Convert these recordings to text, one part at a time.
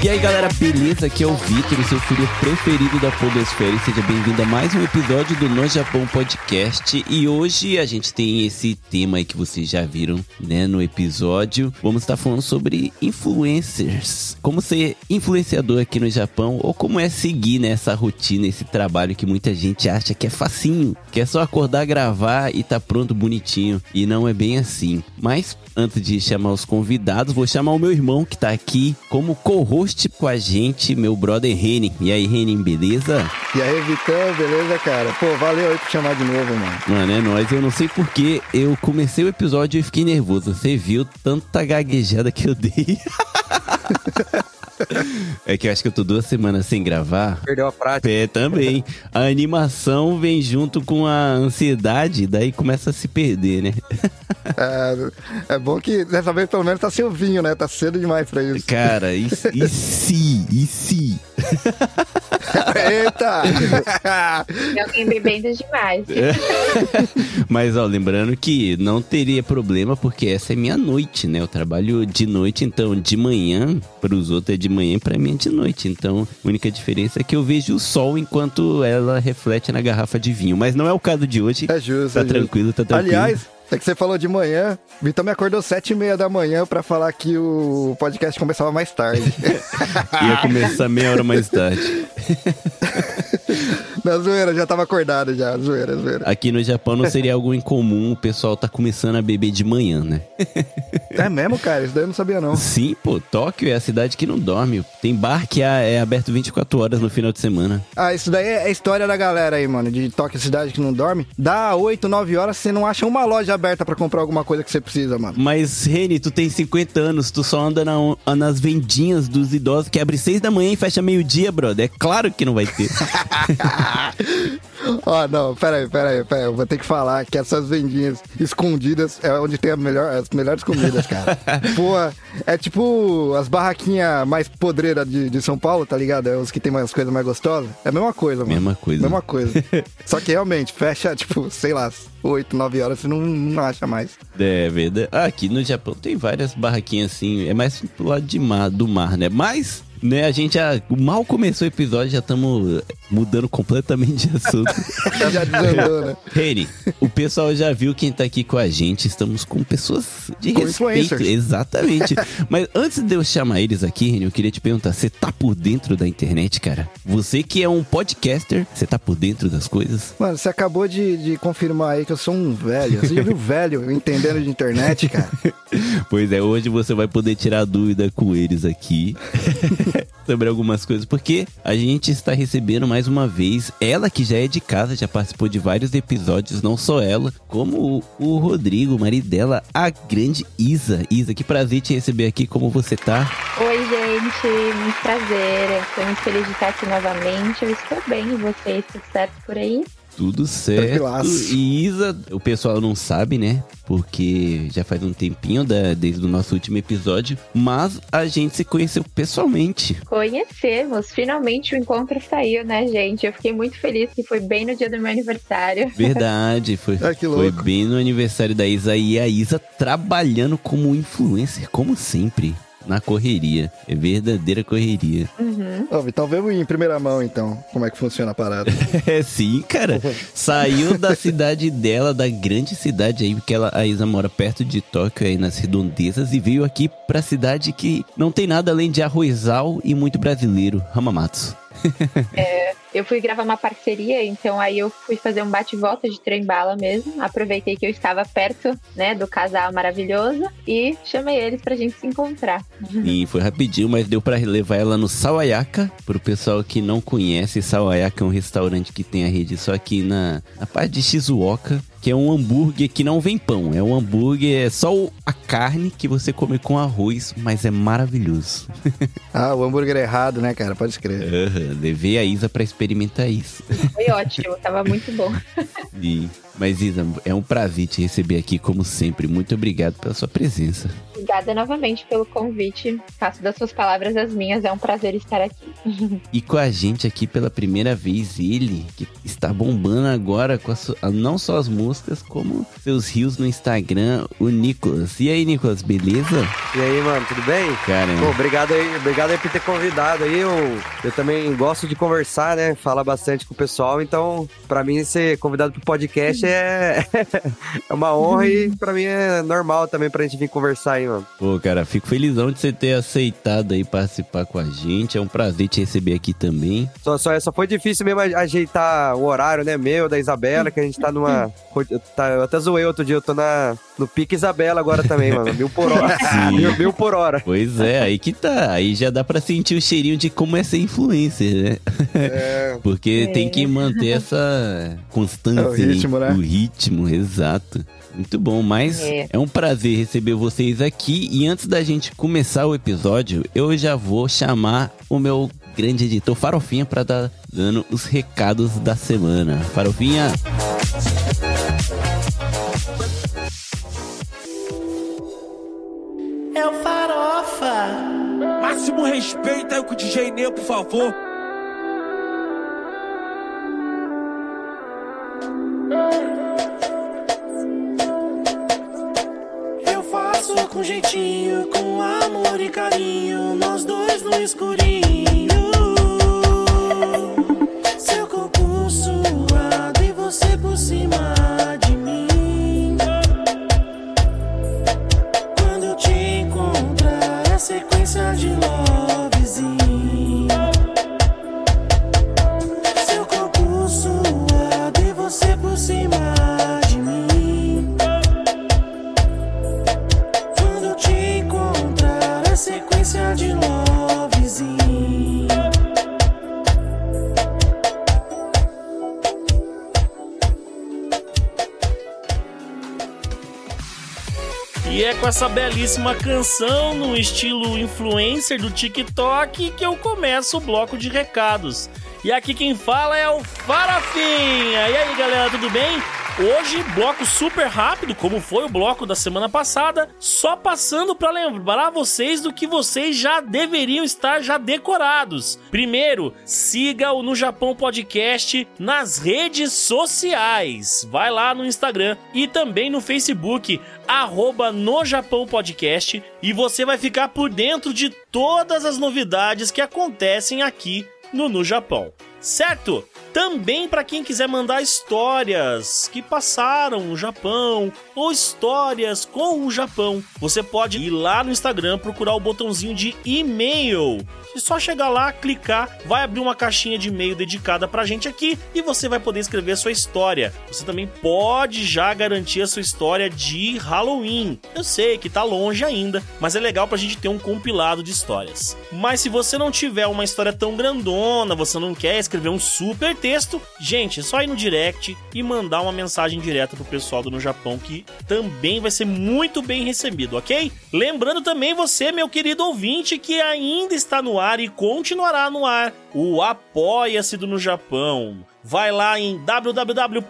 E aí galera, beleza? Aqui é o Vitor, seu filho preferido da Podosfera e seja bem-vindo a mais um episódio do No Japão Podcast. E hoje a gente tem esse tema aí que vocês já viram, né, no episódio. Vamos estar falando sobre influencers. Como ser influenciador aqui no Japão ou como é seguir nessa rotina, esse trabalho que muita gente acha que é facinho, que é só acordar, gravar e tá pronto bonitinho. E não é bem assim. Mas antes de chamar os convidados, vou chamar o meu irmão que tá aqui como co-host com a gente, meu brother Renin. E aí, Renin, beleza? E aí, Vitão, beleza, cara? Pô, valeu aí por chamar de novo, mano. Mano, é nóis. Eu não sei porque eu comecei o episódio e fiquei nervoso. Você viu tanta gaguejada que eu dei? É que eu acho que eu tô duas semanas sem gravar. Perdeu a prática. É, também. A animação vem junto com a ansiedade, daí começa a se perder, né? É, é bom que dessa vez pelo menos tá sem o vinho, né? Tá cedo demais pra isso. Cara, e, e se? E se? Eita! Tem alguém bebendo demais. Mas, ó, lembrando que não teria problema, porque essa é minha noite, né? Eu trabalho de noite, então de manhã, pros outros é de manhã, pra mim é de noite. Então, a única diferença é que eu vejo o sol enquanto ela reflete na garrafa de vinho. Mas não é o caso de hoje. É justo. Tá é justo. tranquilo, tá tranquilo. Aliás, é que você falou de manhã. Vitão me acordou sete e meia da manhã pra falar que o podcast começava mais tarde. Ia começar meia hora mais tarde. Na zoeira, já tava acordado já. Zoeira, zoeira. Aqui no Japão não seria algo incomum o pessoal tá começando a beber de manhã, né? É mesmo, cara? Isso daí eu não sabia, não. Sim, pô, Tóquio é a cidade que não dorme. Tem bar que é é aberto 24 horas no final de semana. Ah, isso daí é a história da galera aí, mano. De toque cidade que não dorme. Dá 8, 9 horas, você não acha uma loja aberta pra comprar alguma coisa que você precisa, mano. Mas, Reni, tu tem 50 anos, tu só anda na- nas vendinhas dos idosos que abre 6 da manhã e fecha meio-dia, brother. É claro que não vai ter. Ó, não, peraí, peraí, peraí. Eu vou ter que falar que essas vendinhas escondidas é onde tem a melhor, as melhores comidas, cara. Pô, é tipo as barraquinhas mais podreiras de, de São Paulo, tá ligado? É os que tem umas coisas mais gostosas. É a mesma coisa, mano. Mesma coisa. Mesma coisa. Só que realmente, fecha, tipo, sei lá, 8, 9 horas, você não, não acha mais. É verdade. Ah, aqui no Japão tem várias barraquinhas assim. É mais pro lado de mar, do mar, né? Mas, né, a gente já. Mal começou o episódio, já estamos mudando completamente de assunto. Já desandou, né? Reni, o pessoal já viu quem tá aqui com a gente. Estamos com pessoas de Com respeito. Exatamente. Mas antes de eu chamar eles aqui, Reni, eu queria te perguntar: você tá por dentro da internet, cara? Você que é um podcaster, você tá por dentro das coisas? Mano, você acabou de, de confirmar aí que eu sou um velho. Você já viu velho entendendo de internet, cara? Pois é, hoje você vai poder tirar dúvida com eles aqui sobre algumas coisas, porque a gente está recebendo mais uma vez ela que já é de casa, já participou de vários episódios, não só ela, como o, Rodrigo, o marido dela, a grande Isa. Isa, que prazer te receber aqui, como você tá? Oi, gente. Muito prazer. Estou muito feliz de estar aqui novamente. Eu estou bem. E vocês? Tudo certo por aí? Tudo certo. Tranquilaço. E Isa, o pessoal não sabe, né? Porque já faz um tempinho da- desde o nosso último episódio, mas a gente se conheceu pessoalmente. Conhecemos. Finalmente o encontro saiu, né, gente? Eu fiquei muito feliz que foi bem no dia do meu aniversário. Verdade, foi, Ai, que foi bem no aniversário da Isa e a Isa trabalhando como influencer, como sempre, na correria. É verdadeira correria. Uhum. Vitão, vemos em primeira mão, então, como é que funciona a parada. É sim, cara. Saiu da cidade dela, da grande cidade aí, porque ela, a Isa mora perto de Tóquio, aí nas redondezas, e veio aqui pra cidade que não tem nada além de arrozal e muito brasileiro, Hamamatsu. Eu fui gravar uma parceria, então aí eu fui fazer um bate-volta de trem-bala mesmo. Aproveitei que eu estava perto, né, do casal maravilhoso e chamei eles pra gente se encontrar. E foi rapidinho, mas deu pra levar ela no Sawayaka. Pro pessoal que não conhece, Sawayaka é um restaurante que tem a rede só aqui na, na parte de Shizuoka. Que é um hambúrguer que não vem pão. É um hambúrguer, é só a carne que você come com arroz, mas é maravilhoso. Ah, o hambúrguer é errado, né, cara? Pode escrever. Aham, Levei a Isa pra experimentar isso. Foi ótimo, tava muito bom. E- Mas Isa, é um prazer te receber aqui como sempre. Muito obrigado pela sua presença. Obrigada novamente pelo convite. Faço das suas palavras as minhas. É um prazer estar aqui. E com a gente aqui pela primeira vez, ele, que está bombando agora com a, não só as músicas, como seus rios no Instagram, o Nicolas. E aí, Nicolas, beleza? E aí, mano, tudo bem? Caramba. Pô, obrigado aí, obrigado aí por ter convidado aí. Eu, eu também gosto de conversar, né? Falar bastante com o pessoal, então, para mim, ser convidado pro podcast é, é uma honra e para mim é normal também pra gente vir conversar aí, mano. Pô, cara, fico felizão de você ter aceitado aí participar com a gente. É um prazer te receber aqui também. Só, só, só foi difícil mesmo ajeitar o horário, né, meu, da Isabela, que a gente tá numa. Tá, eu até zoei outro dia, eu tô na, no pique Isabela agora também, mano. Mil por hora. mil, mil, por hora. Pois é, aí que tá. Aí já dá pra sentir o cheirinho de como é ser influencer, né? É. Porque é. tem que manter essa constância. É o ritmo, né? O ritmo, exato. Muito bom, mas é. é. um prazer receber vocês aqui. E antes da gente começar o episódio, eu já vou chamar o meu grande editor Farofinha para dar dando os recados da semana. Farofinha. É o Farofa. Máximo respeito aí com o DJ Ney, por favor. Com jeitinho, com amor e carinho, nós dois no escurinho. Seu corpo suado e você por cima belíssima canção no estilo influencer do TikTok que eu começo o bloco de recados. E aqui quem fala é o Farafinha. E aí, galera, tudo bem? Hoje, bloco super rápido, como foi o bloco da semana passada, só passando para lembrar vocês do que vocês já deveriam estar já decorados. Primeiro, siga o No Japão Podcast nas redes sociais. Vai lá no Instagram e também no Facebook, arroba no Japão Podcast, e você vai ficar por dentro de todas as novidades que acontecem aqui no No Japão. Certo? Também para quem quiser mandar histórias que passaram no Japão ou histórias com o Japão, você pode ir lá no Instagram procurar o botãozinho de e-mail. E só chegar lá, clicar, vai abrir uma caixinha de e-mail dedicada pra gente aqui e você vai poder escrever a sua história. Você também pode já garantir a sua história de Halloween. Eu sei que tá longe ainda, mas é legal pra gente ter um compilado de histórias. Mas se você não tiver uma história tão grandona, você não quer escrever um super texto, gente, é só ir no direct e mandar uma mensagem direta pro pessoal do No Japão que também vai ser muito bem recebido, ok? Lembrando também você, meu querido ouvinte, que ainda está no ar e continuará no ar o Apoia-se do No Japão. Vai lá em www.apoia.se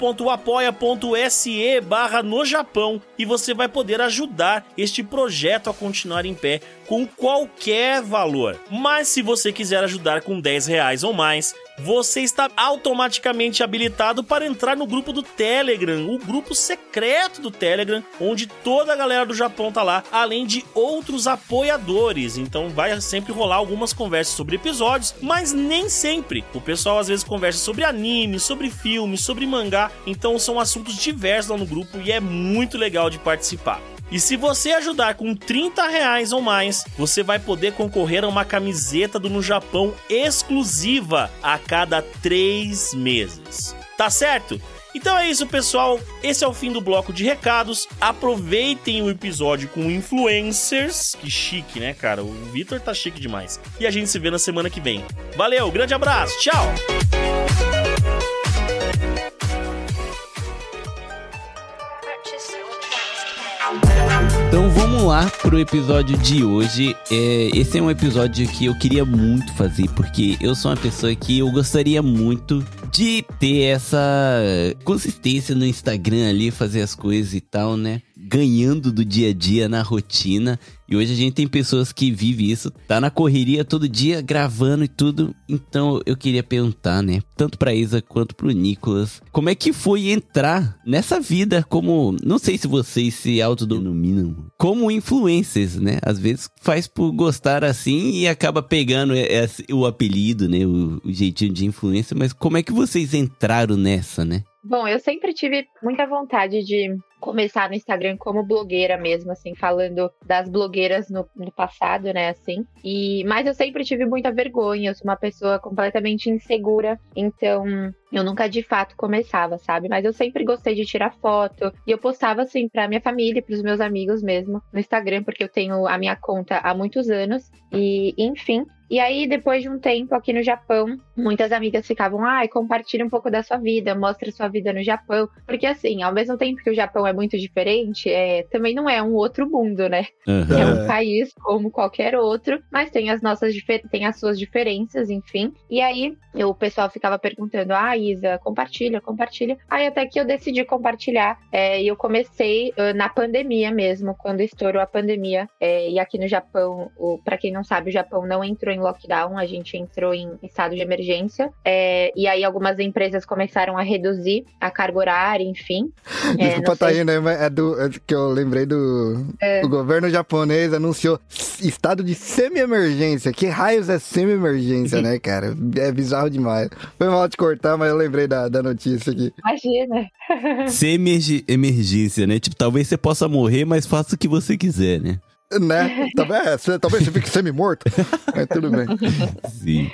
barra no Japão e você vai poder ajudar este projeto a continuar em pé com qualquer valor. Mas se você quiser ajudar com 10 reais ou mais, você está automaticamente habilitado para entrar no grupo do Telegram, o grupo secreto do Telegram, onde toda a galera do Japão tá lá, além de outros apoiadores. Então vai sempre rolar algumas conversas sobre episódios, mas nem sempre. O pessoal às vezes conversa sobre anime, sobre filme, sobre mangá, então são assuntos diversos lá no grupo e é muito legal de participar. E se você ajudar com 30 reais ou mais, você vai poder concorrer a uma camiseta do No Japão exclusiva a cada três meses. Tá certo? Então é isso, pessoal. Esse é o fim do bloco de recados. Aproveitem o episódio com influencers. Que chique, né, cara? O Vitor tá chique demais. E a gente se vê na semana que vem. Valeu, grande abraço, tchau! Então vamos lá pro episódio de hoje. É, esse é um episódio que eu queria muito fazer, porque eu sou uma pessoa que eu gostaria muito de ter essa consistência no Instagram ali, fazer as coisas e tal, né? Ganhando do dia a dia na rotina. E hoje a gente tem pessoas que vivem isso, tá na correria todo dia gravando e tudo. Então eu queria perguntar, né, tanto pra Isa quanto pro Nicolas, como é que foi entrar nessa vida como, não sei se vocês se autodenominam, como influencers, né? Às vezes faz por gostar assim e acaba pegando esse- o apelido, né, o, o jeitinho de influência, mas como é que vocês entraram nessa, né? Bom, eu sempre tive muita vontade de começar no Instagram como blogueira mesmo, assim, falando das blogueiras no, no passado, né, assim. E mas eu sempre tive muita vergonha, eu sou uma pessoa completamente insegura, então eu nunca de fato começava, sabe? Mas eu sempre gostei de tirar foto e eu postava assim pra minha família, e pros meus amigos mesmo no Instagram, porque eu tenho a minha conta há muitos anos e enfim. E aí, depois de um tempo aqui no Japão, muitas amigas ficavam, ai, compartilha um pouco da sua vida, mostra sua vida no Japão. Porque assim, ao mesmo tempo que o Japão é muito diferente, é, também não é um outro mundo, né? É Aham. um país como qualquer outro, mas tem as nossas tem as suas diferenças, enfim. E aí eu- o pessoal ficava perguntando: Ah, Isa, compartilha, compartilha. Aí até que eu decidi compartilhar. é, E eu comecei ah, na pandemia mesmo, quando estourou a pandemia. É, e aqui no Japão, para quem não sabe, o Japão não entrou em lockdown, a gente entrou em estado de emergência. É, e aí algumas empresas começaram a reduzir a carga horária, enfim. É, Desculpa não tá aí, né? mas É do é que eu lembrei do. É. O governo japonês anunciou estado de semi-emergência. Que raios é semi-emergência, né, cara? É bizarro demais. Foi mal de cortar, mas eu lembrei da, da notícia aqui. Imagina. Ser emergi- emergência, né? Tipo, talvez você possa morrer, mas faça o que você quiser, né? Né? Talvez, é, talvez você fique semi-morto. Mas tudo bem. Sim.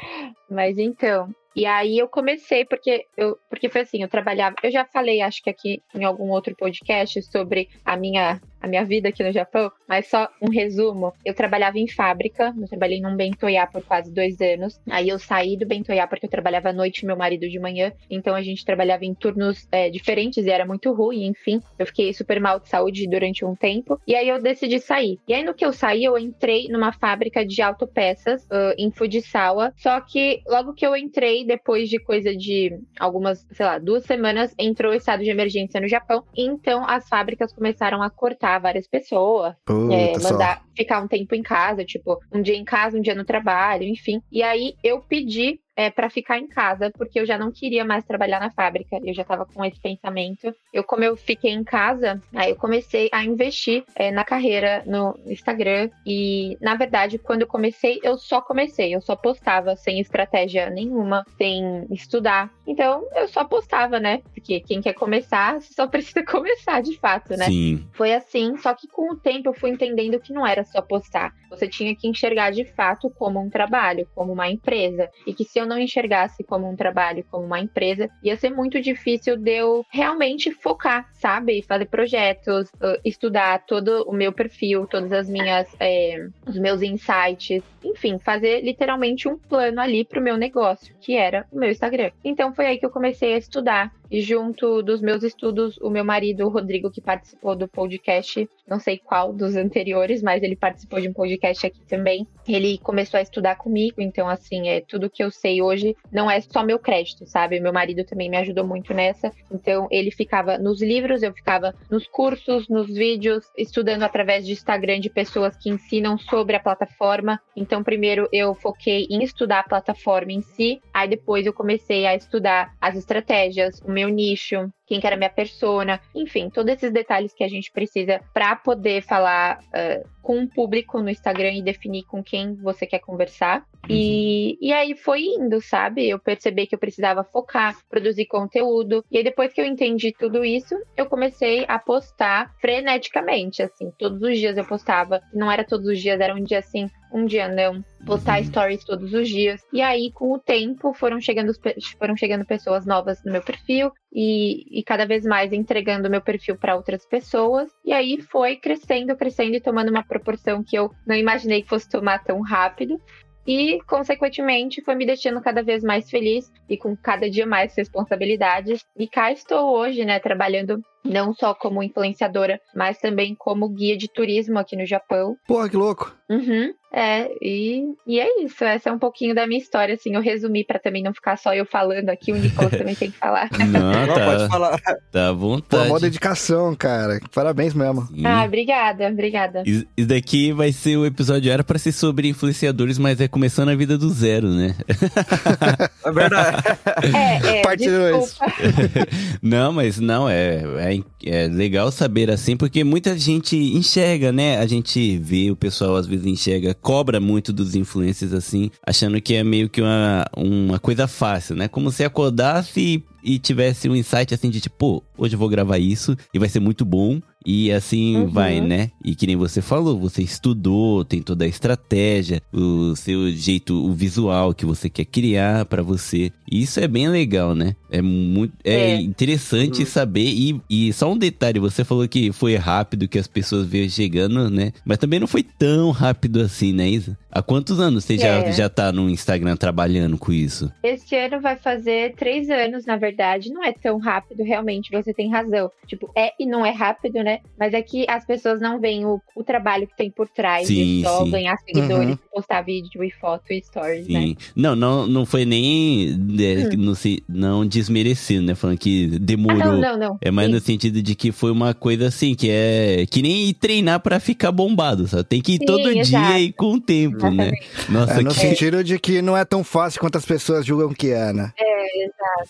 Mas então, e aí eu comecei porque eu, porque foi assim, eu trabalhava, eu já falei, acho que aqui em algum outro podcast sobre a minha a minha vida aqui no Japão, mas só um resumo. Eu trabalhava em fábrica, eu trabalhei num Bentoyá por quase dois anos. Aí eu saí do Bentoyá porque eu trabalhava à noite meu marido de manhã. Então a gente trabalhava em turnos é, diferentes e era muito ruim, enfim. Eu fiquei super mal de saúde durante um tempo. E aí eu decidi sair. E aí no que eu saí, eu entrei numa fábrica de autopeças ah, em Fujisawa. Só que logo que eu entrei, depois de coisa de algumas, sei lá, duas semanas, entrou o estado de emergência no Japão. Então as fábricas começaram a cortar várias pessoas, é, Puta só. mandar ficar um tempo em casa, tipo, um dia em casa, um dia no trabalho, enfim. E aí eu pedi é, para ficar em casa, porque eu já não queria mais trabalhar na fábrica, eu já tava com esse pensamento. Eu, como eu fiquei em casa, aí eu comecei a investir é, na carreira no Instagram. E, na verdade, quando eu comecei, eu só comecei, eu só postava sem estratégia nenhuma, sem estudar. Então, eu só postava, né? Porque quem quer começar, só precisa começar de fato, né? Sim. Foi assim, só que com o tempo eu fui entendendo que não era só postar. Você tinha que enxergar de fato como um trabalho, como uma empresa. E que se eu não enxergasse como um trabalho, como uma empresa, ia ser muito difícil de eu realmente focar, sabe? Fazer projetos, estudar todo o meu perfil, todas as minhas, é, os meus insights, enfim, fazer literalmente um plano ali pro meu negócio, que era o meu Instagram. Então foi aí que eu comecei a estudar. E junto dos meus estudos, o meu marido, o Rodrigo, que participou do podcast, não sei qual dos anteriores, mas ele participou de um podcast aqui também. Ele começou a estudar comigo, então, assim, é tudo que eu sei hoje não é só meu crédito, sabe? Meu marido também me ajudou muito nessa. Então, ele ficava nos livros, eu ficava nos cursos, nos vídeos, estudando através de Instagram de pessoas que ensinam sobre a plataforma. Então, primeiro eu foquei em estudar a plataforma em si, aí depois eu comecei a estudar as estratégias, o meu nicho, quem que era minha persona, enfim, todos esses detalhes que a gente precisa para poder falar uh, com o público no Instagram e definir com quem você quer conversar. E, e aí foi indo, sabe? Eu percebi que eu precisava focar, produzir conteúdo. E aí depois que eu entendi tudo isso, eu comecei a postar freneticamente, assim. Todos os dias eu postava. Não era todos os dias, era um dia assim, um dia não. Postar stories todos os dias. E aí, com o tempo, foram chegando, foram chegando pessoas novas no meu perfil. E, e cada vez mais entregando meu perfil para outras pessoas. E aí foi crescendo, crescendo e tomando uma proporção que eu não imaginei que fosse tomar tão rápido. E, consequentemente, foi me deixando cada vez mais feliz e com cada dia mais responsabilidades. E cá estou hoje, né, trabalhando não só como influenciadora, mas também como guia de turismo aqui no Japão. Porra, que louco. Uhum. É, e, e é isso. Essa é um pouquinho da minha história, assim. Eu resumi pra também não ficar só eu falando aqui, o Nicolas também tem que falar. Não, Não, pode tá, falar. tá à Pô, vontade. mó dedicação, cara. Parabéns mesmo. Sim. Ah, obrigada, obrigada. Isso isso daqui vai ser o episódio, era pra ser sobre influenciadores, mas é começando a vida do zero, né? É verdade. É, é, Parte dois. desculpa. não, mas não, é, é, é legal saber assim, porque muita gente enxerga, né? A gente vê, o pessoal às vezes enxerga, cobra muito dos influencers assim, achando que é meio que uma, uma coisa fácil, né? Como se acordasse e, e tivesse um insight assim de tipo, pô, hoje eu vou gravar isso e vai ser muito bom. E assim Uhum. vai, né? E que nem você falou, você estudou, tem toda a estratégia, o seu jeito, o visual que você quer criar pra você. E isso é bem legal, né? É muito é, É. interessante Uhum. saber. E, e só um detalhe, você falou que foi rápido, que as pessoas veio chegando, né? Mas também não foi tão rápido assim, né, Isa? Há quantos anos você já, É. já tá no Instagram trabalhando com isso? Este ano vai fazer três anos, na verdade. Não é tão rápido, realmente, você tem razão. Tipo, é e não é rápido, né? Mas é que as pessoas não veem o, o trabalho que tem por trás Sim, de só sim. ganhar seguidores, Uhum. postar vídeo e foto e stories, né? Sim. Não, não, não foi nem é, Hum. não, se, não desmerecendo, né? Falando que demorou. Ah, não, não, não. É mais Sim. no sentido de que foi uma coisa assim, que é que nem ir treinar pra ficar bombado, só tem que ir Sim, todo dia exato. e com o tempo, né? Nossa, É, no que... sentido de que não é tão fácil quanto as pessoas julgam que é, né?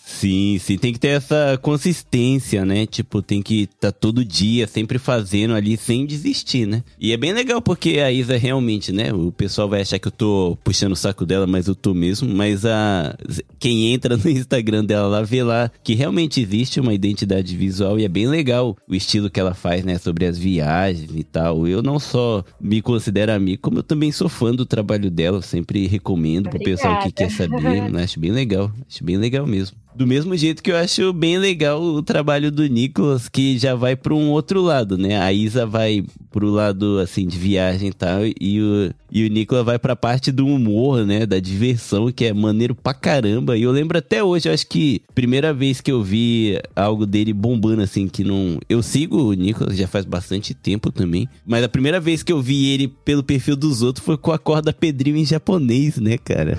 Sim, sim, tem que ter essa consistência, né? Tipo, tem que estar todo dia, sempre fazendo ali, sem desistir, né? E é bem legal porque a Isa realmente, né? O pessoal vai achar que eu tô puxando o saco dela, mas eu tô mesmo. Mas a quem entra no Instagram dela lá vê lá que realmente existe uma identidade visual e é bem legal o estilo que ela faz, né? Sobre as viagens e tal. Eu não só me considero amigo, como eu também sou fã do trabalho dela. Eu sempre recomendo pro pessoal que quer Obrigada. saber. né? Acho bem legal. Acho bem legal mesmo. Do mesmo jeito que eu acho bem legal o trabalho do Nicolas, que já vai para um outro lado, né? A Isa vai pro lado, assim, de viagem e tal, e o, e o Nicolas vai pra parte do humor, né? Da diversão, que é maneiro pra caramba. E eu lembro até hoje, eu acho que primeira vez que eu vi algo dele bombando, assim, que não... Eu sigo o Nicolas já faz bastante tempo também, mas a primeira vez que eu vi ele pelo perfil dos outros foi com a corda Pedrinho em japonês, né, cara?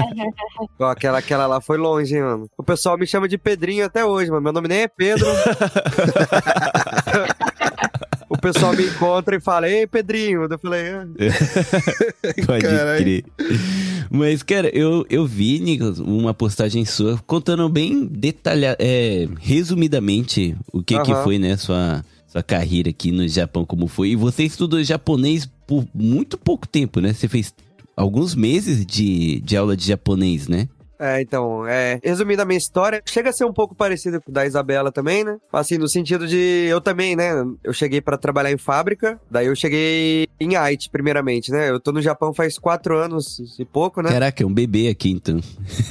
Ó, aquela, aquela lá foi longe, hein, mano. O pessoal me chama de Pedrinho até hoje, mano. Meu nome nem é Pedro. o pessoal me encontra e fala, ei, Pedrinho. Eu falei, ah. Pode Caralho. crer. Mas, cara, eu, eu vi, Nicolas, uma postagem sua contando bem detalhada, é, resumidamente, o que, que Aham. foi, né, sua, sua carreira aqui no Japão, como foi. E você estudou japonês por muito pouco tempo, né? Você fez alguns meses de, de aula de japonês, né? É, então, é, resumindo a minha história, chega a ser um pouco parecido com o da Isabela também, né? Assim, no sentido de eu também, né? Eu cheguei pra trabalhar em fábrica, daí eu cheguei em Aichi, primeiramente, né? Eu tô no Japão faz quatro anos e pouco, né? Caraca, é um bebê aqui, então.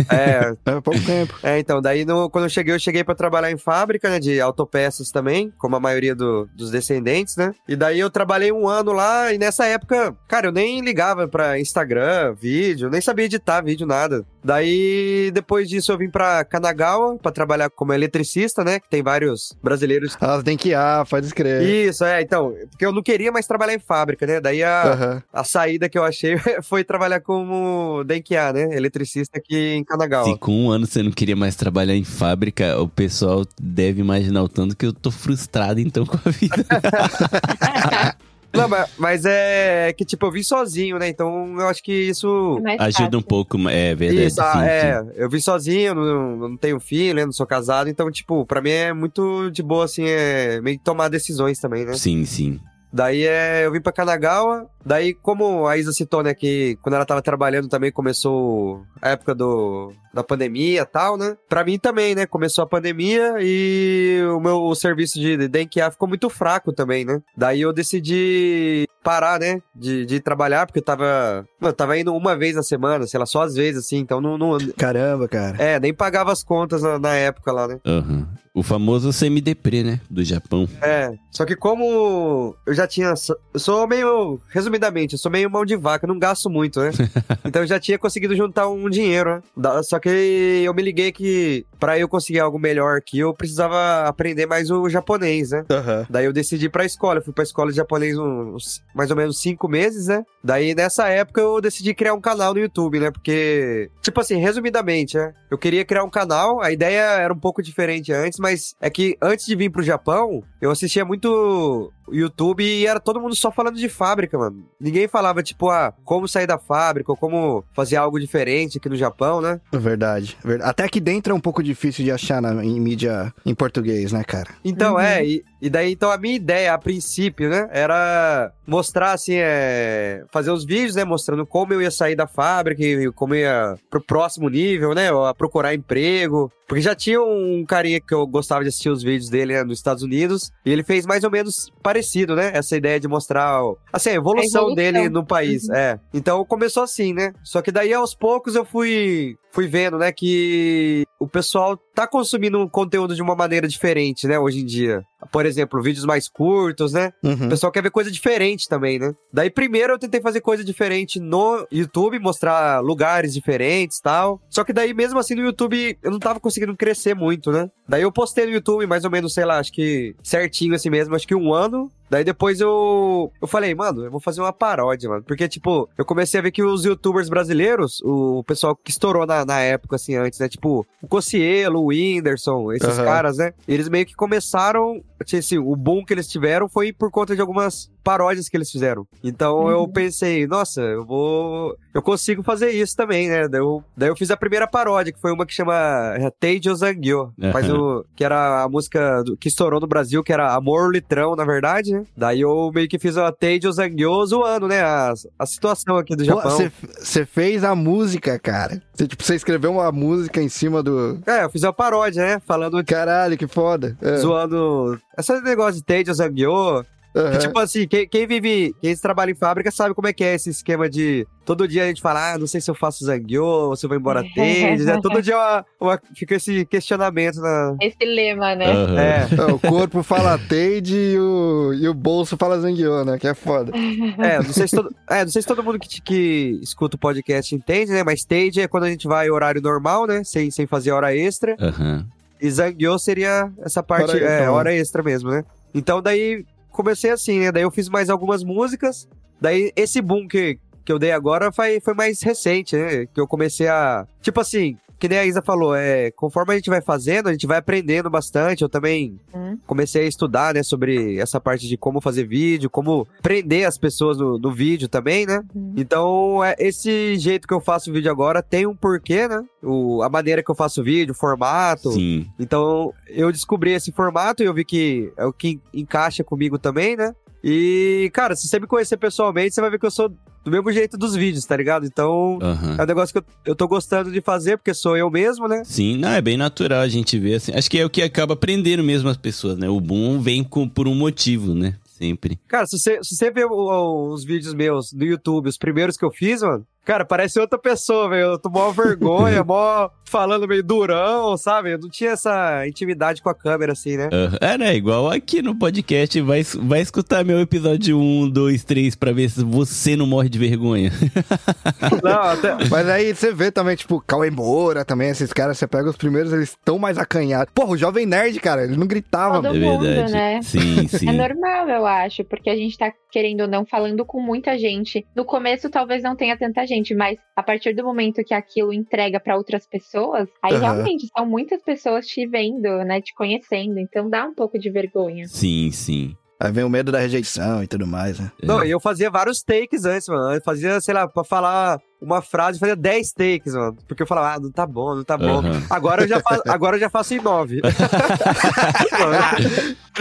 É, É pouco tempo. É, então, daí no- quando eu cheguei, eu cheguei pra trabalhar em fábrica, né, de autopeças também, como a maioria do- dos descendentes, né? E daí eu trabalhei um ano lá, e nessa época, cara, eu nem ligava pra Instagram, vídeo, nem sabia editar vídeo, nada. Daí, depois disso, eu vim pra Kanagawa pra trabalhar como eletricista, né, que tem vários brasileiros. Elas têm que ir, ah, pode escrever. Isso, é, então, porque eu não queria mais trabalhar em fábrica, né? Daí a, Aham. a saída que eu achei foi trabalhar como Denkia, né? Eletricista aqui em Kanagawa. Se com um ano você não queria mais trabalhar em fábrica, o pessoal deve imaginar o tanto que eu tô frustrado, então, com a vida. Não, mas, mas é que, tipo, eu vim sozinho, né? Então eu acho que isso. É Ajuda um pouco, é verdade. Isso, sim, é. sim. Eu vim sozinho, não, não tenho filho, né? Não sou casado. Então, tipo, pra mim é muito de boa, assim, é meio que tomar decisões também, né? Sim, sim. Daí é, eu vim pra Kanagawa. Daí, como a Isa citou, né, que quando ela tava trabalhando também começou a época do, da pandemia e tal, né? Pra mim também, né? Começou a pandemia e o meu serviço de Denkia ficou muito fraco também, né? Daí eu decidi parar, né? De, de trabalhar, porque eu tava. Mano, eu tava indo uma vez na semana, sei lá, só às vezes, assim, então não. não Caramba, cara. é, nem pagava as contas na, na época lá, né? Aham. O famoso semi-deprê, né? Do Japão. É, só que como eu já tinha. Eu sou meio. Resumidamente, eu sou meio mão de vaca, não gasto muito, né? então eu já tinha conseguido juntar um dinheiro, né? Da- Só que eu me liguei que pra eu conseguir algo melhor aqui, eu precisava aprender mais o japonês, né? Aham. Daí eu decidi ir pra escola. Eu fui pra escola de japonês uns mais ou menos cinco meses, né? Daí nessa época eu decidi criar um canal no YouTube, né? Porque, tipo assim, resumidamente, né? Eu queria criar um canal, a ideia era um pouco diferente antes, mas é que antes de vir pro Japão, eu assistia muito YouTube e era todo mundo só falando de fábrica, mano. Ninguém falava, tipo, ah, como sair da fábrica ou como fazer algo diferente aqui no Japão, né? Verdade, verdade. Até aqui dentro é um pouco difícil de achar na, em mídia em português, né, cara? Então, é, e, e daí, então, a minha ideia, a princípio, né, era mostrar, assim, é, fazer os vídeos, né, mostrando como eu ia sair da fábrica e como eu ia pro próximo nível, né, a procurar emprego. Porque já tinha um carinha que eu gostava de assistir os vídeos dele né, nos Estados Unidos, e ele fez mais ou menos parecido, né, essa ideia de mostrar, assim, a evolução, evolução. dele no país, é. Então, começou assim, né, só que daí, aos poucos, eu fui, fui vendo, né, que o pessoal tá consumindo um conteúdo de uma maneira diferente, né, hoje em dia. Por exemplo, vídeos mais curtos, né? O Uhum. pessoal quer ver coisa diferente também, né? Daí, primeiro, eu tentei fazer coisa diferente no YouTube, mostrar lugares diferentes e tal. Só que daí, mesmo assim, no YouTube, eu não tava conseguindo crescer muito, né? Daí eu postei no YouTube, mais ou menos, sei lá, acho que certinho assim mesmo, acho que um ano. Daí depois eu, eu falei, mano, eu vou fazer uma paródia, mano. Porque, tipo, eu comecei a ver que os youtubers brasileiros, o pessoal que estourou na, na época, assim, antes, né? Tipo, o Cocielo, o Whindersson, esses Aham. caras, né? Eles meio que começaram, assim, o boom que eles tiveram foi por conta de algumas paródias que eles fizeram. Então eu pensei, nossa, eu vou. Eu consigo fazer isso também, né? Daí eu, daí eu fiz a primeira paródia, que foi uma que chama é, Teijo Zangyo. O, que era a música do- que estourou no Brasil, que era Amor Litrão, na verdade, né? Daí eu meio que fiz a Teijo Zangyo zoando, né? A, a situação aqui do Japão. Você fez a música, cara. Você tipo, você escreveu uma música em cima do. É, eu fiz uma paródia, né? Falando, Caralho, que foda. É. zoando. Esse negócio de Teijo Zangyo. Que, tipo assim, quem, quem vive, quem trabalha em fábrica sabe como é que é esse esquema de. Todo dia a gente fala, ah, não sei se eu faço zangyo, ou se eu vou embora tende, né? Todo dia uma- uma- fica esse questionamento na. Esse lema, né? Aham. É, É, o corpo fala Teide e o, e o bolso fala Zanguiô, né? Que é foda. é, não sei se todo, é, não sei se todo mundo que, que escuta o podcast entende, né? Mas stage é quando a gente vai horário normal, né? Sem, sem fazer hora extra. Aham. E Zangyo seria essa parte, é, né? hora extra mesmo, né? Então daí comecei assim, né? Daí eu fiz mais algumas músicas. Daí esse boom que, que eu dei agora foi, foi mais recente, né? Que eu comecei a. Tipo assim, que nem a Isa falou, é, conforme a gente vai fazendo, a gente vai aprendendo bastante. Eu também Hum. comecei a estudar, né, sobre essa parte de como fazer vídeo, como prender as pessoas no, no vídeo também, né? Uhum. Então, é, esse jeito que eu faço vídeo agora tem um porquê, né? O, a maneira que eu faço vídeo, o formato. Sim. Então, eu descobri esse formato e eu vi que é o que encaixa comigo também, né? E, cara, se você me conhecer pessoalmente, você vai ver que eu sou do mesmo jeito dos vídeos, tá ligado? Então, Aham. é um negócio que eu, eu tô gostando de fazer, porque sou eu mesmo, né? Sim, não, é bem natural a gente ver assim. Acho que é o que acaba prendendo mesmo as pessoas, né? O boom vem com, por um motivo, né? Sempre. Cara, se você, se você ver os vídeos meus no YouTube, os primeiros que eu fiz, mano, cara, parece outra pessoa, velho. Eu tô mó vergonha, mó falando meio durão, sabe? Eu não tinha essa intimidade com a câmera, assim, né? Aham. É, né? Igual aqui no podcast, vai, vai escutar meu episódio 1, 2, 3 pra ver se você não morre de vergonha. Não, até, Mas aí você vê também, tipo, Cauê Moura também, esses caras, você pega os primeiros, eles estão mais acanhados. Porra, o Jovem Nerd, cara, ele não gritava. Todo é mundo, verdade. né? Sim, sim. É normal, eu acho, porque a gente tá, querendo ou não, falando com muita gente. No começo, talvez não tenha tanta gente, mas a partir do momento que aquilo entrega pra outras pessoas, aí Aham. realmente são muitas pessoas te vendo, né? Te conhecendo. Então dá um pouco de vergonha. Sim, sim. Aí vem o medo da rejeição e tudo mais, né? Não, e eu fazia vários takes antes, mano. Eu fazia, sei lá, pra falar uma frase, eu fazia 10 takes, mano. Porque eu falava, ah, não tá bom, não tá bom. Aham. Agora, eu já fa- agora eu já faço em 9.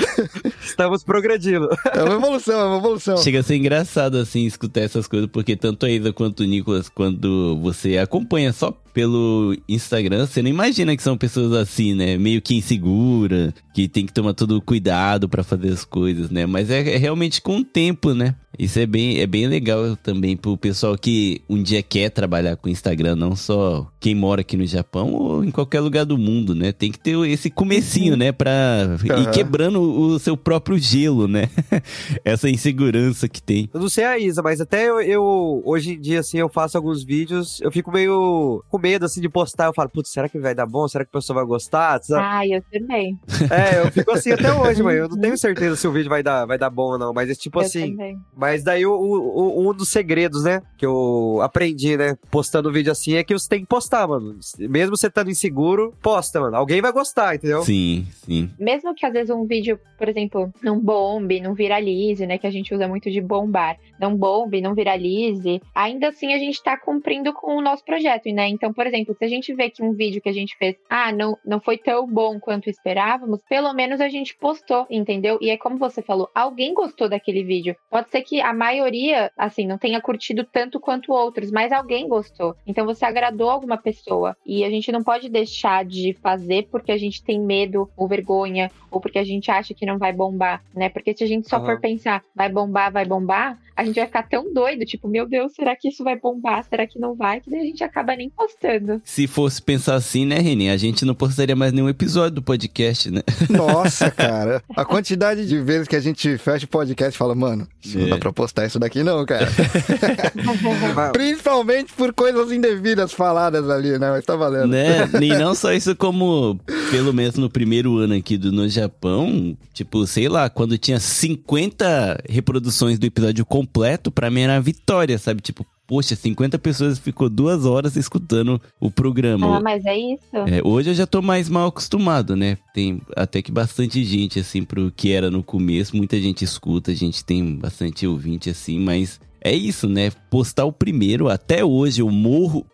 Estamos progredindo. É uma evolução, é uma evolução. Chega a ser engraçado, assim, escutar essas coisas, porque tanto a Isa quanto o Nicolas, quando você acompanha só pelo Instagram, você não imagina que são pessoas assim, né? Meio que insegura, que tem que tomar todo cuidado pra fazer as coisas, né? Mas é, é realmente com o tempo, né? Isso é bem, é bem legal também pro pessoal que um dia quer trabalhar com Instagram, não só quem mora aqui no Japão ou em qualquer lugar do mundo, né? Tem que ter esse comecinho, né? Pra ir quebrando o seu próprio gelo, né? Essa insegurança que tem. Eu não sei a Isa, mas até eu, eu- hoje em dia, assim, eu faço alguns vídeos, eu fico meio com medo, assim, de postar. Eu falo, putz, será que vai dar bom? Será que o pessoal vai gostar? Sabe? Ah, eu também. É, eu fico assim até hoje, mas eu não tenho certeza se o vídeo vai dar, vai dar bom ou não. Mas é tipo eu assim. também. Mas daí o- o- um dos segredos, né, que eu aprendi, né, postando vídeo assim, é que você tem que postar, mano. Mesmo você estando inseguro, posta, mano. Alguém vai gostar, entendeu? Sim, sim. Mesmo que às vezes um vídeo, por exemplo, não bombe, não viralize, né? Que a gente usa muito de bombar. Não bombe, não viralize. Ainda assim a gente tá cumprindo com o nosso projeto, né? Então, por exemplo, se a gente vê que um vídeo que a gente fez, ah, não, não foi tão bom quanto esperávamos, pelo menos a gente postou, entendeu? E é como você falou, alguém gostou daquele vídeo. Pode ser que a maioria, assim, não tenha curtido tanto quanto outros, mas alguém gostou. Então você agradou alguma pessoa. E a gente não pode deixar de fazer porque a gente tem medo ou vergonha, ou porque a gente acha que não vai bombar, né? Porque se a gente só Aham. for pensar, vai bombar, vai bombar, a gente vai ficar tão doido, tipo, meu Deus, será que isso vai bombar? Será que não vai? Que daí a gente acaba nem postando. Se fosse pensar assim, né, Renê? A gente não postaria mais nenhum episódio do podcast, né? Nossa, cara. A quantidade de vezes que a gente fecha o podcast e fala, mano, isso não É. dá pra postar isso daqui não, cara. Principalmente por coisas indevidas faladas ali, né? Mas tá valendo. né? E não só isso, como pelo menos no primeiro ano aqui do No Japão, tipo, sei lá, quando tinha 50 reproduções do episódio completo, pra mim era uma vitória, sabe? Tipo, poxa, 50 pessoas ficou duas horas escutando o programa. Ah, mas é isso. É, hoje eu já tô mais mal acostumado, né? Tem até que bastante gente, assim, pro que era no começo. Muita gente escuta, a gente tem bastante ouvinte, assim, mas é isso, né? Postar o primeiro, até hoje eu morro.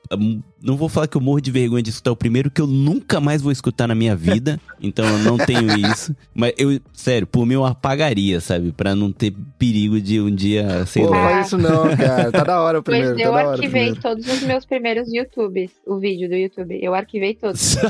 Não vou falar que eu morro de vergonha de escutar o primeiro, que eu nunca mais vou escutar na minha vida. então eu não tenho isso. Mas eu, sério, por mim eu apagaria, sabe? Pra não ter perigo de um dia, sei Pô, lá. faz isso não, cara. Tá da hora o Pois primeiro, tá eu arquivei todos os meus primeiros YouTubes, o vídeo do YouTube. Eu arquivei todos.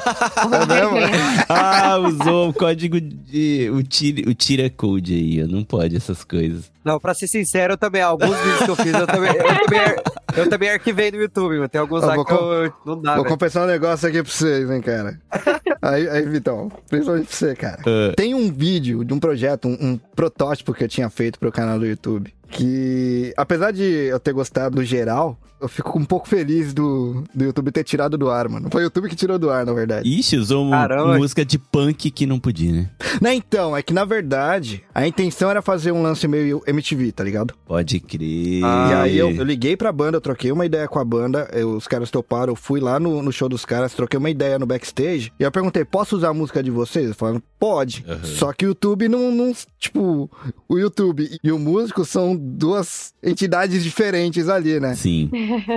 É mesmo? ah, usou o código de. O tira, o tira code aí. Não pode essas coisas. Não, pra ser sincero, eu também, alguns vídeos que eu fiz, eu também, eu também, eu também arquivei no YouTube. Tem alguns Eu lá que eu, não dá, Vou confessar um negócio aqui pra vocês, hein, cara. Aí, aí, Vitão, principalmente pra você, cara. Ah. Tem um vídeo de um projeto, um, um protótipo que eu tinha feito pro canal do YouTube. Que, apesar de eu ter gostado do geral, eu fico um pouco feliz do, do YouTube ter tirado do ar, mano. Foi o YouTube que tirou do ar, na verdade. Ixi, usou um- Caramba. música de punk que não podia, né? Não, então, é que na verdade, a intenção era fazer um lance meio MTV, tá ligado? Pode crer. Ah, E aí eu, eu liguei pra banda, eu troquei uma ideia com a banda, eu- os caras toparam, eu fui lá no, no show dos caras, troquei uma ideia no backstage, e eu perguntei, posso usar a música de vocês? Eles falaram, pode. Só que o YouTube não, não, tipo, o YouTube e o músico são duas entidades diferentes ali, né? Sim.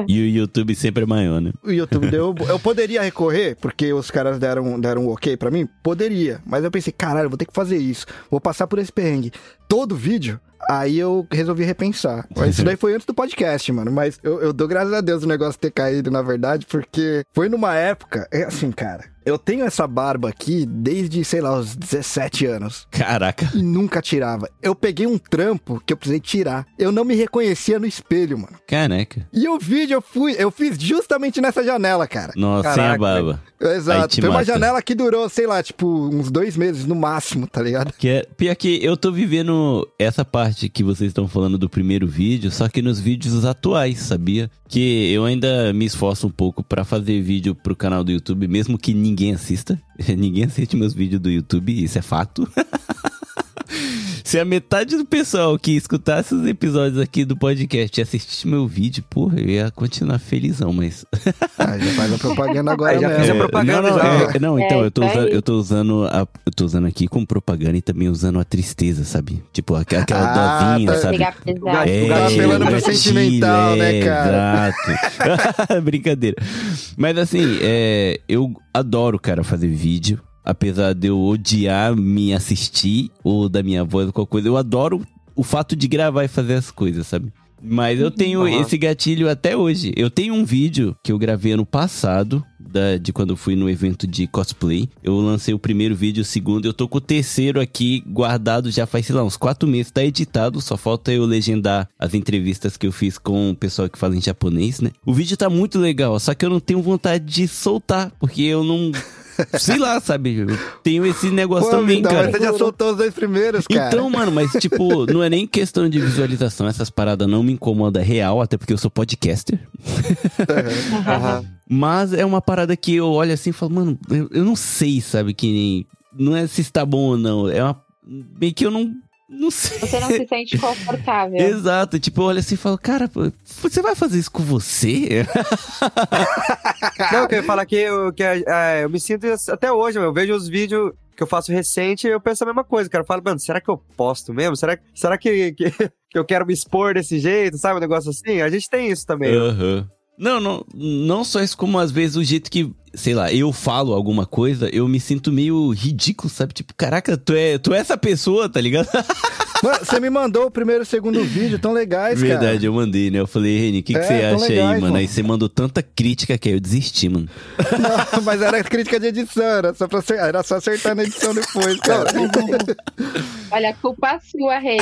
E o YouTube sempre é maior, né? O YouTube deu. Eu poderia recorrer, porque os caras deram, deram um ok pra mim? Poderia. Mas eu pensei, caralho, vou ter que fazer isso. Vou passar por esse perrengue. Todo vídeo. Aí eu resolvi repensar. Mas isso daí foi antes do podcast, mano. Mas eu, eu dou graças a Deus o negócio ter caído, na verdade, porque foi numa época. É assim, cara. Eu tenho essa barba aqui desde, sei lá, os 17 anos. Caraca. E nunca tirava. Eu peguei um trampo que eu precisei tirar. Eu não me reconhecia no espelho, mano. Caraca. E o vídeo eu fui, eu fiz justamente nessa janela, cara. Nossa, sem a Caraca, barba. Exato. Foi uma mata. janela que durou, sei lá, tipo, uns dois meses no máximo, tá ligado? Que é, pior que eu tô vivendo essa parte que vocês estão falando do primeiro vídeo, só que nos vídeos atuais, sabia? Que eu ainda me esforço um pouco pra fazer vídeo pro canal do YouTube, mesmo que ninguém assista. ninguém assiste meus vídeos do YouTube, isso é fato. Se a metade do pessoal que escutasse os episódios aqui do podcast assistisse meu vídeo, porra, eu ia continuar felizão, mas. Ah, já faz a propaganda agora já mesmo. fiz a propaganda não, não, já. é- não, então É, eu tô usando, eu tô usando a, eu tô usando aqui com propaganda e também usando a tristeza, sabe? Tipo aqu- aquela Ah, dovinha, tá. sabe? Pesado. gato- Tá apelando pro gatilho, sentimental, né, é, cara? Exato. Brincadeira. Mas assim, é, eu adoro, cara, fazer vídeo. Apesar de eu odiar me assistir ou da minha voz ou qualquer coisa, eu adoro o fato de gravar e fazer as coisas, sabe? Mas eu tenho Aham. esse gatilho até hoje. Eu tenho um vídeo que eu gravei ano passado da- de quando eu fui no evento de cosplay. Eu lancei o primeiro vídeo, o segundo. Eu tô com o terceiro aqui guardado já faz, sei lá, uns quatro meses. Tá editado, só falta eu legendar as entrevistas que eu fiz com o pessoal que fala em japonês, né? O vídeo tá muito legal, só que eu não tenho vontade de soltar, porque eu não. Sei lá, sabe? Eu tenho esse negócio Pô, também, então, cara. mas você já soltou os dois primeiros, cara. Então, mano, mas tipo, não é nem questão de visualização, essas paradas não me incomodam real, até porque eu sou podcaster. Aham. Mas é uma parada que eu olho assim e falo, mano, eu, eu não sei, sabe, que nem. Não é se está bom ou não. É uma. Meio que eu não. Não sei. Você não se sente confortável. Exato, tipo, eu olho assim e falo, cara, você vai fazer isso com você? Não, eu queria falar que, eu, que é, eu me sinto até hoje, eu vejo os vídeos que eu faço recente eu penso a mesma coisa, cara. Eu falo, mano, será que eu posto mesmo? Será, será que, que, que eu quero me expor desse jeito, sabe? Um negócio assim? A gente tem isso também. Aham. Não, não, não só isso, como às vezes o jeito que, sei lá, eu falo alguma coisa, eu me sinto meio ridículo, sabe? Tipo, caraca, tu é, tu é essa pessoa, tá ligado? Mano, você me mandou o primeiro e o segundo vídeo tão legais, Verdade, eu mandei, né? Eu falei, Reni, o que, que É, você acha legais, aí, mano? mano. Aí você mandou tanta crítica que aí eu desisti, mano. cara. Não, mas era crítica de edição, era só, pra acer- era só acertar na edição depois, cara. Olha, culpa sua, Reni.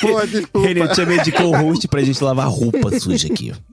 Pô, desculpa. Reni, eu te chamei de co-host pra gente lavar roupa suja aqui, ó.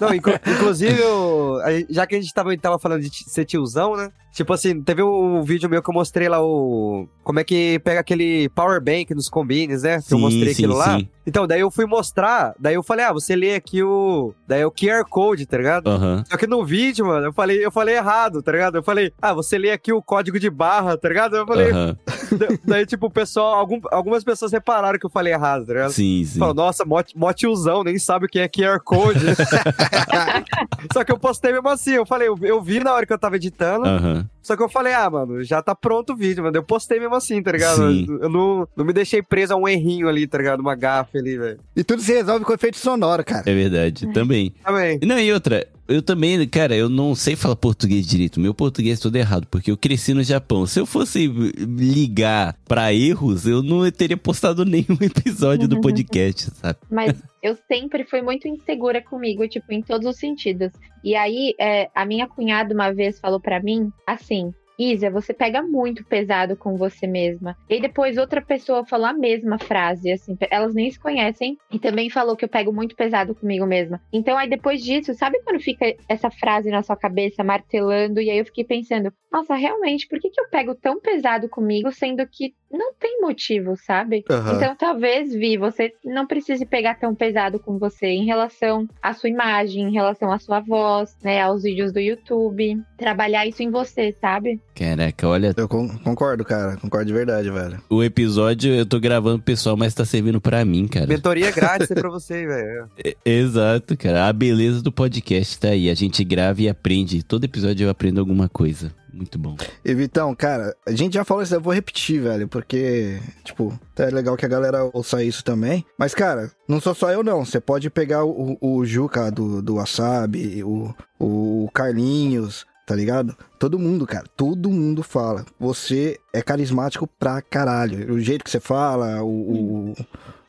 Não, inclu- inclusive, eu- já que a gente tava, tava falando de ser tiozão, né? Tipo assim, teve um vídeo meu que eu mostrei lá o. Como é que pega aquele power bank nos combines, né? Que eu Sim, mostrei sim, aquilo lá. Então, daí eu fui mostrar, daí eu falei, ah, você lê aqui o. Daí é o QR Code, tá ligado? Aham. Só que no vídeo, mano, eu falei, eu falei errado, tá ligado? Eu falei, ah, você lê aqui o código de barra, tá ligado? Eu falei, da- daí, tipo, o pessoal, algum- algumas pessoas repararam que eu falei errado, tá ligado? Sim, sim. Nossa, mó, mó tiozão, nem sabe o que é QR Code. só que eu postei mesmo assim, eu falei, eu, eu vi na hora que eu tava editando, Aham. só que eu falei, ah, mano, já tá pronto o vídeo, mano. Eu postei mesmo assim, tá ligado? Sim. Eu, eu não, não me deixei preso a um errinho ali, tá ligado? Uma ali, velho. E tudo se resolve com efeito sonoro, cara. É verdade, também. Também. Não, e outra, eu também, cara, eu não sei falar português direito. Meu português é todo errado, porque eu cresci no Japão. Se eu fosse ligar pra erros, eu não teria postado nenhum episódio do podcast, sabe? Mas eu sempre fui muito insegura comigo, tipo, em todos os sentidos. E aí, é, a minha cunhada uma vez falou pra mim assim. Isa, você pega muito pesado com você mesma. E depois outra pessoa falou a mesma frase, assim, elas nem se conhecem, e também falou que eu pego muito pesado comigo mesma. Então aí depois disso, sabe quando fica essa frase na sua cabeça martelando? E aí eu fiquei pensando, nossa, realmente, por que, que eu pego tão pesado comigo, sendo que não tem motivo, sabe? Aham. Então, talvez, Vi, você não precise pegar tão pesado com você em relação à sua imagem, em relação à sua voz, né, aos vídeos do YouTube. Trabalhar isso em você, sabe? Caraca, olha, Eu con- concordo, cara. Concordo de verdade, velho. o episódio eu tô gravando pro pessoal, mas tá servindo pra mim, cara. Mentoria grátis aí pra você, velho. É- Exato, cara. A beleza do podcast tá aí. A gente grava e aprende. Todo episódio eu aprendo alguma coisa. Muito bom. E Vitão, cara, a gente já falou isso, eu vou repetir, velho, porque, tipo, é legal que a galera ouça isso também. Mas, cara, não sou só eu, não. Você pode pegar o, o Juca do, do Wasabi, o, o Carlinhos, tá ligado? Todo mundo, cara, todo mundo fala. Você é carismático pra caralho. O jeito que você fala, o. o-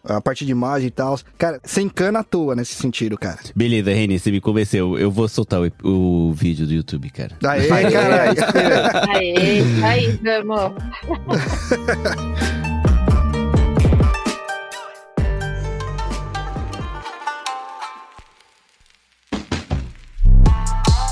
a parte de imagem e tal. Cara, você encana à toa nesse sentido, cara. Beleza, Reni, você me convenceu. Eu vou soltar o, o vídeo do YouTube, cara. Aê, caralho. Aê, aí, vamos.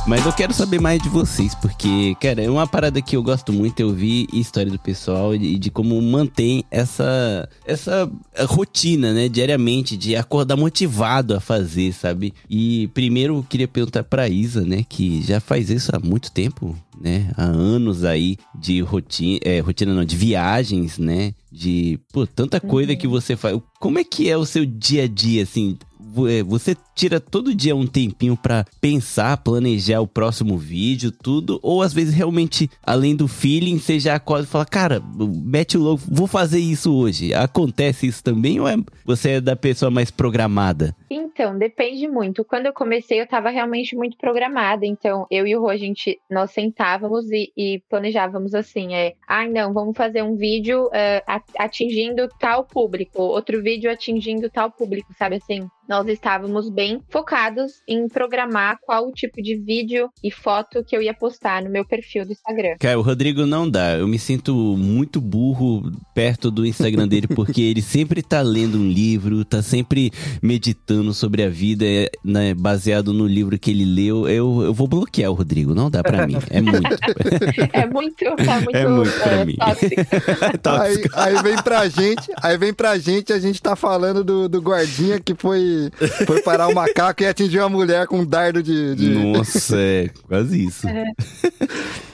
Mas eu quero saber mais de vocês, porque, cara, é uma parada que eu gosto muito, eu vi história do pessoal e de como mantém essa, essa rotina, né, diariamente, de acordar motivado a fazer, sabe? E primeiro eu queria perguntar pra Isa, né, que já faz isso há muito tempo, né, há anos aí de rotina, é, rotina não, de viagens, né, de, pô, tanta coisa que você faz. Como é que é o seu dia a dia, assim? É, Você tira todo dia um tempinho pra pensar, planejar o próximo vídeo, tudo? Ou às vezes realmente, além do feeling, você já acorda e fala, cara, mete o louco, vou fazer isso hoje. Acontece isso também ou é, você é da pessoa mais programada? Então, depende muito. Quando eu comecei, eu tava realmente muito programada. Então, eu e o Rô, a gente, nós sentávamos e, e planejávamos assim, é, ai não, vamos fazer um vídeo a- atingindo tal público, outro vídeo atingindo tal público, sabe assim? nós estávamos bem focados em programar qual o tipo de vídeo e foto que eu ia postar no meu perfil do Instagram. Cara, o Rodrigo não dá. Eu me sinto muito burro perto do Instagram dele, porque ele sempre tá lendo um livro, tá sempre meditando sobre a vida, é, né, baseado no livro que ele leu. Eu, eu vou bloquear o Rodrigo, não dá pra mim. É muito. É muito, é muito, É muito pra é, mim. tóxico. Aí, aí vem pra gente, aí vem pra gente, a gente tá falando do, do guardinha que foi, foi parar o macaco e atingiu a mulher com um dardo de. de- Nossa, é quase isso.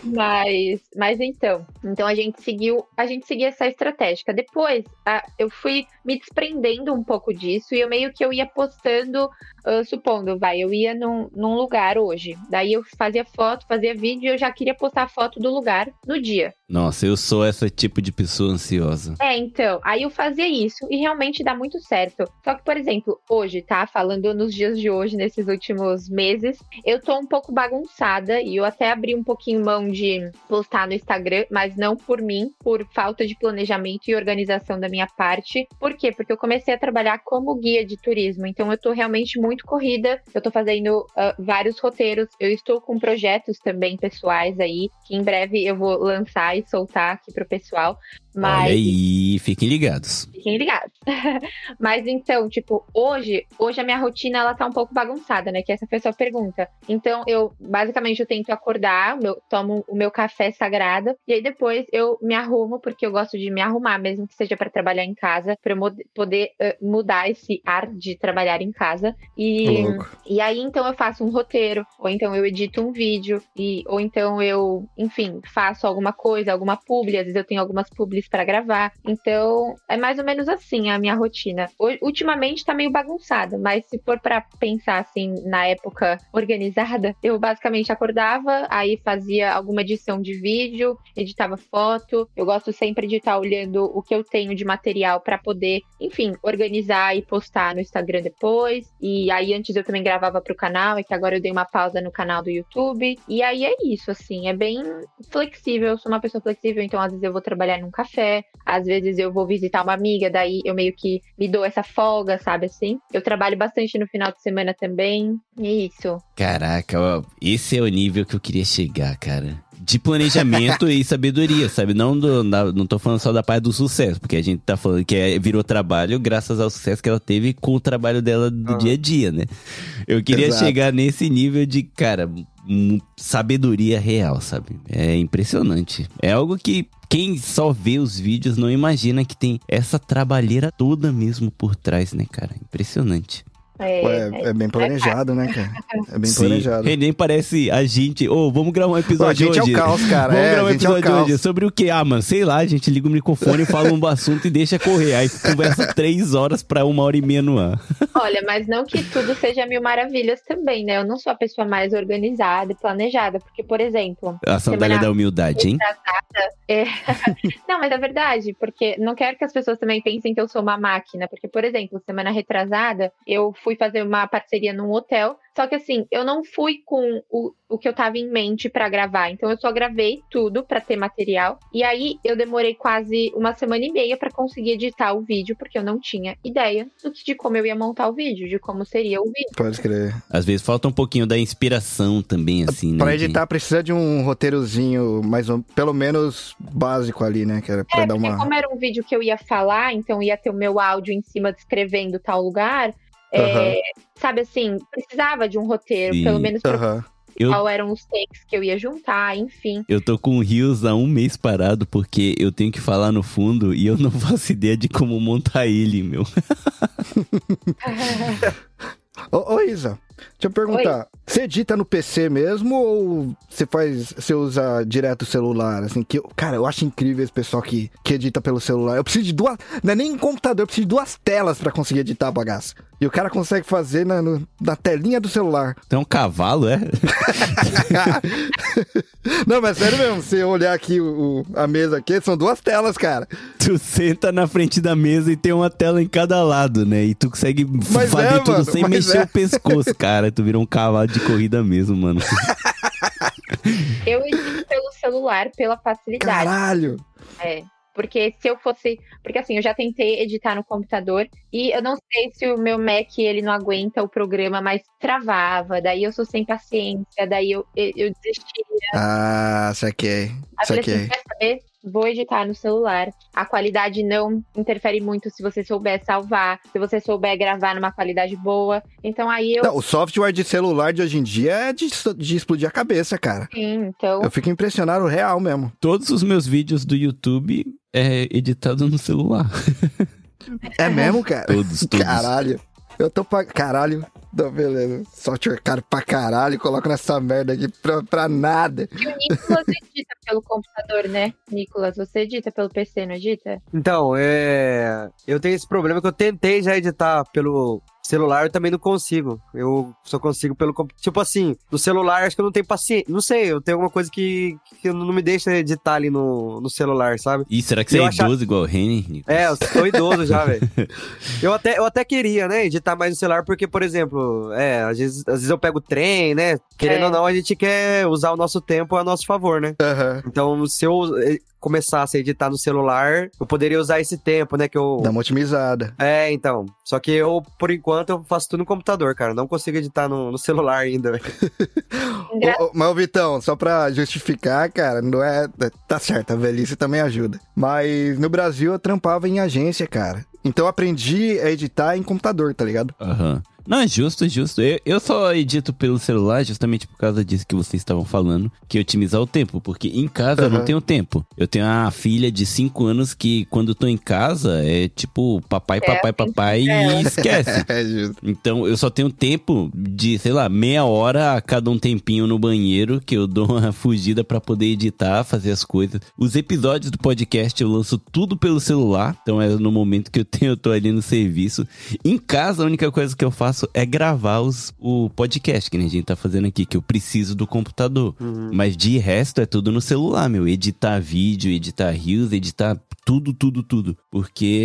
Mas, mas então, então a gente seguiu, a gente seguia essa estratégia. Depois, a- eu fui me desprendendo um pouco disso e eu meio que eu ia postando, ah, supondo, vai, eu ia num, num lugar hoje. Daí eu fazia foto, fazia vídeo e eu já queria postar a foto do lugar no dia. Nossa, eu sou esse tipo de pessoa ansiosa. É, então, aí eu fazia isso e realmente dá muito certo. Só que, por exemplo, hoje, tá? Falando nos dias de hoje, nesses últimos meses, eu tô um pouco bagunçada e eu até abri um pouquinho mão de postar no Instagram, mas não por mim, por falta de planejamento e organização da minha parte. Por quê? Porque eu comecei a trabalhar como guia de turismo, então eu tô realmente muito corrida, eu tô fazendo ah, vários roteiros, eu estou com projetos também pessoais aí, que em breve eu vou lançar soltar aqui pro pessoal. Mas Olha aí, fiquem ligados. Fiquem ligados. Mas então, tipo, hoje, hoje a minha rotina ela tá um pouco bagunçada, né? Que essa foi a sua pergunta. Então, eu basicamente eu tento acordar, meu, tomo o meu café sagrado e aí depois eu me arrumo porque eu gosto de me arrumar, mesmo que seja para trabalhar em casa, para eu poder eh, mudar esse ar de trabalhar em casa. E louco. e aí, então, eu faço um roteiro, ou então eu edito um vídeo, e, ou então eu, enfim, faço alguma coisa, alguma publi, às vezes eu tenho algumas publis pra gravar. Então, é mais ou menos assim a minha rotina. Ultimamente tá meio bagunçada, mas se for pra pensar assim, na época organizada, eu basicamente acordava, aí fazia alguma edição de vídeo, editava foto. Eu gosto sempre de estar olhando o que eu tenho de material pra poder, enfim, organizar e postar no Instagram depois. E aí antes eu também gravava pro canal, é que agora eu dei uma pausa no canal do YouTube. E aí é isso, assim, é bem flexível. Eu sou uma pessoa flexível, então às vezes eu vou trabalhar num café, às vezes eu vou visitar uma amiga, daí eu meio que me dou essa folga, sabe assim? Eu trabalho bastante no final de semana também. E é isso. Caraca, ó, esse é o nível que eu queria chegar, cara. De planejamento e sabedoria, sabe? Não, do, na- não tô falando só da parte do sucesso, porque a gente tá falando que é- virou trabalho graças ao sucesso que ela teve com o trabalho dela do Ah. dia a dia, né? Eu queria Exato. chegar nesse nível de, cara, sabedoria real, sabe? É impressionante. É algo que quem só vê os vídeos não imagina que tem essa trabalheira toda mesmo por trás, né, cara? Impressionante. É, Ué, é bem planejado, né, cara? É bem Sim. planejado. E nem parece a gente. Ô, vamos gravar um episódio a gente hoje. é o caos, cara. Vamos é, gravar um a gente é o episódio caos. hoje. Sobre o que? Ah, mano, sei lá, a gente liga o microfone, fala um assunto e deixa correr. Aí conversa três horas pra uma hora e meia no ar. Olha, mas não que tudo seja mil maravilhas também, né? Eu não sou a pessoa mais organizada e planejada, porque, por exemplo, A sandália da humildade, hein? É. não, mas é verdade, porque não quero que as pessoas também pensem que eu sou uma máquina, porque, por exemplo, semana retrasada, eu fui fazer uma parceria num hotel, só que assim, eu não fui com o, o que eu tava em mente pra gravar, então eu só gravei tudo pra ter material, e aí eu demorei quase uma semana e meia pra conseguir editar o vídeo, porque eu não tinha ideia do que, de como eu ia montar o vídeo, de como seria o vídeo. Pode crer. Às vezes falta um pouquinho da inspiração também, assim, né? Pra de- editar precisa de um roteirozinho, mais ou, pelo menos básico ali, né? Que era pra É, dar uma. como era um vídeo que eu ia falar, então ia ter o meu áudio em cima descrevendo tal lugar, É, sabe assim, precisava de um roteiro, Sim. pelo menos pra Aham. Eu- qual eram os takes que eu ia juntar, enfim. Eu tô com o Rios há um mês parado porque eu tenho que falar no fundo e eu não faço ideia de como montar ele, meu. Ô, ô, Isa, deixa eu perguntar. Você edita no PC mesmo ou você faz. Você usa direto o celular? Assim, que eu- cara, eu acho incrível esse pessoal que, que edita pelo celular. Eu preciso de duas. Não é nem um computador, eu preciso de duas telas pra conseguir editar a bagaça. E o cara consegue fazer na, no- na telinha do celular. Tem um cavalo, é? Não, mas sério mesmo, se eu olhar aqui o, o- a mesa aqui, são duas telas, cara. Tu senta na frente da mesa e tem uma tela em cada lado, né? E tu consegue Mas fazer é, tudo mano, sem mexer é. o pescoço, cara. Tu vira um cavalo de corrida mesmo, mano. Eu edito pelo celular, pela facilidade. Caralho. É. Porque se eu fosse. Porque assim, eu já tentei editar no computador e eu não sei se o meu Mac ele não aguenta o programa, mas travava. Daí eu sou sem paciência, daí eu, eu, eu desistia. Ah, saquei. Assim, Saquei. quer saber? Vou editar no celular. A qualidade não interfere muito se você souber salvar, se você souber gravar numa qualidade boa. Então aí eu. Não, o software de celular de hoje em dia é de, de explodir a cabeça, cara. Sim, então. Eu fico impressionado real mesmo. Todos os meus vídeos do YouTube é editado no celular. É mesmo, cara? Todos, todos. Caralho. Eu tô pra. Caralho. Não, beleza. Software caro pra caralho. Coloco nessa merda aqui pra, pra nada. E o Nicolas edita pelo computador, né? Nicolas, você edita pelo PC, não edita? Então, é. Eu tenho esse problema que eu tentei já editar pelo celular, eu também não consigo. Eu só consigo pelo. Tipo assim, no celular acho que eu não tenho paciência. Não sei, eu tenho alguma coisa que, que não me deixa editar ali no, no celular, sabe? Ih, será que você Eu é idoso igual o Reni? Nico? É, eu sou idoso já, velho. Eu até, eu até queria, né, editar mais no celular, porque, por exemplo, é, às vezes, às vezes eu pego o trem, né? Querendo É. ou não, a gente quer usar o nosso tempo a nosso favor, né? Aham. Então, se eu eh, começasse a editar no celular, eu poderia usar esse tempo, né? Que eu. Dá uma otimizada. É, então. Só que eu, por enquanto, eu faço tudo no computador, cara. Não consigo editar no, no celular ainda. velho. Mas, ô, Vitão, só pra justificar, cara, não é. Tá certo, a velhice também ajuda. Mas no Brasil eu trampava em agência, cara. Então eu aprendi a editar em computador, tá ligado? Aham. Não, é justo, é justo. Eu, eu só edito pelo celular justamente por causa disso que vocês estavam falando, que é otimizar o tempo, porque em casa eu não tenho tempo. Eu tenho uma filha de 5 anos que quando eu tô em casa é tipo papai, É, papai, papai ela. e esquece. É justo. Então eu só tenho tempo de, sei lá, meia hora a cada um tempinho no banheiro que eu dou uma fugida pra poder editar, fazer as coisas. Os episódios do podcast eu lanço tudo pelo celular, então é no momento que eu tenho, eu tô ali no serviço. Em casa, a única coisa que eu faço é gravar os, o podcast que a gente tá fazendo aqui, que eu preciso do computador. Mas de resto é tudo no celular, meu. Editar vídeo, editar reels, editar tudo, tudo, tudo. Porque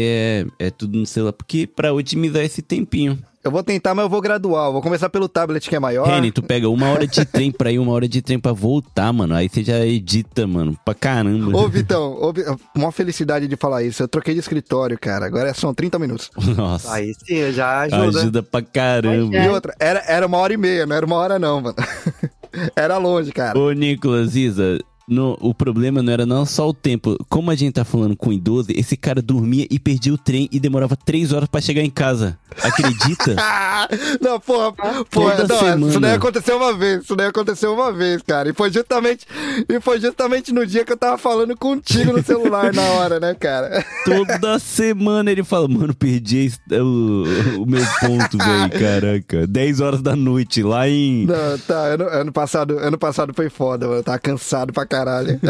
é, é tudo no celular. Porque pra otimizar esse tempinho. Eu vou tentar, mas eu vou gradual. Vou começar pelo tablet que é maior. Reni, tu pega uma hora de trem pra ir, uma hora de trem pra voltar, mano. Aí você já edita, mano, pra caramba. Ô, Vitão, ô, uma felicidade de falar isso. Eu troquei de escritório, cara. Agora são 30 minutos. Nossa, Aí sim, já ajuda. ajuda. pra caramba. Pois E É. outra, era, era uma hora e meia, não era uma hora não, mano. era longe, cara. Ô, Nicolas, Isa, no- o problema não era não só o tempo. Como a gente tá falando com idoso, esse cara dormia e perdia o trem e demorava três horas pra chegar em casa. Acredita? Não, porra, porra, Toda não, semana. isso daí aconteceu uma vez, isso daí aconteceu uma vez, cara. E foi justamente, e foi justamente no dia que eu tava falando contigo no celular na hora, né, cara? Toda semana ele fala, mano, perdi esse- o, o meu ponto, velho. Caraca. 10 horas da noite, lá em. Não, tá, ano, ano passado, ano passado foi foda, mano. Eu tava cansado pra caralho. Cara,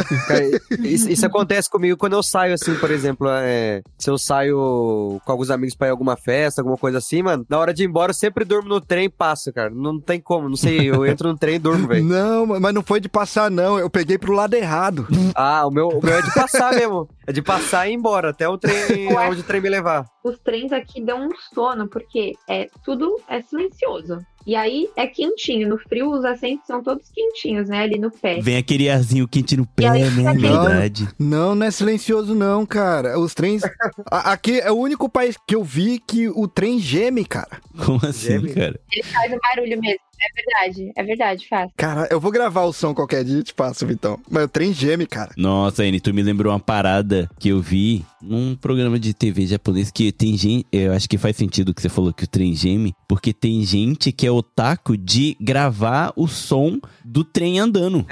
Isso, isso acontece comigo quando eu saio, assim, por exemplo, é, se eu saio com alguns amigos pra ir a alguma festa, alguma coisa assim, mano, na hora de ir embora eu sempre durmo no trem e passo, cara. Não tem como, não sei, eu entro no trem e durmo, velho. Não, mas não foi de passar, não. Eu peguei pro lado errado. Ah, o meu, o meu é de passar mesmo. É de passar e ir embora, até o trem, Ué. onde o trem me levar. Os trens aqui dão um sono, porque é tudo é silencioso. E aí é quentinho. No frio, os assentos são todos quentinhos, né? Ali no pé. Vem aquele arzinho quente no pé, aí, né? aquele- Verdade. Não, não é silencioso, não, cara. Os trens. A- aqui é o único país que eu vi que o trem geme, cara. Como assim, Geme. cara? Ele faz um barulho mesmo. É verdade, é verdade, faz. Cara, eu vou gravar o som qualquer dia e te passo, Vitão. Mas o trem geme, cara. Nossa, Anny, tu me lembrou uma parada que eu vi num programa de TV japonês que tem gente. Eu acho que faz sentido que você falou que o trem geme, porque tem gente que é otaku de gravar o som do trem andando.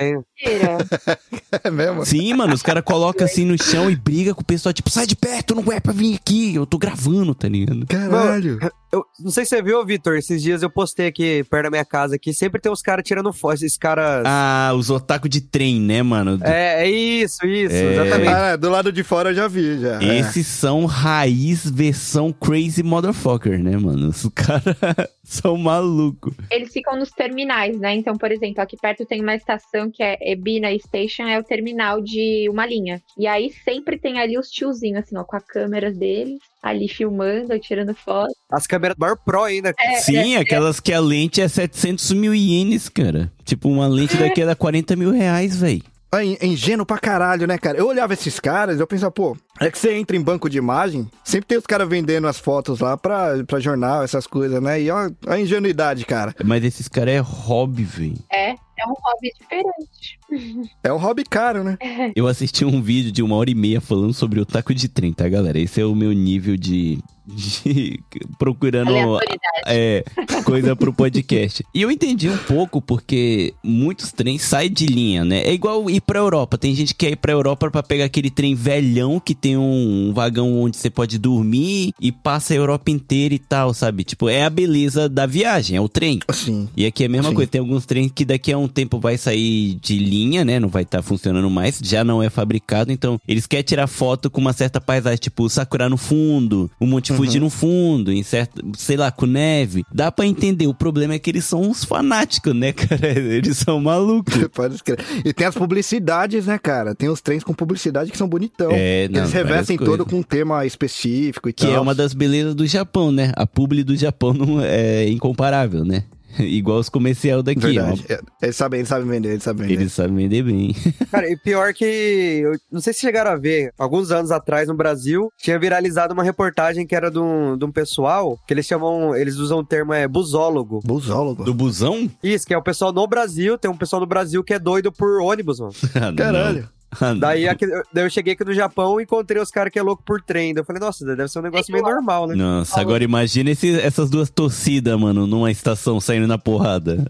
Mentira. É mesmo? Sim, mano, os caras colocam assim no chão e briga com o pessoal, tipo, sai de perto, não é pra vir aqui, eu tô gravando, tá ligado? Caralho. Eu não sei se você viu, Vitor, esses dias eu postei aqui perto da minha casa aqui, sempre tem uns caras tirando foto, esses caras... Ah, os otaku de trem, né, mano? É, é isso, isso, É. exatamente. Ah, do lado de fora eu já vi, já. É. Esses são raiz versão crazy motherfucker, né, mano? Os caras são malucos. Eles ficam nos terminais, né? Então, por exemplo, aqui perto tem uma estação que é Ebina Station, é o terminal de uma linha. E aí sempre tem ali os tiozinhos, assim, ó, com a câmera deles, ali filmando, tirando foto. As câmeras maior pro ainda. É, Sim, aquelas que a lente é 700 mil ienes, cara. Tipo, uma lente daqui é 40 mil reais, velho. é in- é ingênuo pra caralho, né, cara? Eu olhava esses caras, eu pensava, pô, é que você entra em banco de imagem, sempre tem os caras vendendo as fotos lá pra, pra jornal, essas coisas, né? E ó, a ingenuidade, cara. Mas esses caras é hobby, velho. É, é um hobby diferente. É um hobby caro, né? Eu assisti um vídeo de uma hora e meia falando sobre o taco de trem, tá, galera? Esse é o meu nível de. De procurando é, coisa pro podcast. E eu entendi um pouco porque muitos trens saem de linha, né? É igual ir pra Europa. Tem gente que quer ir pra Europa pra pegar aquele trem velhão que tem um, vagão onde você pode dormir e passa a Europa inteira e tal, sabe? Tipo, é a beleza da viagem, é o trem. Assim. E aqui é a mesma Sim. coisa, tem alguns trens que daqui a um tempo vai sair de linha, né? Não vai estar funcionando mais, já não é fabricado, então eles querem tirar foto com uma certa paisagem, tipo Sakura no fundo, o Monte Fuji no fundo, em certo, sei lá, com neve. Dá pra entender, o problema é que eles são uns fanáticos, né, cara? Eles são malucos. Pode escrever. E tem as publicidades, né, cara? Tem os trens com publicidade que são bonitão. É, não, Eles revestem todo com um tema específico e Que tal. é uma das belezas do Japão, né? A publi do Japão não é incomparável, né? Igual os comercial daqui. é Verdade. É, Eles sabem, eles sabem vender, eles sabem vender. Eles sabem vender bem. Cara, e pior que. Eu não sei se chegaram a ver, alguns anos atrás no Brasil, tinha viralizado uma reportagem que era de um, de um pessoal que eles chamam. Eles usam o termo é busólogo. Busólogo. Do busão? Isso, que é o pessoal no Brasil, tem um pessoal no Brasil que é doido por ônibus, mano. Ah, não. Caralho. Ah. Daí, aqui- daí eu cheguei aqui no Japão e encontrei os caras que é louco por trem. Daí eu falei, nossa, deve ser um negócio meio normal, né? Nossa, agora imagina esse- essas duas torcidas, mano, numa estação saindo na porrada.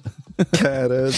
Caramba.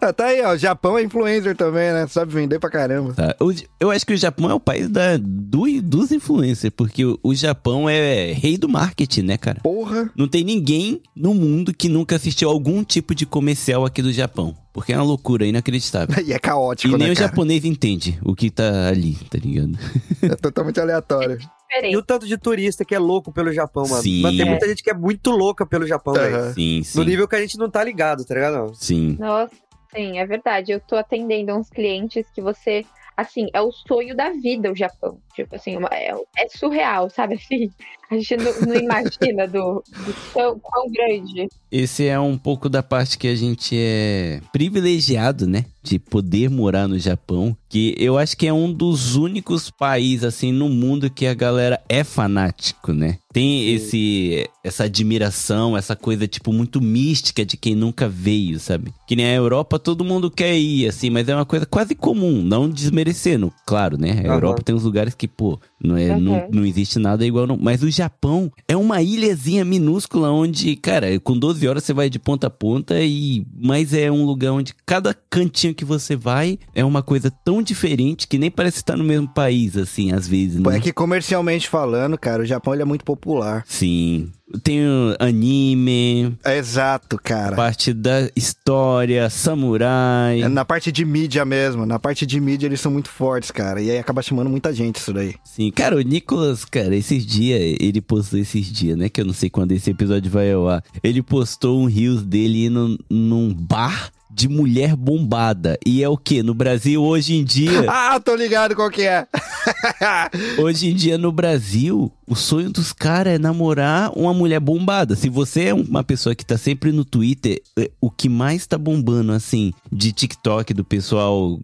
Ah, tá aí, ó. O Japão é influencer também, né? Sabe vender pra caramba. Tá? O- eu acho que o Japão é o país da, do- dos influencers, porque o, o Japão é rei do marketing, né, cara? Porra. Não tem ninguém no mundo que nunca assistiu algum tipo de comercial aqui do Japão. Porque é uma loucura inacreditável. E é caótico, E nem né, o cara? japonês entende o que tá ali, tá ligado? É totalmente aleatório. E Diferente. o tanto de turista que é louco pelo Japão, mano. Sim. Mano, tem É. muita gente que é muito louca pelo Japão, velho. Aham. Sim, No sim. nível que a gente não tá ligado, tá ligado? Sim. Nossa, sim, é verdade. Eu tô atendendo uns clientes que você. Assim, é o sonho da vida o Japão. Tipo assim, uma- é, é surreal, sabe? Assim, a gente não, não imagina do, do tão, quão grande. Esse é um pouco da parte que a gente é privilegiado, né? De poder morar no Japão. Que eu acho que é um dos únicos países, assim, no mundo que a galera é fanático, né? Tem esse, essa admiração, essa coisa, tipo, muito mística de quem nunca veio, sabe? Que nem a Europa, todo mundo quer ir, assim, mas é uma coisa quase comum, não desmerecendo, claro, né? A Aham. Europa tem uns lugares que, pô, não, é, não, Uhum. não existe nada igual. Não. Mas o Japão é uma ilhazinha minúscula onde, cara, com 12 horas você vai de ponta a ponta e. Mas é um lugar onde cada cantinho que você vai é uma coisa tão diferente que nem parece estar no mesmo país, assim, às vezes, Pô, né? É que comercialmente falando, cara, o Japão ele é muito popular. Sim. Tem anime, É exato, cara. parte da história, samurai. É na parte de mídia mesmo. Na parte de mídia eles são muito fortes, cara. E aí acaba chamando muita gente isso daí. Sim, cara, o Nicolas, cara, esses dias, ele postou esses dias, né? Que eu não sei quando esse episódio vai ao ar. Ele postou um rios dele indo num bar de mulher bombada. E é o quê? No Brasil, hoje em dia, Ah, tô ligado qual que é. hoje em dia no Brasil, o sonho dos caras é namorar uma mulher bombada. Se você é uma pessoa que tá sempre no Twitter, é, o que mais tá bombando, assim, de TikTok, do pessoal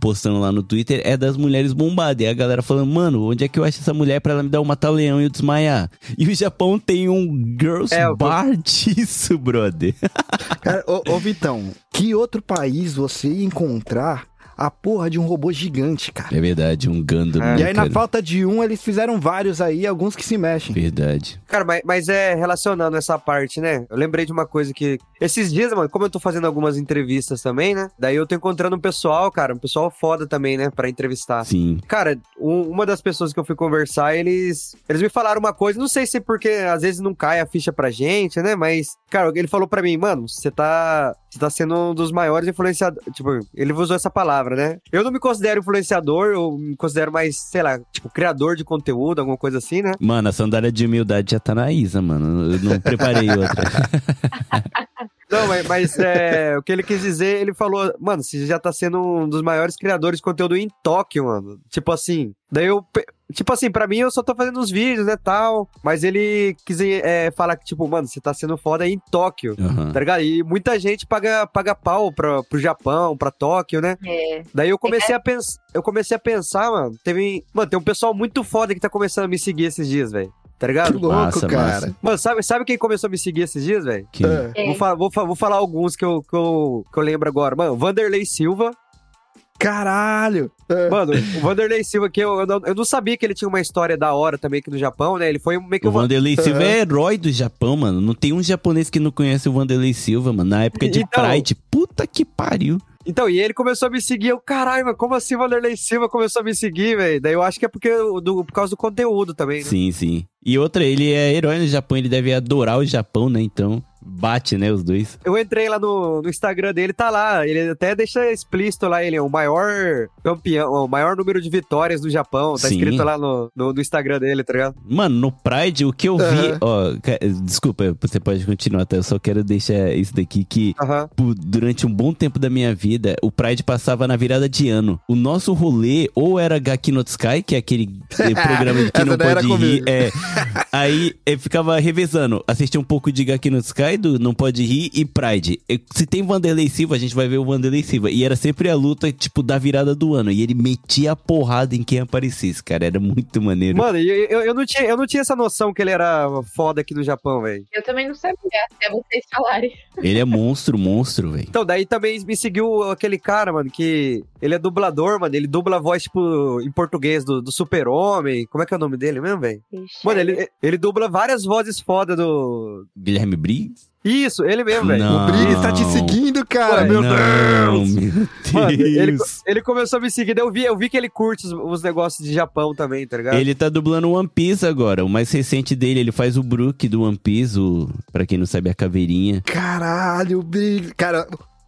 postando lá no Twitter, é das mulheres bombadas. E a galera falando, mano, onde é que eu acho essa mulher pra ela me dar um mata-leão e eu desmaiar? E o Japão tem um girls É, eu- bar disso, brother. Cara, ô, ô, Vitão, que outro país você encontrar a porra de um robô gigante, cara? É verdade, um Gundam. É. né, E aí, na cara? falta de um, eles fizeram vários aí, alguns que se mexem. Verdade. Cara, mas, mas é relacionando essa parte, né? Eu lembrei de uma coisa que. Esses dias, mano, como eu tô fazendo algumas entrevistas também, né? Daí eu tô encontrando um pessoal, cara, um pessoal foda também, né? Pra entrevistar. Sim. Cara, um- uma das pessoas que eu fui conversar, eles. Eles me falaram uma coisa, não sei se é porque às vezes não cai a ficha pra gente, né? Mas, cara, ele falou pra mim, mano, você tá. Você tá sendo um dos maiores influenciadores. Tipo, ele usou essa palavra, né? Eu não me considero influenciador, eu me considero mais, sei lá, tipo, criador de conteúdo, alguma coisa assim, né? Mano, a sandália de humildade já tá na Isa, mano. Eu não preparei outra. Não, mas, mas, é, o que ele quis dizer, ele falou, mano, você já tá sendo um dos maiores criadores de conteúdo em Tóquio, mano. Tipo assim, daí eu. Tipo assim, pra mim eu só tô fazendo uns vídeos, né, tal. Mas ele quis é, falar que, tipo, mano, você tá sendo foda aí em Tóquio. Aham. Tá ligado? E muita gente paga, paga pau pra, pro Japão, pra Tóquio, né? É. Daí eu comecei a pensar. Eu comecei a pensar, mano. Teve. Mano, tem um pessoal muito foda que tá começando a me seguir esses dias, velho. Tá Que ligado? louco, Massa, cara. massa. Mano, sabe, sabe quem começou a me seguir esses dias, velho? Que- É. É. Vou, fa- vou, vou falar alguns que eu, que, eu, que eu lembro agora. Mano, Vanderlei Silva. Caralho. É. Mano, o Vanderlei Silva, que eu, eu, não, eu não sabia que ele tinha uma história da hora também aqui no Japão, né? Ele foi meio que O. Vanderlei Silva é herói do Japão, mano. Não tem um japonês que não conhece o Vanderlei Silva, mano. Na época de Então- Pride. Puta que pariu. Então, e ele começou a me seguir. Eu, caralho, mano, como assim o Vanderlei Silva começou a me seguir, velho? Daí eu acho que é porque do, por causa do conteúdo também, né? Sim, sim. E outra, ele é herói no Japão, ele deve adorar o Japão, né? Então, bate, né, os dois. Eu entrei lá no, no Instagram dele, tá lá. Ele até deixa explícito lá, ele é o maior campeão, o maior número de vitórias do Japão. Tá Sim. escrito lá no, no, no Instagram dele, tá ligado? Mano, no Pride, o que eu vi. Ó, desculpa, você pode continuar, tá? Eu só quero deixar isso daqui que. Por- Durante um bom tempo da minha vida, o Pride passava na virada de ano. O nosso rolê ou era Gaki no Sky, que é aquele eh, programa de que não pode rir. É, aí eu ficava revezando. Assistia um pouco de Gaki no Sky, do Não Pode Rir e Pride. Se tem Vanderlei Silva, a gente vai ver o Vanderlei Silva. E era sempre a luta, tipo, da virada do ano. E ele metia a porrada em quem aparecesse, cara. Era muito maneiro. Mano, eu, eu, eu não tinha, eu não tinha essa noção que ele era foda aqui no Japão, velho. Eu também não sabia, até vocês falarem. Ele é monstro, monstro, velho. Então, daí também me seguiu aquele cara, mano, que ele é dublador, mano. Ele dubla a voz, tipo, em português do, do Super-Homem. Como é que é o nome dele mesmo, velho? Mano, ele, ele dubla várias vozes foda do. Guilherme Briggs? Isso, ele mesmo, velho. Não. O Briggs tá te seguindo, cara. Ué, Meu não, Deus. meu Deus. Mano, ele, ele começou a me seguir, eu vi, eu vi que ele curte os, os negócios de Japão também, tá ligado? Ele tá dublando One Piece agora. O mais recente dele, ele faz o Brook do One Piece, o, pra quem não sabe, a caveirinha. Caralho, o Briggs. Cara,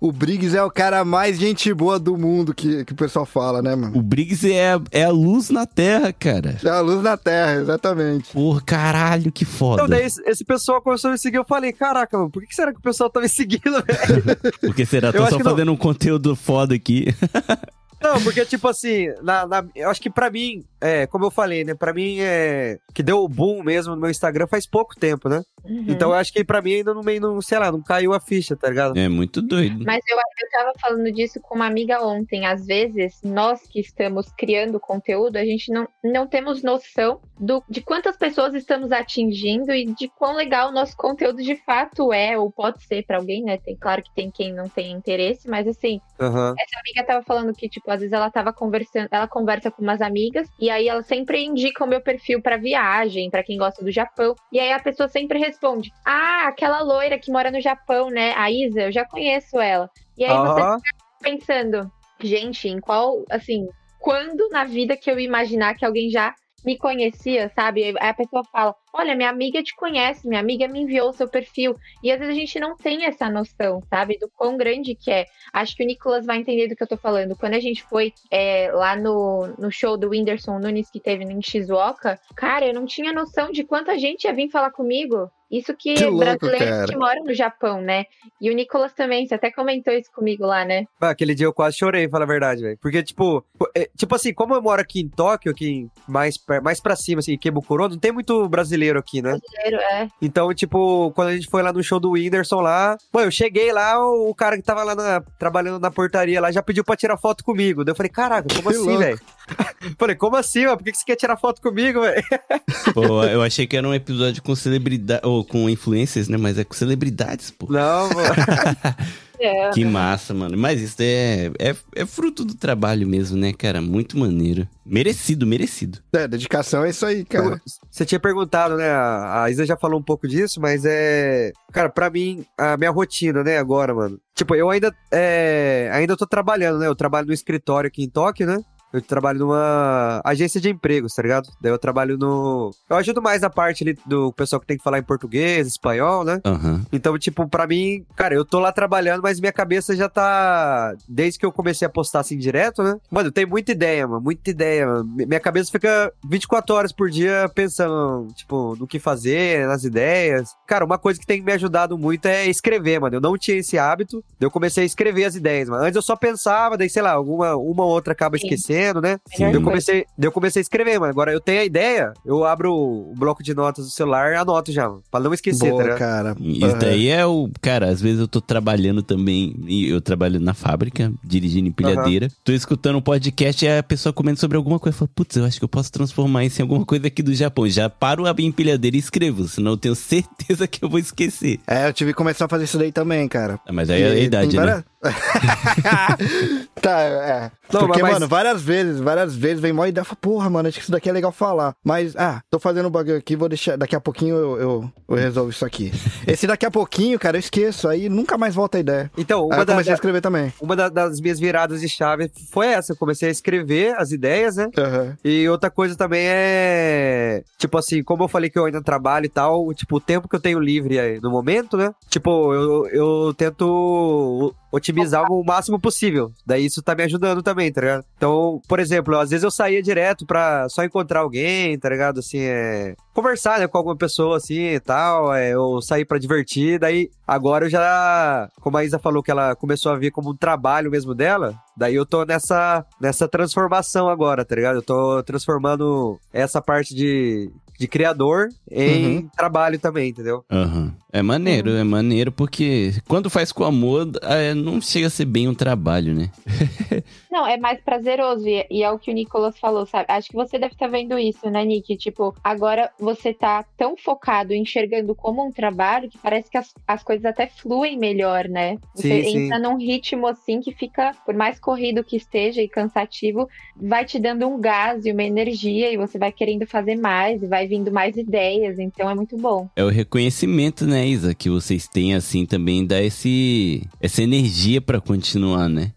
o Briggs é o cara mais gente boa do mundo que, que o pessoal fala, né, mano? O Briggs é, a- é a luz na terra, cara. É a luz na terra, exatamente. Porra, caralho, que foda. Então, daí esse, esse pessoal começou a me seguir, eu falei, caraca, mano, por que, será que o pessoal tá me seguindo, velho? Por que será? Tô acho só que não. fazendo um conteúdo foda aqui. Não, porque, tipo assim, na, na- eu acho que pra mim, é, como eu falei, né, pra mim é, que deu o boom mesmo no meu Instagram faz pouco tempo, né? Uhum. Então eu acho que pra mim ainda não, meio, não, sei lá, não caiu a ficha, tá ligado? É muito doido. Mas eu, eu tava falando disso com uma amiga ontem. Às vezes, nós que estamos criando conteúdo, a gente não, não temos noção do, de quantas pessoas estamos atingindo e de quão legal o nosso conteúdo de fato é, ou pode ser pra alguém, né? Tem, claro que tem quem não tem interesse, mas assim, Aham. essa amiga tava falando que, tipo, às vezes ela tava conversando, ela conversa com umas amigas, e aí ela sempre indica o meu perfil pra viagem, pra quem gosta do Japão. E aí a pessoa sempre responde: Ah, aquela loira que mora no Japão, né? A Isa, eu já conheço ela. E aí você Aham. pensando, gente, em qual, assim, quando na vida que eu imaginar que alguém já me conhecia, sabe? Aí a pessoa fala: Olha, minha amiga te conhece, minha amiga me enviou o seu perfil. E às vezes a gente não tem essa noção, sabe? Do quão grande que é. Acho que o Nicolas vai entender do que eu tô falando. Quando a gente foi é, lá no, no show do Whindersson Nunes que teve em Shizuoka, cara, eu não tinha noção de quanta gente ia vir falar comigo. Isso que, Que louco, brasileiros cara. que moram no Japão, né? E o Nicolas também, você até comentou isso comigo lá, né? Ah, Aquele dia eu quase chorei, fala a verdade, velho. Porque, tipo, é, tipo assim, como eu moro aqui em Tóquio, aqui mais, per- mais pra cima, assim, em Kebukuro, não tem muito brasileiro aqui, né? Brasileiro, é. Então, tipo, quando a gente foi lá no show do Whindersson lá, pô, eu cheguei lá, o, o cara que tava lá na- trabalhando na portaria lá já pediu pra tirar foto comigo. Daí eu falei, caraca, como Que assim, velho? falei, como assim, mano? Por que, você quer tirar foto comigo, velho? Pô, eu achei que era um episódio com celebridade, ou com influencers, né? Mas é com celebridades, pô. Não, mano. É. Que massa, mano. Mas isso é, é, é fruto do trabalho mesmo, né, cara? Muito maneiro. Merecido, merecido. É, dedicação é isso aí, cara. Você tinha perguntado, né? A a Isa já falou um pouco disso, mas é. Cara, pra mim, a minha rotina, né, agora, mano. Tipo, eu ainda. É... Ainda tô trabalhando, né? Eu trabalho no escritório aqui em Tóquio, né? Eu trabalho numa agência de empregos, tá ligado? Daí eu trabalho no. Eu ajudo mais na parte ali do pessoal que tem que falar em português, espanhol, né? Aham. Então, tipo, pra mim, cara, eu tô lá trabalhando, mas minha cabeça já tá. Desde que eu comecei a postar assim direto, né? Mano, tem muita ideia, mano. Muita ideia, mano. Mi- Minha cabeça fica 24 horas por dia pensando, tipo, no que fazer, nas ideias. Cara, uma coisa que tem me ajudado muito é escrever, mano. Eu não tinha esse hábito. Daí eu comecei a escrever as ideias, mano. Antes eu só pensava, daí, sei lá, alguma uma ou outra acaba Sim. esquecendo. Fazendo, né? Sim. Eu comecei, eu comecei a escrever, mano. Agora eu tenho a ideia, eu abro o bloco de notas do celular e anoto já, mano, pra não esquecer, tá Boa, ligado? cara. Isso daí é o. Cara, às vezes eu tô trabalhando também. e Eu trabalho na fábrica, dirigindo empilhadeira. Tô escutando um podcast e a pessoa comenta sobre alguma coisa. Fala, putz, eu acho que eu posso transformar isso em alguma coisa aqui do Japão. Já paro a empilhadeira e escrevo, senão eu tenho certeza que eu vou esquecer. É, eu tive que começar a fazer isso daí também, cara. Ah, Mas aí é a idade, tem né? várias- tá, é. Não, Porque, mas- mano, várias vezes, várias vezes vem mó ideia e fala, porra, mano, acho que isso daqui é legal falar. Mas, ah, tô fazendo um bagulho aqui, vou deixar. Daqui a pouquinho eu, eu, eu resolvo isso aqui. Esse daqui a pouquinho, cara, eu esqueço. Aí nunca mais volta a ideia. Então, Aí uma, eu da- comecei a da- escrever também. uma da- das minhas viradas de chave foi essa. Eu comecei a escrever as ideias, né? Aham. E outra coisa também é. Tipo assim, como eu falei que eu ainda trabalho e tal, tipo, o tempo que eu tenho livre aí no momento, né? Tipo, eu, eu tento otimizar o máximo possível. Daí isso tá me ajudando também, tá ligado? Então, por exemplo, às vezes eu saía direto pra só encontrar alguém, tá ligado? Assim, é. Conversar, né, com alguma pessoa assim e tal, é, ou sair pra divertir. Daí, agora eu já. Como a Isa falou que ela começou a ver como um trabalho mesmo dela, daí eu tô nessa, nessa transformação agora, tá ligado? Eu tô transformando essa parte de, de criador em trabalho também, entendeu? Aham. É maneiro, é maneiro, porque quando faz com amor, é, não chega a ser bem um trabalho, né? Não, é mais prazeroso. E, e é o que o Nicolas falou, sabe? Acho que você deve estar vendo isso, né, Nick? Tipo, agora você tá tão focado enxergando como um trabalho que parece que as, as coisas até fluem melhor, né? Você Sim, sim. entra num ritmo assim que fica, por mais corrido que esteja e cansativo, vai te dando um gás e uma energia e você vai querendo fazer mais e vai vindo mais ideias. Então é muito bom. É o reconhecimento, né, Isa, que vocês têm, assim, também dá esse, essa energia pra continuar, né?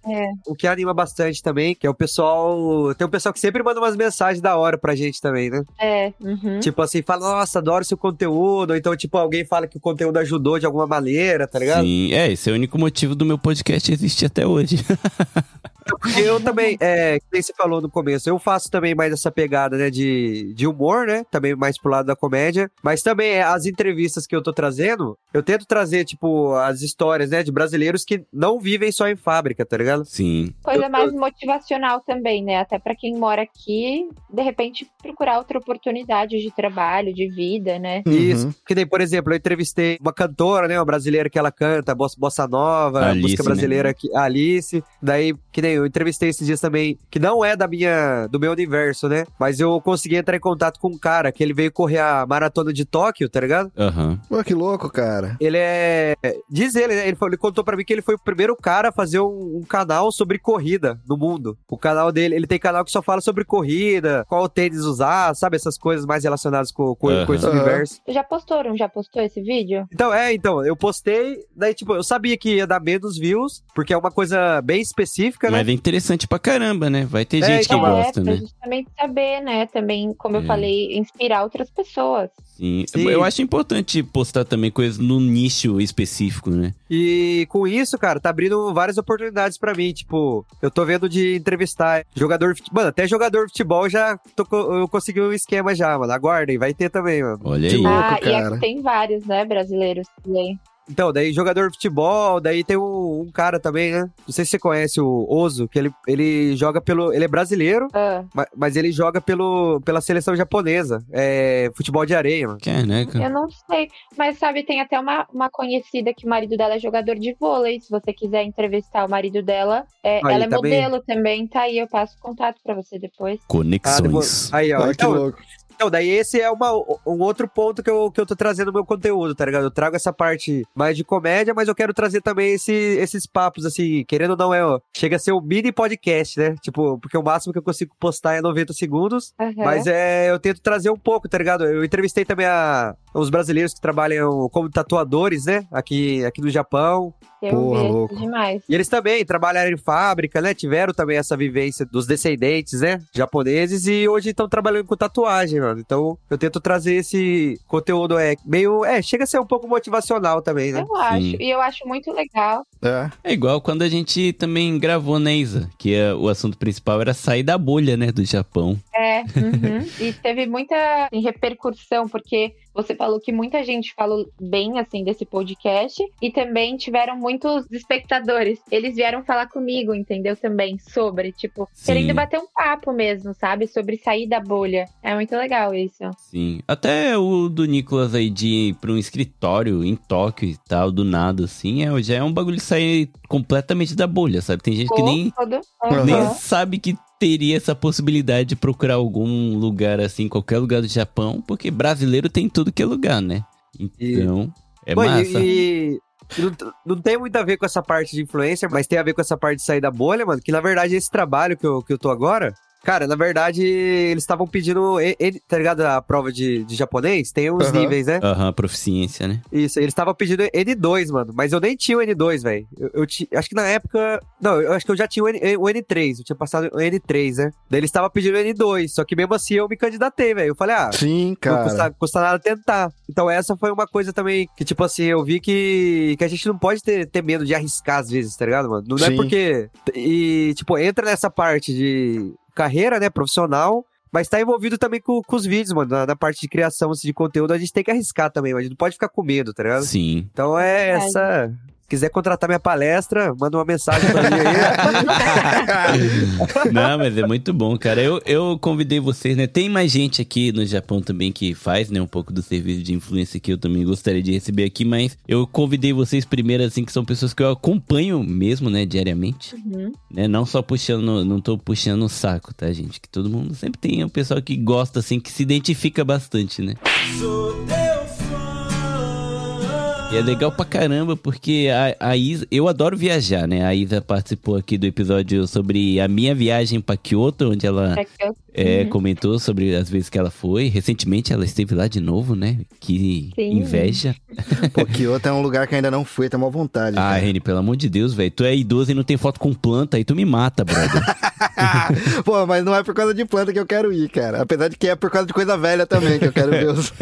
O que anima bastante também, que é o pessoal. Tem um pessoal que sempre manda umas mensagens da hora pra gente também, né? É. uhum. Tipo assim, fala, nossa, adoro seu conteúdo. Ou então, tipo, alguém fala que o conteúdo ajudou de alguma maneira, tá ligado? Sim, é, esse é o único motivo do meu podcast existir até hoje. Porque eu também, é, que nem você falou no começo, eu faço também mais essa pegada, né, de, de humor, né? Também mais pro lado da comédia. Mas também é, as entrevistas que eu tô trazendo, eu tento trazer, tipo, as histórias, né, de brasileiros que não vivem só em fábrica, tá ligado? Sim. Coisa mais motivacional também, né? Até pra quem mora aqui, de repente procurar outra oportunidade de trabalho, de vida, né? Isso. Uhum. Que nem, por exemplo, eu entrevistei uma cantora, né? Uma brasileira que ela canta, bossa, bossa nova, Alice, música né? brasileira, que, a Alice. Daí, que nem eu entrevistei esses dias também, que não é da minha, do meu universo, né? Mas eu consegui entrar em contato com um cara que ele veio correr a maratona de Tóquio, tá ligado? Aham. Pô, que louco, cara. Ele é. Diz ele, né? Ele, falou- ele contou pra mim que ele foi o primeiro cara a fazer um, um canal sobre corrida no mundo. O canal dele, ele tem canal que só fala sobre corrida, qual tênis usar, sabe? Essas coisas mais relacionadas com, com, com esse universo. Já postaram? Já postou esse vídeo? Então, é, então, eu postei, daí, tipo, eu sabia que ia dar menos views, porque é uma coisa bem específica, né? Mas é interessante pra caramba, né? Vai ter É, gente que então, gosta, é, pra né? justamente saber, né? Também, como É. eu falei, inspirar outras pessoas. Sim. Sim. Eu acho importante postar também coisas no nicho específico, né? E com isso, cara, tá abrindo várias oportunidades pra mim. Tipo, eu tô vendo de entrevistar jogador de futebol. Mano, até jogador de futebol já tô eu consegui um esquema já, mano. Aguardem, vai ter também, mano. Olha Que aí. louco, ah, e cara. aqui tem vários, né, brasileiros também. Então, daí jogador de futebol, daí tem um, um cara também, né? Não sei se você conhece o Ozo, que ele, ele joga pelo. Ele é brasileiro, Ah, ma- mas ele joga pelo, pela seleção japonesa. É futebol de areia, mano. Caraca. eu não sei, mas sabe, tem até uma, uma conhecida que o marido dela é jogador de vôlei. Se você quiser entrevistar o marido dela, é, Aí, ela é também. modelo também, tá aí, eu passo contato pra você depois. Ah, Conexões. depois- aí, ó. Ah, que então, louco. Então, daí esse é uma, um outro ponto que eu, que eu tô trazendo no meu conteúdo, tá ligado? Eu trago essa parte mais de comédia, mas eu quero trazer também esse, esses papos, assim, querendo ou não, é, ó, chega a ser um mini podcast, né? Tipo, porque o máximo que eu consigo postar é 90 segundos, Aham. mas é, eu tento trazer um pouco, tá ligado? Eu entrevistei também a, os brasileiros que trabalham como tatuadores, né? Aqui, aqui no Japão. Eu porra, vi louco. demais. E eles também trabalharam em fábrica, né? Tiveram também essa vivência dos descendentes, né? Japoneses e hoje estão trabalhando com tatuagem, mano. Então eu tento trazer esse conteúdo, é meio. É, chega a ser um pouco motivacional também, né? Eu acho, Sim. e eu acho muito legal É. É igual quando a gente também gravou, né, Isa? Que é, o assunto principal era sair da bolha, né, do Japão. É, uhum. e teve muita assim, repercussão, porque você falou que muita gente falou bem, assim, desse podcast, e também tiveram muitos espectadores. Eles vieram falar comigo, entendeu? Também, sobre, tipo, Sim. querendo bater um papo mesmo, sabe? Sobre sair da bolha. É muito legal isso. Sim. Até o do Nicolas aí de ir pra um escritório em Tóquio e tal, do nada, assim, é, já é um bagulho sair completamente da bolha, sabe? Tem gente que nem, Todo, nem sabe que teria essa possibilidade de procurar algum lugar assim, qualquer lugar do Japão, porque brasileiro tem tudo que é lugar, né? Então, é Pô, e- massa. E, e não, não tem muito a ver com essa parte de influencer, mas tem a ver com essa parte de sair da bolha, mano. Que na verdade esse trabalho que eu, que eu tô agora. Cara, na verdade, eles estavam pedindo. ele- tá ligado? A prova de, de japonês tem uns Aham. níveis, né? Aham, proficiência, né? Isso, eles estavam pedindo N2, mano. Mas eu nem tinha o N2, velho. Eu, eu ti- acho que na época. Não, eu acho que eu já tinha o, N, o N3. Eu tinha passado o N3, né? Daí eles estavam pedindo o N2. Só que mesmo assim eu me candidatei, velho. Eu falei, ah. Sim, Não cara. custa, custa nada tentar. Então essa foi uma coisa também que, tipo assim, eu vi que, que a gente não pode ter, ter medo de arriscar às vezes, tá ligado, mano? Não é Sim. porque... E, tipo, entra nessa parte de carreira, né, profissional, mas tá envolvido também com, com os vídeos, mano. Na, na parte de criação assim, de conteúdo, a gente tem que arriscar também, mano. A gente não pode ficar com medo, tá ligado? Sim. Então é Verdade. essa... Se quiser contratar minha palestra, manda uma mensagem pra mim aí. Não, mas é muito bom, cara. Eu, eu convidei vocês, né? Tem mais gente aqui no Japão também que faz, né? Um pouco do serviço de influência que eu também gostaria de receber aqui, mas eu convidei vocês primeiro, assim, que são pessoas que eu acompanho mesmo, né? Diariamente. Uhum. Né? Não só puxando, não tô puxando o saco, tá, gente? Que todo mundo sempre tem um pessoal que gosta, assim, que se identifica bastante, né? Fã. E é legal pra caramba, porque a, a Isa. Eu adoro viajar, né? A Isa participou aqui do episódio sobre a minha viagem pra Kyoto, onde ela eu- é, Uhum. comentou sobre as vezes que ela foi. Recentemente ela esteve lá de novo, né? Que Sim. inveja. Pô, Kyoto é um lugar que ainda não fui, tem uma vontade. Ah, cara. Reni, pelo amor de Deus, velho. Tu é idoso e não tem foto com planta, aí tu me mata, brother. Pô, mas não é por causa de planta que eu quero ir, cara. Apesar de que é por causa de coisa velha também, que eu quero ver os,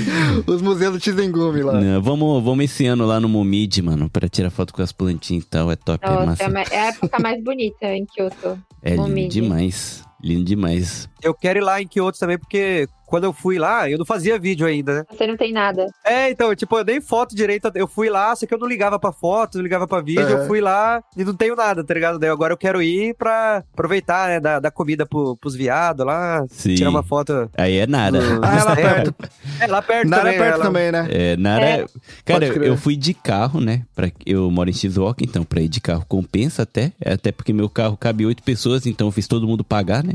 os museus do Shizengumi lá. Não, vamos, vamos esse ano lá no Momid, mano, pra tirar foto com as plantinhas e tal. É top, é Nossa, massa. é ma- é a época mais bonita em Kyoto. É lindo Momid. demais. Lindo demais. eu quero ir lá em Kyoto também, porque quando eu fui lá, eu não fazia vídeo ainda, né? Você não tem nada. É, então, tipo, eu nem foto direito. Eu fui lá, só que eu não ligava pra foto, não ligava pra vídeo. Uhum. Eu fui lá e não tenho nada, tá ligado? Daí agora eu quero ir pra aproveitar, né, da, da comida pro, pros viados lá, Sim. tirar uma foto. Aí é nada. no- Ah, é lá templos. perto. É, lá perto Nara também. é perto ela- também, né? É, Nara. É. Cara, crer. eu fui de carro, né? Pra, eu moro em Shizuoka, então pra ir de carro compensa até. É, Até porque meu carro cabe oito pessoas, então eu fiz todo mundo pagar, né?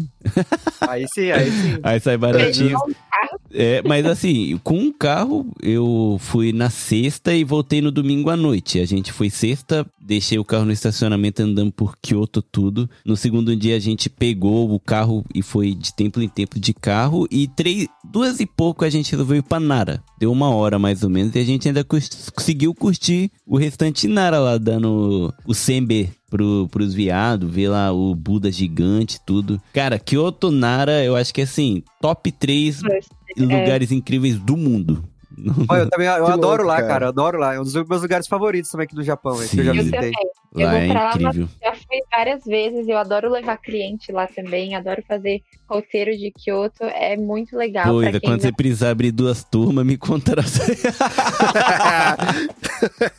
Aí sim, aí sim. Aí sai baratinho. É, mas assim, com um carro, eu fui na sexta e voltei no domingo à noite. A gente foi sexta, deixei o carro no estacionamento andando por Kyoto tudo. No segundo dia a gente pegou o carro e foi de tempo em tempo de carro. E três, duas e pouco a gente resolveu ir pra Nara. Deu uma hora mais ou menos e a gente ainda conseguiu curtir o restante Nara lá, dando o Sembe pro, pros viados, ver lá o Buda gigante, tudo. Cara, Kyoto, Nara, eu acho que assim, top 3 lugares incríveis do mundo. Olha, eu também eu Que adoro louco, lá, cara. cara. Eu adoro lá. É um dos meus lugares favoritos também aqui no Japão, é, que eu já Sim. Eu visitei. Eu Lá vou é pra lá, incrível. Já fui várias vezes, eu adoro levar cliente lá também, adoro fazer roteiro de Kyoto, é muito legal. Coisa, quem quando você não- precisar abrir duas turmas, me contrata.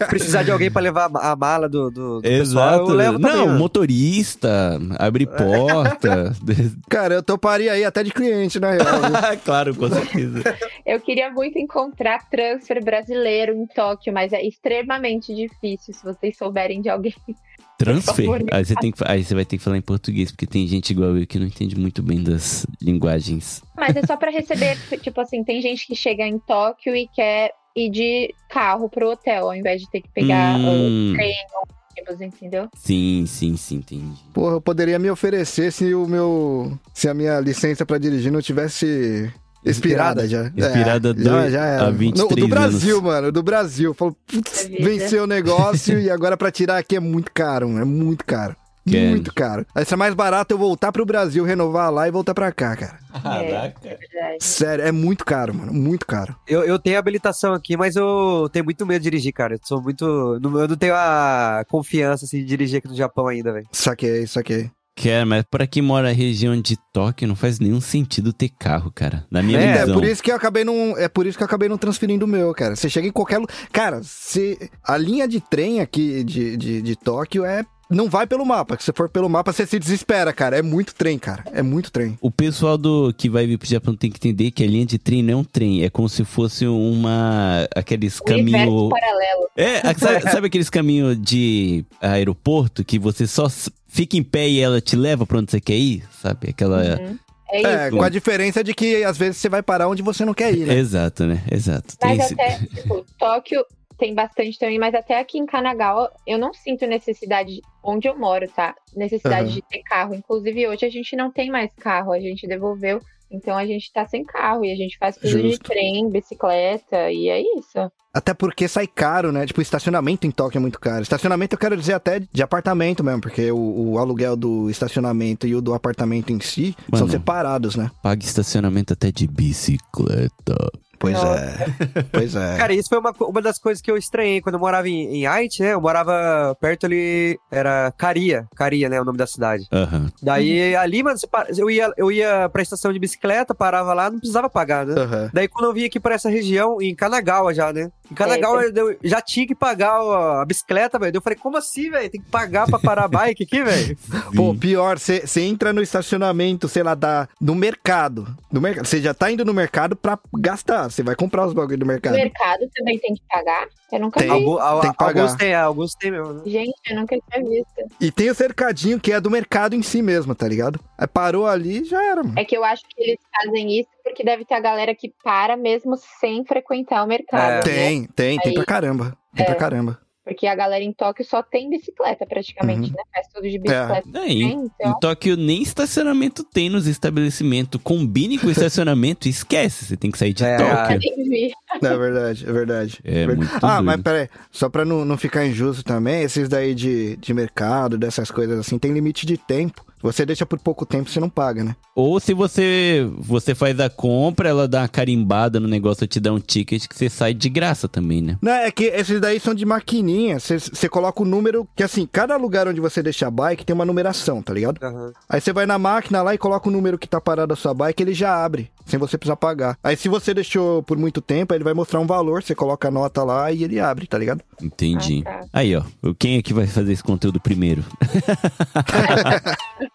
Precisar de alguém pra levar a mala do, do, do pessoal, Exato. eu levo também, Não, né? motorista, abre porta. Cara, eu toparia aí até de cliente, na real. claro, com certeza. Eu queria muito encontrar transfer brasileiro em Tóquio, mas é extremamente difícil se vocês souberem de alguém. Transfer? Aí você, tem que, aí você vai ter que falar em português, porque tem gente igual eu que não entende muito bem das linguagens. Mas é só pra receber, tipo assim, tem gente que chega em Tóquio e quer ir de carro pro hotel, ao invés de ter que pegar Hum. o trem ou ônibus, entendeu? Sim, sim, sim, entendi. Porra, eu poderia me oferecer se o meu. Se a minha licença pra dirigir não tivesse. Expirada já. Expirada é, do- já, já era. há 23 No, do Brasil, anos. mano. Do Brasil. Falou, putz, vida. venceu o negócio e agora pra tirar aqui é muito caro, mano, é muito caro. Muito caro. Vai ser mais barato eu voltar pro Brasil, renovar lá e voltar pra cá, cara. É verdade. Sério, é muito caro, mano. Muito caro. Eu, eu tenho habilitação aqui, mas eu tenho muito medo de dirigir, cara. Eu sou muito. não- Eu não tenho a confiança assim, de dirigir aqui no Japão ainda, velho. Saquei, saquei. Quero, mas pra quem mora na região de Tóquio, não faz nenhum sentido ter carro, cara. Na minha É, É, visão. por isso que eu acabei não, é por isso que eu acabei não transferindo o meu, cara. Você chega em qualquer lugar. Cara, se a linha de trem aqui de, de, de Tóquio é não vai pelo mapa. Se você for pelo mapa, você se desespera, cara. É muito trem, cara. É muito trem. O pessoal do que vai vir pro Japão tem que entender que a linha de trem não é um trem, é como se fosse uma aqueles caminhos paralelo. É, sabe, sabe aqueles caminhos de aeroporto que você só fica em pé e ela te leva pra onde você quer ir? Sabe? Aquela. Uhum. É É, com a diferença de que às vezes você vai parar onde você não quer ir, né? Exato, né? Exato. Tem Mas esse- até, tipo, Tóquio tem bastante também, mas até aqui em Kanagawa eu não sinto necessidade, onde eu moro, tá? Necessidade Aham. de ter carro. Inclusive hoje a gente não tem mais carro, a gente devolveu. Então a gente tá sem carro e a gente faz tudo de Justo. trem, bicicleta e é isso. Até porque sai caro, né? Tipo, estacionamento em Tóquio é muito caro. Estacionamento eu quero dizer até de apartamento mesmo, porque o, o aluguel do estacionamento e o do apartamento em si são Mano. separados, né? Paga estacionamento até de bicicleta. Pois é. Pois é. Cara, isso foi uma, uma das coisas que eu estranhei quando eu morava em, em Haiti, né? Eu morava perto ali, era Caria, Caria, né? O nome da cidade. Aham. Daí ali, mano, eu ia, eu ia pra estação de bicicleta, parava lá, não precisava pagar, né? Aham. Daí quando eu vim aqui pra essa região, em Kanagawa já, né? Em Kanagawa eu já tinha que pagar a bicicleta, velho. Eu falei, como assim, velho? Tem que pagar pra parar a bike aqui, velho? Pô, pior, você entra no estacionamento, sei lá, da, no mercado. No mercado. Você já tá indo no mercado pra gastar. Você vai comprar os bagulho do O mercado. mercado também tem que pagar? Eu nunca Tem. vi. Algu- al- tem que pagar. Alguns tem, alguns tem mesmo, né? Gente, eu nunca tinha visto. E tem o cercadinho que é do mercado em si mesmo, tá ligado? Aí parou ali já era, mano. É que eu acho que eles fazem isso porque deve ter a galera que para mesmo sem frequentar o mercado. É. né? Tem, tem, tem Aí- pra caramba. Tem pra caramba. Porque a galera em Tóquio só tem bicicleta praticamente, Uhum. né? Faz tudo de bicicleta. É, em, Então, em Tóquio nem estacionamento tem nos estabelecimentos. Combine com o estacionamento e esquece. Você tem que sair de É, Tóquio. nem vi. É verdade, é verdade. É Verdade. muito Ah, doido. mas peraí, só pra não, não ficar injusto também, esses daí de, de mercado, dessas coisas assim, tem limite de tempo. Você deixa por pouco tempo, você não paga, né? Ou se você você faz a compra, ela dá uma carimbada no negócio, te dá um ticket que você sai de graça também, né? Não, é que esses daí são de maquininha. Você- Você coloca o número, que assim, cada lugar onde você deixa a bike tem uma numeração, tá ligado? Aham. Aí você vai na máquina lá e coloca o número que tá parado a sua bike, ele já abre, sem você precisar pagar. Aí se você deixou por muito tempo, aí ele vai mostrar um valor, você coloca a nota lá e ele abre, tá ligado? Entendi. Ah, tá. Aí, ó. Quem é que vai fazer esse conteúdo primeiro?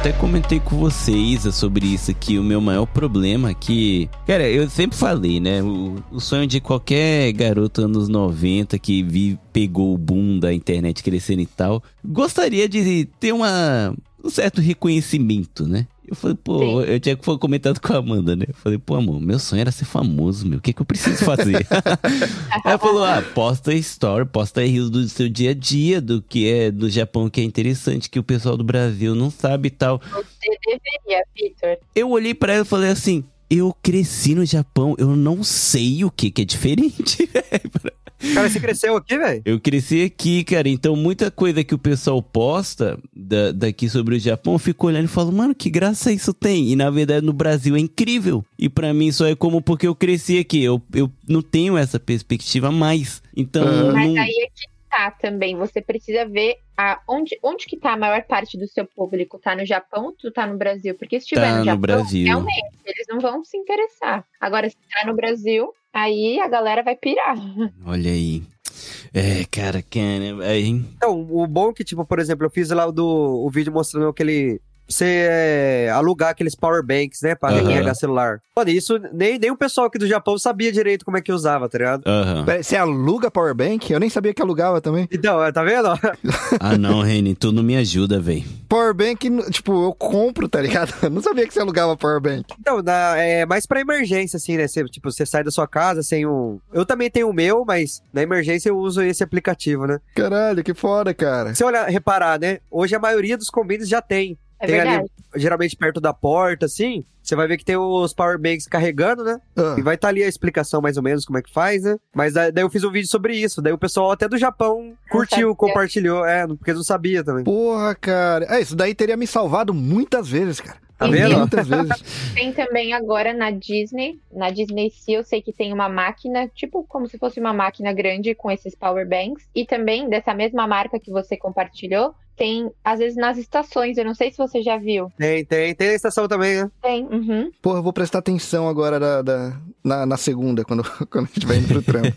Até comentei com você, Isa, sobre isso aqui. O meu maior problema é que. Cara, eu sempre falei, né? O, o sonho de qualquer garoto anos 90 que vi, pegou o boom da internet crescendo e tal. Gostaria de ter uma, um certo reconhecimento, né? Eu falei, pô, Sim. eu tinha foi comentado com a Amanda, né? Eu falei, pô, amor, meu sonho era ser famoso, meu. O que, que eu preciso fazer? Ela falou, ah, posta story, posta rios do seu dia a dia, do que é do Japão que é interessante, que o pessoal do Brasil não sabe e tal. Você deveria, Vitor. Eu olhei pra ela e falei assim, eu cresci no Japão, eu não sei o que que é diferente. Cara, você cresceu aqui, velho? eu cresci aqui, cara, então muita coisa que o pessoal posta da- daqui sobre o Japão, eu fico olhando e falo, mano, que graça isso tem? E na verdade no Brasil é incrível. E pra mim só é como porque eu cresci aqui, eu, eu não tenho essa perspectiva mais. Então, Aham. Mas não... aí é que tá também. Você precisa ver a, onde, onde que tá a maior parte do seu público. Tá no Japão ou tu tá no Brasil? Porque se estiver Tá no no Japão, Brasil. realmente, eles não vão se interessar. Agora, se tá no Brasil, aí a galera vai pirar. Olha aí. É, cara, cara, aí, Então, o bom é que, tipo, por exemplo, eu fiz lá o, do, o vídeo mostrando aquele. Você é, alugar aqueles power banks, né? Pra recarregar celular. Mano, isso nem, nem o pessoal aqui do Japão sabia direito como é que usava, tá ligado? Aham. Peraí, Você aluga Powerbank? Eu nem sabia que alugava também. Então, é, tá vendo? Ah, não, Reni, tu não me ajuda, velho. Powerbank, tipo, eu compro, tá ligado? Eu não sabia que você alugava Powerbank. Então, na- é mais pra emergência, assim, né? Você, tipo, você sai da sua casa sem um. Eu também tenho o meu, mas na emergência eu uso esse aplicativo, né? Caralho, que foda, cara. Se você olhar, reparar, né? Hoje a maioria dos combines já tem É tem verdade. ali, geralmente perto da porta, assim, você vai ver que tem os power banks carregando, né? Ah, E vai estar ali a explicação mais ou menos como é que faz, né? Mas daí eu fiz um vídeo sobre isso. Daí o pessoal até do Japão curtiu, compartilhou. É, porque não sabia também. Porra, cara. É, isso daí teria me salvado muitas vezes, cara. Tá vendo? Muitas vezes. Tem também agora na Disney. Na Disney Sea eu sei que tem uma máquina, tipo como se fosse uma máquina grande com esses power banks. E também dessa mesma marca que você compartilhou, tem às vezes nas estações. Eu não sei se você já viu. Tem, tem. Tem a estação também, né? Tem, uhum. Porra, eu vou prestar atenção agora da, da- na, na segunda, quando, quando a gente vai indo pro trampo.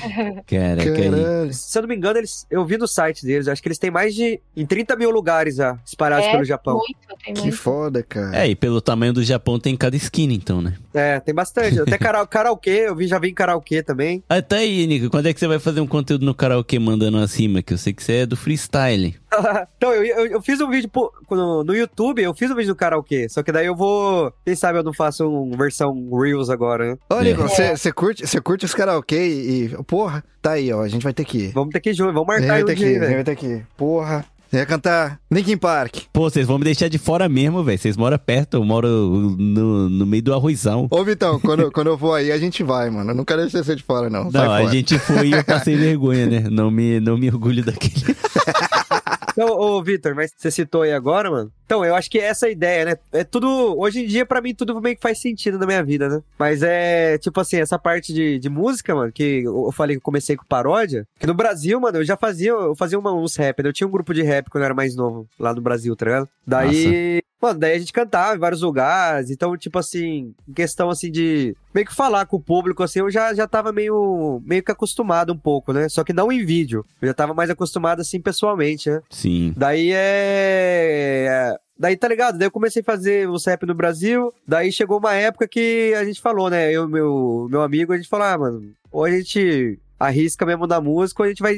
Caralho. Se eu não me engano, eles, eu vi no site deles. Acho que eles têm mais de. em 30 mil lugares já, espalhados É, pelo Japão. Muito, tem Que muito. foda, cara. É, e pelo tamanho do Japão tem cada esquina, então, né? É, tem bastante. Até kara- karaokê, eu vi, já vi em karaokê também. Até aí, Nico, quando é que você vai fazer um conteúdo no karaokê mandando acima? Que eu sei que você é do freestyle. então, eu, eu, eu fiz um vídeo no, no YouTube, eu fiz um vídeo no karaokê. Só que daí eu vou. Quem sabe eu não faço uma versão Reels agora, né? Ô, É. Nico, você você curte, você curte os karaokê e- Porra, tá aí, ó. A gente vai ter que ir. Vamos ter que ir junto, vamos marcar vai aí um ter que dia, vai ter que ir. Porra. Você ia cantar Linkin Park. Pô, vocês vão me deixar de fora mesmo, velho. Vocês moram perto, eu moro no, no meio do arrozão. Ô, Vitão, quando, quando eu vou aí, a gente vai, mano. Eu não quero deixar você de fora, não. Sai Não, a fora. gente foi e eu passei vergonha, né? Não me, não me orgulho daquele. Então, ô, Vitor, mas você citou aí agora, mano. Então, eu acho que essa é a ideia, né? É tudo. Hoje em dia, pra mim, tudo meio que faz sentido na minha vida, né? Mas é, tipo assim, essa parte de, de música, mano, que eu falei que eu comecei com paródia. Que no Brasil, mano, eu já fazia, eu fazia uma, uns rap, né? Eu tinha um grupo de rap quando eu era mais novo, lá no Brasil, tá ligado? Daí. Mano, daí a gente cantava em vários lugares. Então, tipo assim, em questão assim de meio que falar com o público, assim, eu já, já tava meio, meio que acostumado um pouco, né? Só que não em vídeo. Eu já tava mais acostumado, assim, pessoalmente, né? Sim. Daí é. Daí tá ligado? Daí eu comecei a fazer o rap no Brasil. Daí chegou uma época que a gente falou, né? Eu e meu, meu amigo, a gente falou, ah, mano, ou a gente arrisca mesmo na música, ou a gente vai,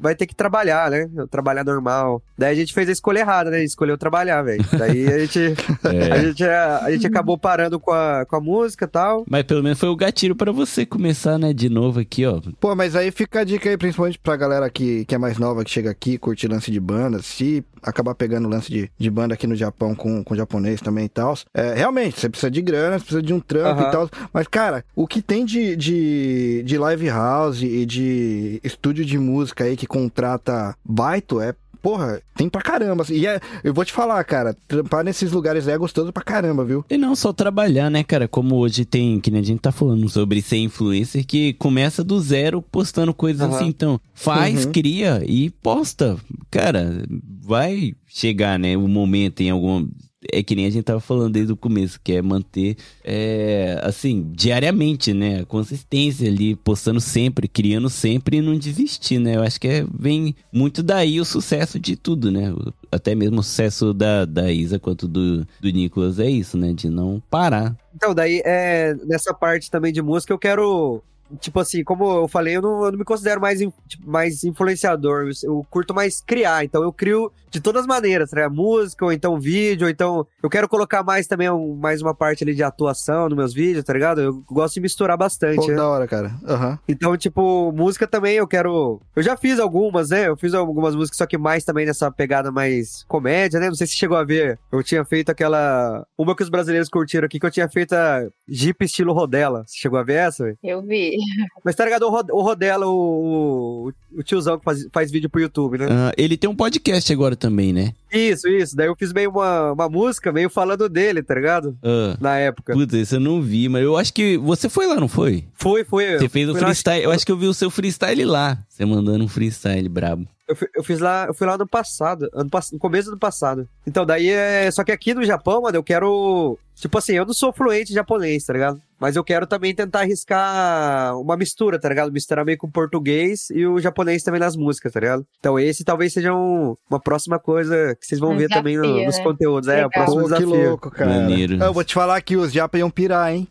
vai ter que trabalhar, né? Trabalhar normal. Daí a gente fez a escolha errada, né? A gente escolheu trabalhar, velho. Daí a gente, É. a, gente, a gente acabou parando com a, com a música e tal. Mas pelo menos foi o gatilho pra você começar, né? De novo aqui, ó. Pô, mas aí fica a dica aí, principalmente pra galera que, que é mais nova, que chega aqui, curte lance de banda, se acabar pegando lance de, de banda aqui no Japão com, com japonês também e tal. É, realmente, você precisa de grana, você precisa de um trampo Aham. e tal. Mas, cara, o que tem de, de, de live house e de estúdio de música aí que contrata baito é. Porra, tem pra caramba. E é, eu vou te falar, cara, trampar nesses lugares aí é gostoso pra caramba, viu? E não só trabalhar, né, cara? Como hoje tem, que nem a gente tá falando sobre ser influencer, que começa do zero postando coisas Aham. assim. Então, faz, Uhum. cria e posta. Cara, vai chegar, né, o momento em algum. É que nem a gente tava falando desde o começo, que é manter, é, assim, diariamente, né? Consistência ali, postando sempre, criando sempre e não desistir, né? Eu acho que é, vem muito daí o sucesso de tudo, né? Até mesmo o sucesso da, da Isa quanto do, do Nicolas é isso, né? De não parar. Então, daí, é, nessa parte também de música, eu quero. Tipo assim, como eu falei, eu não, eu não me considero mais, mais influenciador. Eu curto mais criar. Então, eu crio de todas as maneiras, né? Música, ou então vídeo, ou então. Eu quero colocar mais também um- mais uma parte ali de atuação nos meus vídeos, tá ligado? Eu gosto de misturar bastante. Pô, né? da hora, cara. Aham. Então, tipo, música também eu quero. Eu já fiz algumas, né? Eu fiz algumas músicas, só que mais também nessa pegada mais comédia, né? Não sei se chegou a ver. Eu tinha feito aquela. Uma que os brasileiros curtiram aqui, que eu tinha feito a Jeep estilo Rodela. Você chegou a ver essa, velho? Eu vi. Mas tá ligado? O Rodela, o, o, o tiozão que faz, faz vídeo pro YouTube, né? Ah, ele tem um podcast agora também, né? Isso, isso. Daí eu fiz meio uma, uma música, meio falando dele, tá ligado? Ah, Na época. Putz, esse eu não vi, mas eu acho que você foi lá, não foi? Foi, foi. Você fez o fui lá- freestyle. Eu acho que eu vi o seu freestyle lá. Você mandando um freestyle brabo. Eu, eu fiz lá, eu fui lá ano passado, ano, no começo do ano passado. Então, daí é. Só que aqui no Japão, mano, eu quero. Tipo assim, eu não sou fluente japonês, tá ligado? Mas eu quero também tentar arriscar uma mistura, tá ligado? Misturar meio com o português e o japonês também nas músicas, tá ligado? Então, esse talvez seja um- uma próxima coisa que vocês vão Um ver também no- desafio, nos né? conteúdos. É, o Legal. próximo Pô, que desafio. louco, cara. Maneiro. Eu vou te falar que os japa iam pirar, hein?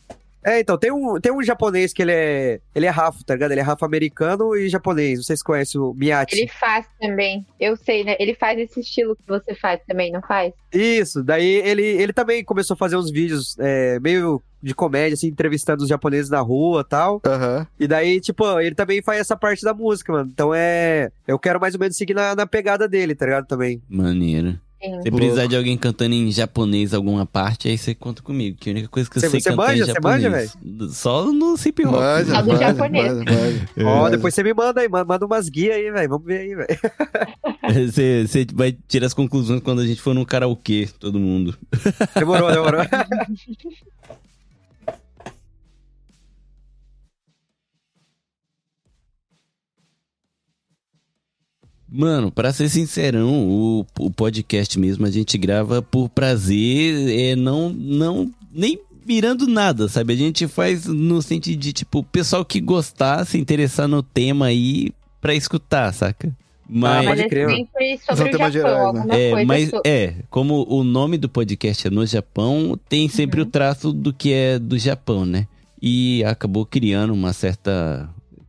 É, então, tem um, tem um japonês que ele é. Ele é rafo, tá ligado? Ele é rafo americano e japonês. Não sei se conhece o Miyachi. Ele faz também. Eu sei, né? Ele faz esse estilo que você faz também, não faz? Isso, daí ele, ele também começou a fazer uns vídeos é, meio de comédia, assim, entrevistando os japoneses na rua e tal. Aham. E daí, tipo, ele também faz essa parte da música, mano. Então é. Eu quero mais ou menos seguir na, na pegada dele, tá ligado? Também. Maneiro. Se precisar de alguém cantando em japonês alguma parte, aí você conta comigo. Que a única coisa que eu Você- sei você cantar manja? em Você japonês. Só no hip hop. Manja, Só manja, japonês. manja, manja. Ó, depois você me manda aí, manda, manda umas guias aí, velho. Vamos ver aí, velho. Você, você vai tirar as conclusões quando a gente for no karaokê, todo mundo. Demorou, demorou. Mano, pra ser sincerão, o, o podcast mesmo a gente grava por prazer, é não, não, nem mirando nada, sabe? A gente faz no sentido de, tipo, o pessoal que gostar, se interessar no tema aí pra escutar, saca? Mas, Mas pode é sempre São sobre o Japão, gerais, né? é, coisa mas so- é, como o nome do podcast é no Japão, tem sempre o traço do que é do Japão, né? E acabou criando uma certa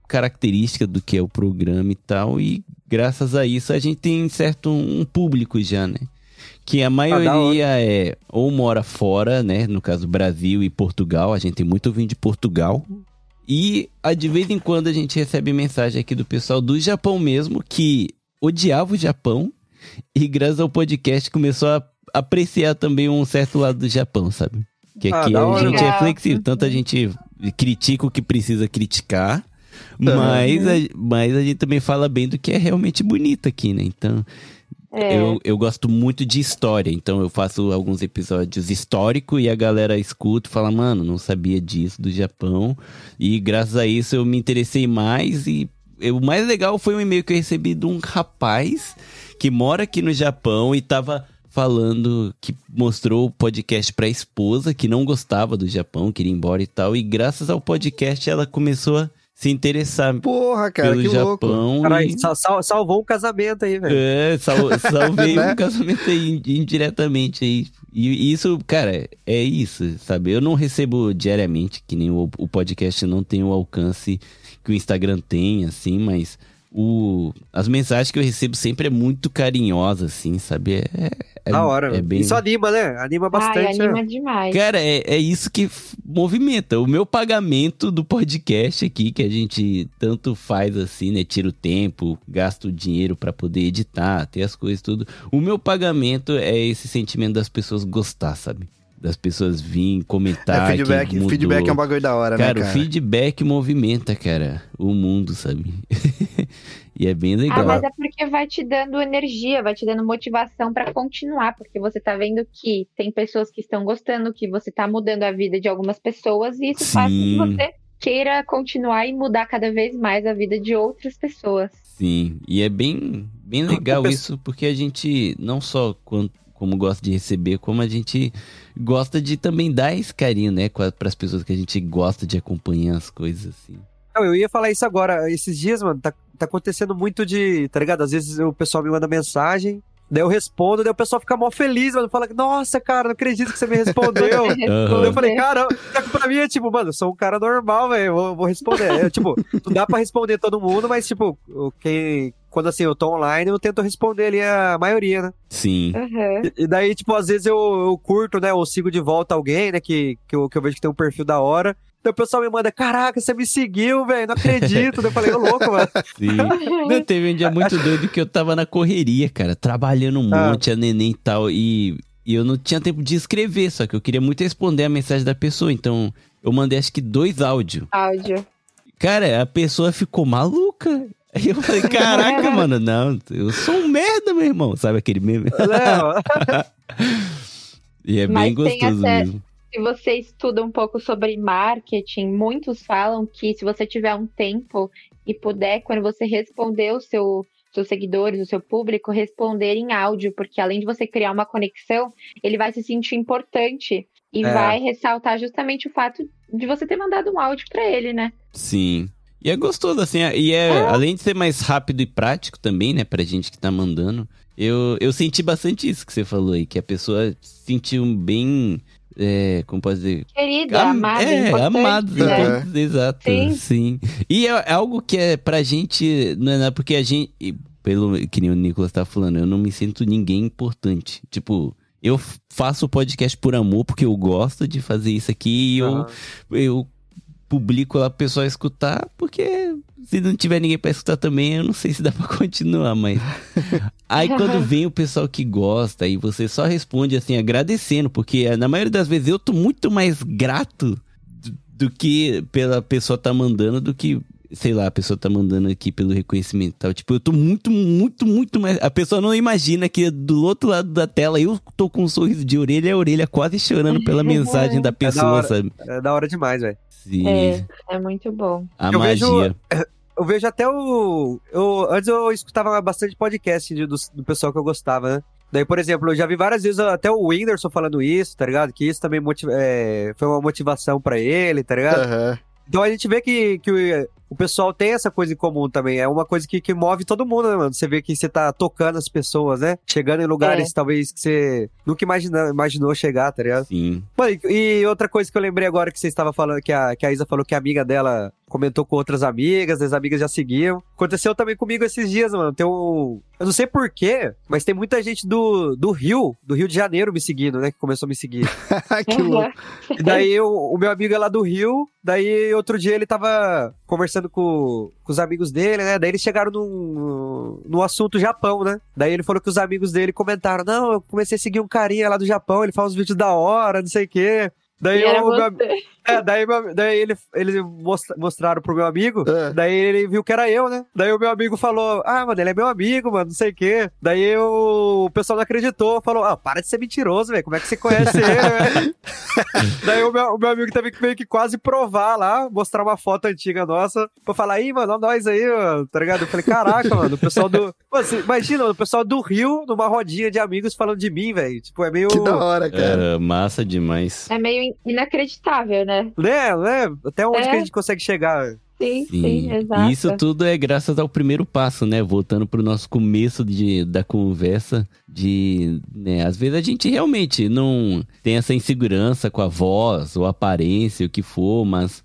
característica do que é o programa e tal, e graças a isso a gente tem certo um público já, né? Que a maioria é ou mora fora, né? No caso Brasil e Portugal, a gente tem muito ouvindo de Portugal. E de vez em quando a gente recebe mensagem aqui do pessoal do Japão mesmo, que odiava o Japão e graças ao podcast começou a apreciar também um certo lado do Japão, sabe? Que Ah, aqui da a gente é flexível, tanto a gente critica o que precisa criticar, mas, a, mas a gente também fala bem do que é realmente bonito aqui, né? Então, É. eu, eu gosto muito de história, então eu faço alguns episódios históricos e a galera escuta e fala, mano, não sabia disso do Japão. E graças a isso eu me interessei mais e o mais legal foi um e-mail que eu recebi de um rapaz que mora aqui no Japão e tava falando que mostrou o podcast pra esposa que não gostava do Japão, queria ir embora e tal. E graças ao podcast ela começou a se interessar Porra, cara, pelo que louco. Japão. Caralho, e- sal- sal- salvou um casamento aí, velho. é, sal, salvei Né? um casamento aí in- indiretamente aí. E isso, cara, é isso, sabe? Eu não recebo diariamente, que nem o, o podcast não tem o alcance que o Instagram tem, assim, mas o, as mensagens que eu recebo sempre é muito carinhosa, assim, sabe? É, é, da hora, é velho. bem... Isso anima, né? Anima Ai, bastante. anima né? demais. Cara, é, é isso que movimenta. O meu pagamento do podcast aqui, que a gente tanto faz assim, né? Tira o tempo, gasta o dinheiro pra poder editar, ter as coisas tudo. O meu pagamento é esse sentimento das pessoas gostar, sabe? Das pessoas virem comentar. É, feedback, feedback é um bagulho da hora, Cara, né, o cara? feedback movimenta, cara, o mundo, sabe? e é bem legal. Ah, mas é porque vai te dando energia, vai te dando motivação pra continuar, porque você tá vendo que tem pessoas que estão gostando, que você tá mudando a vida de algumas pessoas, e isso faz com que Sim. você queira continuar e mudar cada vez mais a vida de outras pessoas. Sim, e é bem, bem legal isso, porque a gente não só como gosta de receber, como a gente gosta de também dar esse carinho, né, para as pessoas que a gente gosta de acompanhar as coisas assim. Eu ia falar isso agora. Esses dias, mano, tá, tá acontecendo muito de. Tá ligado? Às vezes o pessoal me manda mensagem, daí eu respondo, daí o pessoal fica mó feliz, mano. Fala, nossa, cara, não acredito que você me respondeu. Aham. Eu falei, cara, pra mim é tipo, mano, eu sou um cara normal, velho, vou, vou responder. É, tipo, não dá pra responder todo mundo, mas, tipo, o- quem. Quando assim, eu tô online, eu tento responder ali a maioria, né? Sim. Uhum. E, e daí, tipo, às vezes eu, eu curto, né? Ou sigo de volta alguém, né? Que, que, eu, que eu vejo que tem um perfil da hora. Então o pessoal me manda, caraca, você me seguiu, velho, não acredito. Daí eu falei, ô louco, mano. Sim. Não, teve um dia muito doido que eu tava na correria, cara, trabalhando um Ah. monte, a neném e tal, e, e eu não tinha tempo de escrever, só que eu queria muito responder a mensagem da pessoa, então eu mandei acho que dois áudios. Áudio. Cara, a pessoa ficou maluca. Aí eu falei, caraca, mano, não, eu sou um merda, meu irmão. Sabe aquele meme? Não, E é Mas bem gostoso até- mesmo. Se você estuda um pouco sobre marketing, muitos falam que se você tiver um tempo e puder, quando você responder o seu seus seguidores, o seu público, responder em áudio, porque além de você criar uma conexão, ele vai se sentir importante e É. vai ressaltar justamente o fato de você ter mandado um áudio pra ele, né? Sim. E é gostoso, assim, e é, além de ser mais rápido e prático também, né, pra gente que tá mandando, eu, eu senti bastante isso que você falou aí, que a pessoa se sentiu bem, é, como pode dizer, Querida, Am- amada, é, importante, amado, né? importante, exato, sim. Sim. E é, é algo que é pra gente, não é nada porque a gente, e pelo que nem o Nicolas tá falando, eu não me sinto ninguém importante. Tipo, eu faço o podcast por amor porque eu gosto de fazer isso aqui e eu, Aham. eu publico lá pro pessoal escutar, porque se não tiver ninguém pra escutar também, eu não sei se dá pra continuar, mas. Aí quando vem o pessoal que gosta e você só responde assim, agradecendo, porque na maioria das vezes eu tô muito mais grato do, do que pela pessoa tá mandando do que. Sei lá, a pessoa tá mandando aqui pelo reconhecimento e tal. Tipo, eu tô muito, muito, muito mais. A pessoa não imagina que do outro lado da tela eu tô com um sorriso de orelha a orelha, quase chorando pela mensagem da pessoa, hora. sabe? É da hora demais, velho. Sim. É, é muito bom. A Eu vejo- magia. Eu vejo até o. Eu, antes eu escutava bastante podcast de- do, do pessoal que eu gostava, né? Daí, por exemplo, eu já vi várias vezes até o Whindersson falando isso, tá ligado? Que isso também motiva- é, foi uma motivação pra ele, tá ligado? Aham. Então a gente vê que, que o, o pessoal tem essa coisa em comum também. É uma coisa que, que move todo mundo, né, mano? Você vê que você tá tocando as pessoas, né? Chegando em lugares talvez que você nunca imagina, imaginou chegar, tá ligado? Sim. Mano, e e outra coisa que eu lembrei agora que você estava falando, que a, que a Isa falou que a amiga dela comentou com outras amigas, as amigas já seguiam. Aconteceu também comigo esses dias, mano. Tem um. Eu não sei porquê, mas tem muita gente do, do Rio, do Rio de Janeiro me seguindo, né? Que começou a me seguir. que louco. E daí o, o meu amigo é lá do Rio, daí outro dia ele tava conversando com, com os amigos dele, né? Daí eles chegaram no, no assunto Japão, né? Daí ele falou que os amigos dele comentaram: Não, eu comecei a seguir um carinha lá do Japão, ele faz uns vídeos da hora, não sei o quê. Daí, E o meu, é, daí, daí ele, eles mostra- mostraram pro meu amigo, É. daí ele viu que era eu, né? Daí o meu amigo falou, ah, mano, ele é meu amigo, mano, não sei o quê. Daí eu- o pessoal não acreditou, falou, ah, para de ser mentiroso, velho, como é que você conhece ele, velho? daí o meu, o meu amigo teve que meio que quase provar lá, mostrar uma foto antiga nossa, pra falar, ih, mano, ó nós aí, mano, tá ligado? Eu falei, caraca, mano, o pessoal do... Mano, você imagina, o pessoal do Rio, numa rodinha de amigos falando de mim, velho, tipo, é meio... Que da hora, cara. Era massa demais. É meio inacreditável, né? Né, né? Até onde É. que a gente consegue chegar? Sim, sim, Sim. exato. E isso tudo é graças ao primeiro passo, né? Voltando pro nosso começo de, da conversa, de, né, às vezes a gente realmente não tem essa insegurança com a voz ou aparência, o que for, mas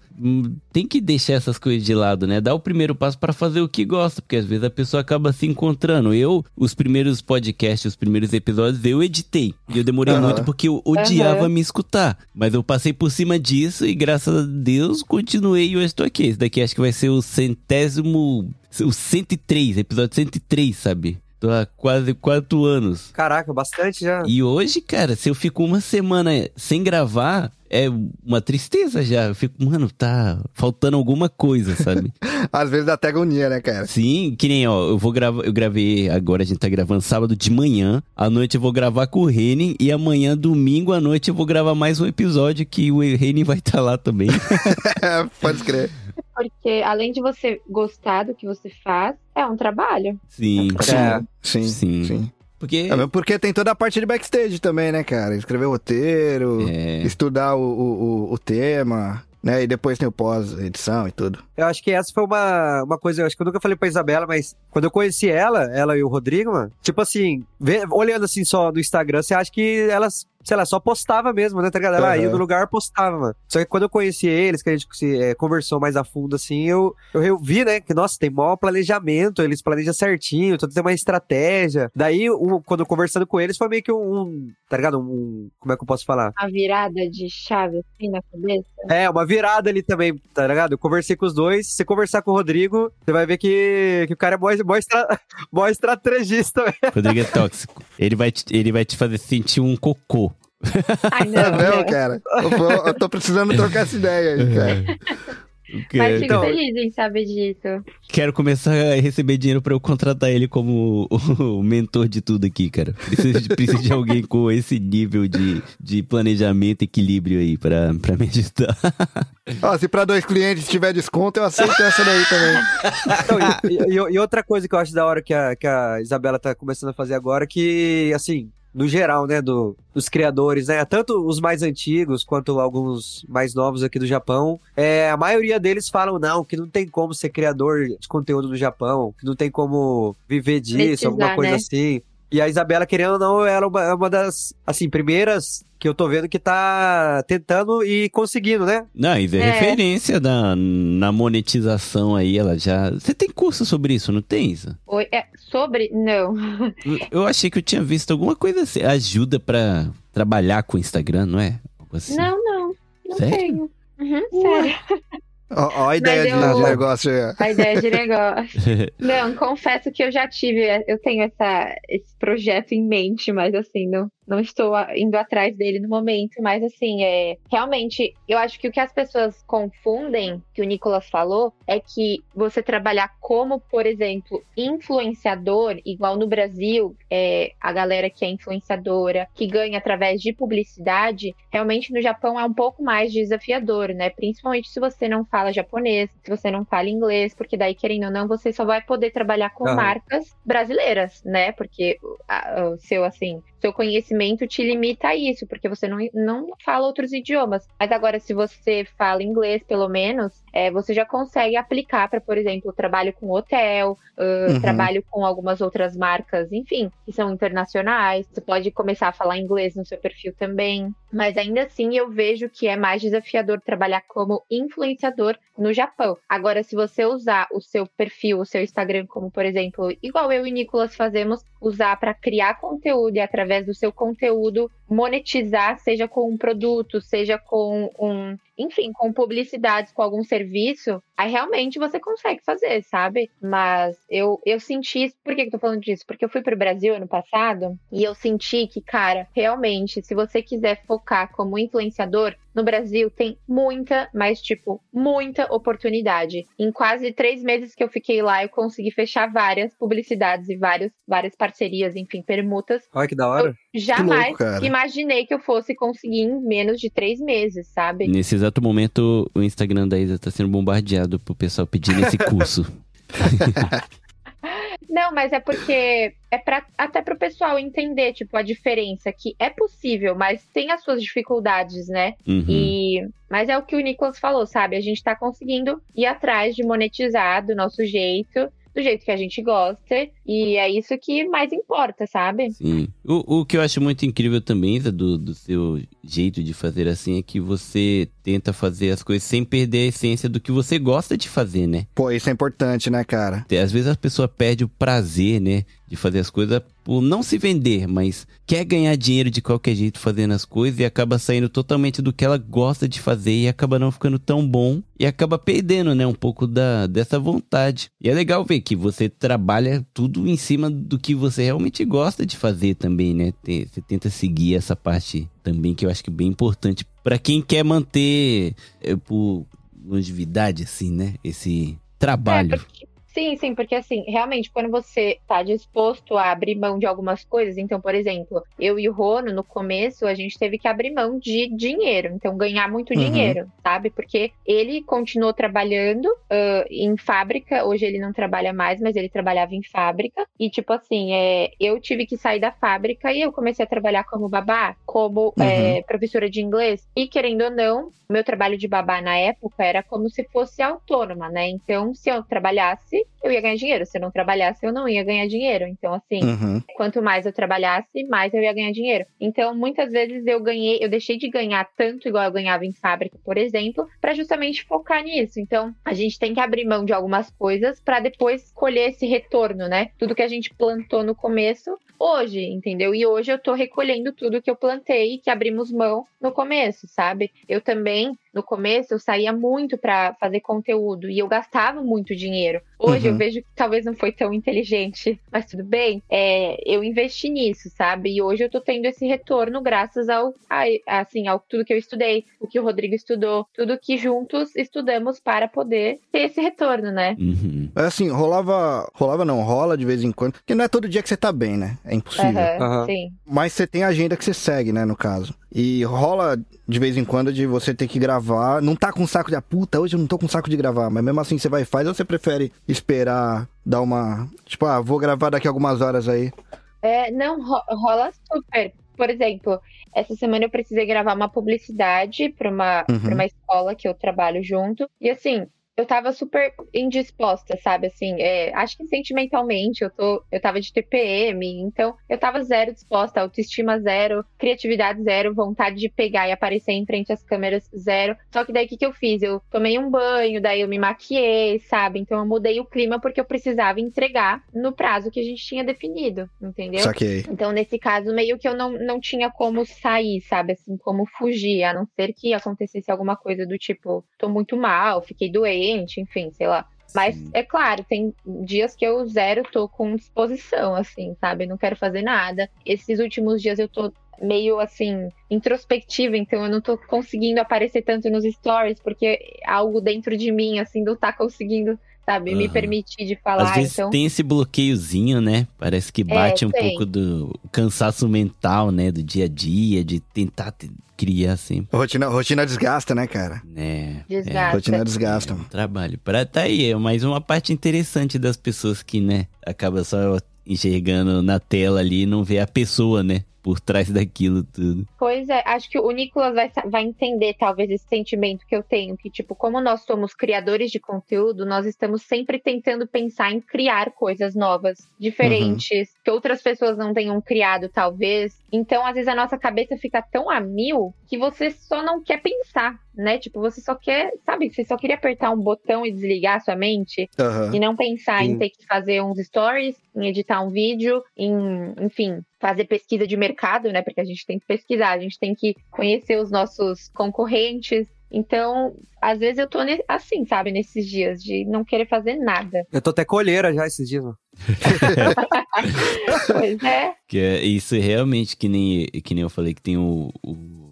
tem que deixar essas coisas de lado, né? Dar o primeiro passo para fazer o que gosta, porque às vezes a pessoa acaba se encontrando. Eu, os primeiros podcasts, os primeiros episódios, eu editei. E eu demorei Aham. muito porque eu odiava Aham. me escutar. Mas eu passei por cima disso e graças a Deus continuei e hoje estou aqui. Esse daqui acho que vai ser o centésimo. O 103, episódio 103, sabe? Tô há quase quatro anos. Caraca, bastante já. E hoje, cara, se eu fico uma semana sem gravar, é uma tristeza já. Eu fico, mano, tá faltando alguma coisa, sabe? Às vezes dá até agonia, né, cara? Sim, que nem, ó, eu vou gravar, eu gravei, agora a gente tá gravando sábado de manhã, à noite eu vou gravar com o Reni, e amanhã, domingo à noite, eu vou gravar mais um episódio que o Reni vai estar lá também. Pode crer. Porque além de você gostar do que você faz, é um trabalho. Sim, É. Sim, Sim. sim. Porque... É mesmo porque tem toda a parte de backstage também, né, cara? Escrever o roteiro, É. estudar o, o, o- o tema, né? E depois tem o pós-edição e tudo. Eu acho que essa foi uma, uma coisa, eu acho que eu nunca falei pra Isabela, mas quando eu conheci ela, ela e o Rodrigo, mano, tipo assim, vê- olhando assim só no Instagram, você acha que elas, sei lá, só postava mesmo, né, tá ligado? Ela ia Aham. no lugar, postava, mano. Só que quando eu conheci eles, que a gente se, é, conversou mais a fundo, assim, eu, eu vi, né, que, nossa, tem maior planejamento, eles planejam certinho, tudo tem uma estratégia. Daí, um, quando conversando com eles, foi meio que um, um, tá ligado? Um, como é que eu posso falar? A virada de chave assim na cabeça. É, uma virada ali também, tá ligado? Eu conversei com os dois. Se você conversar com o Rodrigo, você vai ver que, que o cara é mó, mó, estra, mó estrategista. velho. Rodrigo é tóxico. Ele vai, te, ele vai te fazer sentir um cocô. Ai, É não, mesmo, não. cara? Eu, vou- eu tô precisando trocar essa ideia aí, cara. Mas fico Então- feliz em saber disso. Quero começar a receber dinheiro pra eu contratar ele como o, o mentor de tudo aqui, cara. Preciso de, preciso de alguém com esse nível de, de planejamento e equilíbrio aí pra, pra me ajudar. Ó, se pra dois clientes tiver desconto, eu aceito essa daí também. Então, e, e- e outra coisa que eu acho da hora que a, que a Isabela tá começando a fazer agora, que, assim, no geral, né, do, dos criadores, né, tanto os mais antigos quanto alguns mais novos aqui do Japão, é, a maioria deles falam, não, que não tem como ser criador de conteúdo no Japão, que não tem como viver disso, Precisar, alguma coisa né? assim. E a Isabela, querendo ou não, ela é uma, é uma das, assim, primeiras que eu tô vendo que tá tentando e conseguindo, né? Não, isso é, É. referência na, na monetização aí, ela já... Você tem curso sobre isso, não tem isso? Oi, é, sobre. Não. Eu achei que eu tinha visto alguma coisa assim, ajuda pra trabalhar com o Instagram, não é? Assim. Não, não. Não Sério? tenho. Uhum, sério. Ó, a ideia eu- de negócio aí. A ideia de negócio. Não, confesso que eu já tive, eu tenho essa, esse projeto em mente, mas assim, não, não estou indo atrás dele no momento. Mas assim, é realmente, eu acho que o que as pessoas confundem, que o Nicolas falou, é que você trabalhar como, por exemplo, influenciador, igual no Brasil, é, a galera que é influenciadora, que ganha através de publicidade, realmente no Japão é um pouco mais desafiador, né? Principalmente se você não fala japonês, se você não fala inglês, porque daí, querendo ou não, você só vai poder trabalhar com marcas brasileiras, né? Porque o- a- o seu, assim, seu conhecimento te limita a isso, porque você não, não fala outros idiomas. Mas agora, se você fala inglês, pelo menos, é, você já consegue aplicar para, por exemplo, trabalho com hotel, ah, Uhum. trabalho com algumas outras marcas, enfim, que são internacionais. Você pode começar a falar inglês no seu perfil também. Mas ainda assim, eu vejo que é mais desafiador trabalhar como influenciador no Japão. Agora, se você usar o seu perfil, o seu Instagram, como por exemplo, igual eu e Nicolas fazemos, usar para criar conteúdo e através do seu conteúdo monetizar, seja com um produto, seja com um, enfim, com publicidades, com algum serviço, aí realmente você consegue fazer, sabe? Mas eu, eu senti. Por que, eu tô falando disso? Porque eu fui pro Brasil ano passado e eu senti que, cara, realmente, se você quiser focar como influenciador, no Brasil tem muita, mas tipo, muita oportunidade. Em quase três meses que eu fiquei lá, eu consegui fechar várias publicidades e vários, várias parcerias, enfim, permutas. Olha que da hora. Jamais louco, cara. imaginei que eu fosse conseguir em menos de três meses, sabe? Nesse exato momento, o Instagram da Isa tá sendo bombardeado pro pessoal pedindo esse curso. Não, mas é porque é para até pro pessoal entender, tipo, a diferença que é possível, mas tem as suas dificuldades, né? Uhum. E mas é o que o Nicolas falou, sabe? A gente tá conseguindo ir atrás de monetizar do nosso jeito, do jeito que a gente gosta, e é isso que mais importa, sabe? Sim. O, o que eu acho muito incrível também, do, do seu jeito de fazer assim, é que você tenta fazer as coisas sem perder a essência do que você gosta de fazer, né? Pô, isso é importante, né, cara? Às vezes a pessoa perde o prazer, né? De fazer as coisas por não se vender, mas quer ganhar dinheiro de qualquer jeito fazendo as coisas e acaba saindo totalmente do que ela gosta de fazer e acaba não ficando tão bom e acaba perdendo, né? Um pouco da, dessa vontade. E é legal ver que você trabalha tudo em cima do que você realmente gosta de fazer também, né? Você tenta seguir essa parte também que eu acho que é bem importante para quem quer manter eh, por longevidade, assim, né? Esse trabalho. É, porque- sim, sim, porque assim, realmente, quando você tá disposto a abrir mão de algumas coisas, então, por exemplo, eu e o Rono, no começo, a gente teve que abrir mão de dinheiro, então ganhar muito Uhum. dinheiro, sabe? Porque ele continuou trabalhando ah, em fábrica, hoje ele não trabalha mais, mas ele trabalhava em fábrica, e tipo assim, é, eu tive que sair da fábrica e eu comecei a trabalhar como babá, como Uhum. é, professora de inglês, e querendo ou não, meu trabalho de babá na época era como se fosse autônoma, né? Então, se eu trabalhasse, eu ia ganhar dinheiro. Se eu não trabalhasse, eu não ia ganhar dinheiro. Então, assim, Uhum. quanto mais eu trabalhasse, mais eu ia ganhar dinheiro. Então, muitas vezes eu ganhei, eu deixei de ganhar tanto igual eu ganhava em fábrica, por exemplo, para justamente focar nisso. Então, a gente tem que abrir mão de algumas coisas para depois colher esse retorno, né? Tudo que a gente plantou no começo, hoje, entendeu? E hoje eu tô recolhendo tudo que eu plantei, que abrimos mão no começo, sabe? Eu também, no começo, eu saía muito para fazer conteúdo e eu gastava muito dinheiro. Hoje eu Uhum. vejo que talvez não foi tão inteligente, mas tudo bem. É, eu investi nisso, sabe? E hoje eu tô tendo esse retorno graças ao, a, assim, ao tudo que eu estudei, o que o Rodrigo estudou, tudo que juntos estudamos para poder ter esse retorno, né? Uhum. Mas assim, rolava. Rolava não, rola de vez em quando. Porque não é todo dia que você tá bem, né? É impossível. Aham. Sim. Mas você tem a agenda que você segue, né, no caso. E rola de vez em quando de você ter que gravar. Não tá com saco de. Ah, puta, hoje eu não tô com saco de gravar. Mas mesmo assim você vai e faz ou você prefere esperar dar uma. Tipo, ah, vou gravar daqui a algumas horas aí. É, não, ro- rola super. Por exemplo, essa semana eu precisei gravar uma publicidade para uma, Uhum. pra uma escola que eu trabalho junto. E assim, eu tava super indisposta, sabe? Assim, é, acho que sentimentalmente eu tô, eu tava de TPM, então eu tava zero disposta, autoestima zero, criatividade zero, vontade de pegar e aparecer em frente às câmeras zero. Só que daí o que, que eu fiz? Eu tomei um banho, daí eu me maquiei, sabe? Então eu mudei o clima porque eu precisava entregar no prazo que a gente tinha definido, entendeu? Saquei. Então, nesse caso, meio que eu não, não tinha como sair, sabe? Assim, como fugir, a não ser que acontecesse alguma coisa do tipo, tô muito mal, fiquei doente, enfim, sei lá. Mas, Sim. é claro, tem dias que eu zero tô com disposição, assim, sabe? Não quero fazer nada. Esses últimos dias eu tô meio, assim, introspectiva, então eu não tô conseguindo aparecer tanto nos stories, porque algo dentro de mim, assim, não tá conseguindo, sabe? Me Aham. permitir de falar, Às vezes então... tem esse bloqueiozinho, né? Parece que bate um tem. pouco do cansaço mental, né? Do dia a dia, de tentar te- criar sempre, Rotina, rotina desgasta, né, cara? né? Desgasta. Rotina desgasta. É um trabalho. Pra, tá aí, é mais uma parte interessante das pessoas que, né, acaba só enxergando na tela ali e não vê a pessoa, né? Por trás daquilo tudo. Pois é, acho que o Nicolas vai, vai entender talvez esse sentimento que eu tenho, que tipo, como nós somos criadores de conteúdo, nós estamos sempre tentando pensar em criar coisas novas, diferentes, que outras pessoas não tenham criado talvez. Então, às vezes a nossa cabeça fica tão a mil que você só não quer pensar, né? Tipo, você só quer, sabe, você só queria apertar um botão e desligar a sua mente Aham. e não pensar em ter que fazer uns stories, em editar um vídeo, em, enfim, fazer pesquisa de mercado, né? Porque a gente tem que pesquisar, a gente tem que conhecer os nossos concorrentes. Então, às vezes eu tô assim, sabe, nesses dias de não querer fazer nada. Eu tô até colheira já esses dias, mano. Pois é. Que é isso realmente, que nem, que nem eu falei, que tem o, o,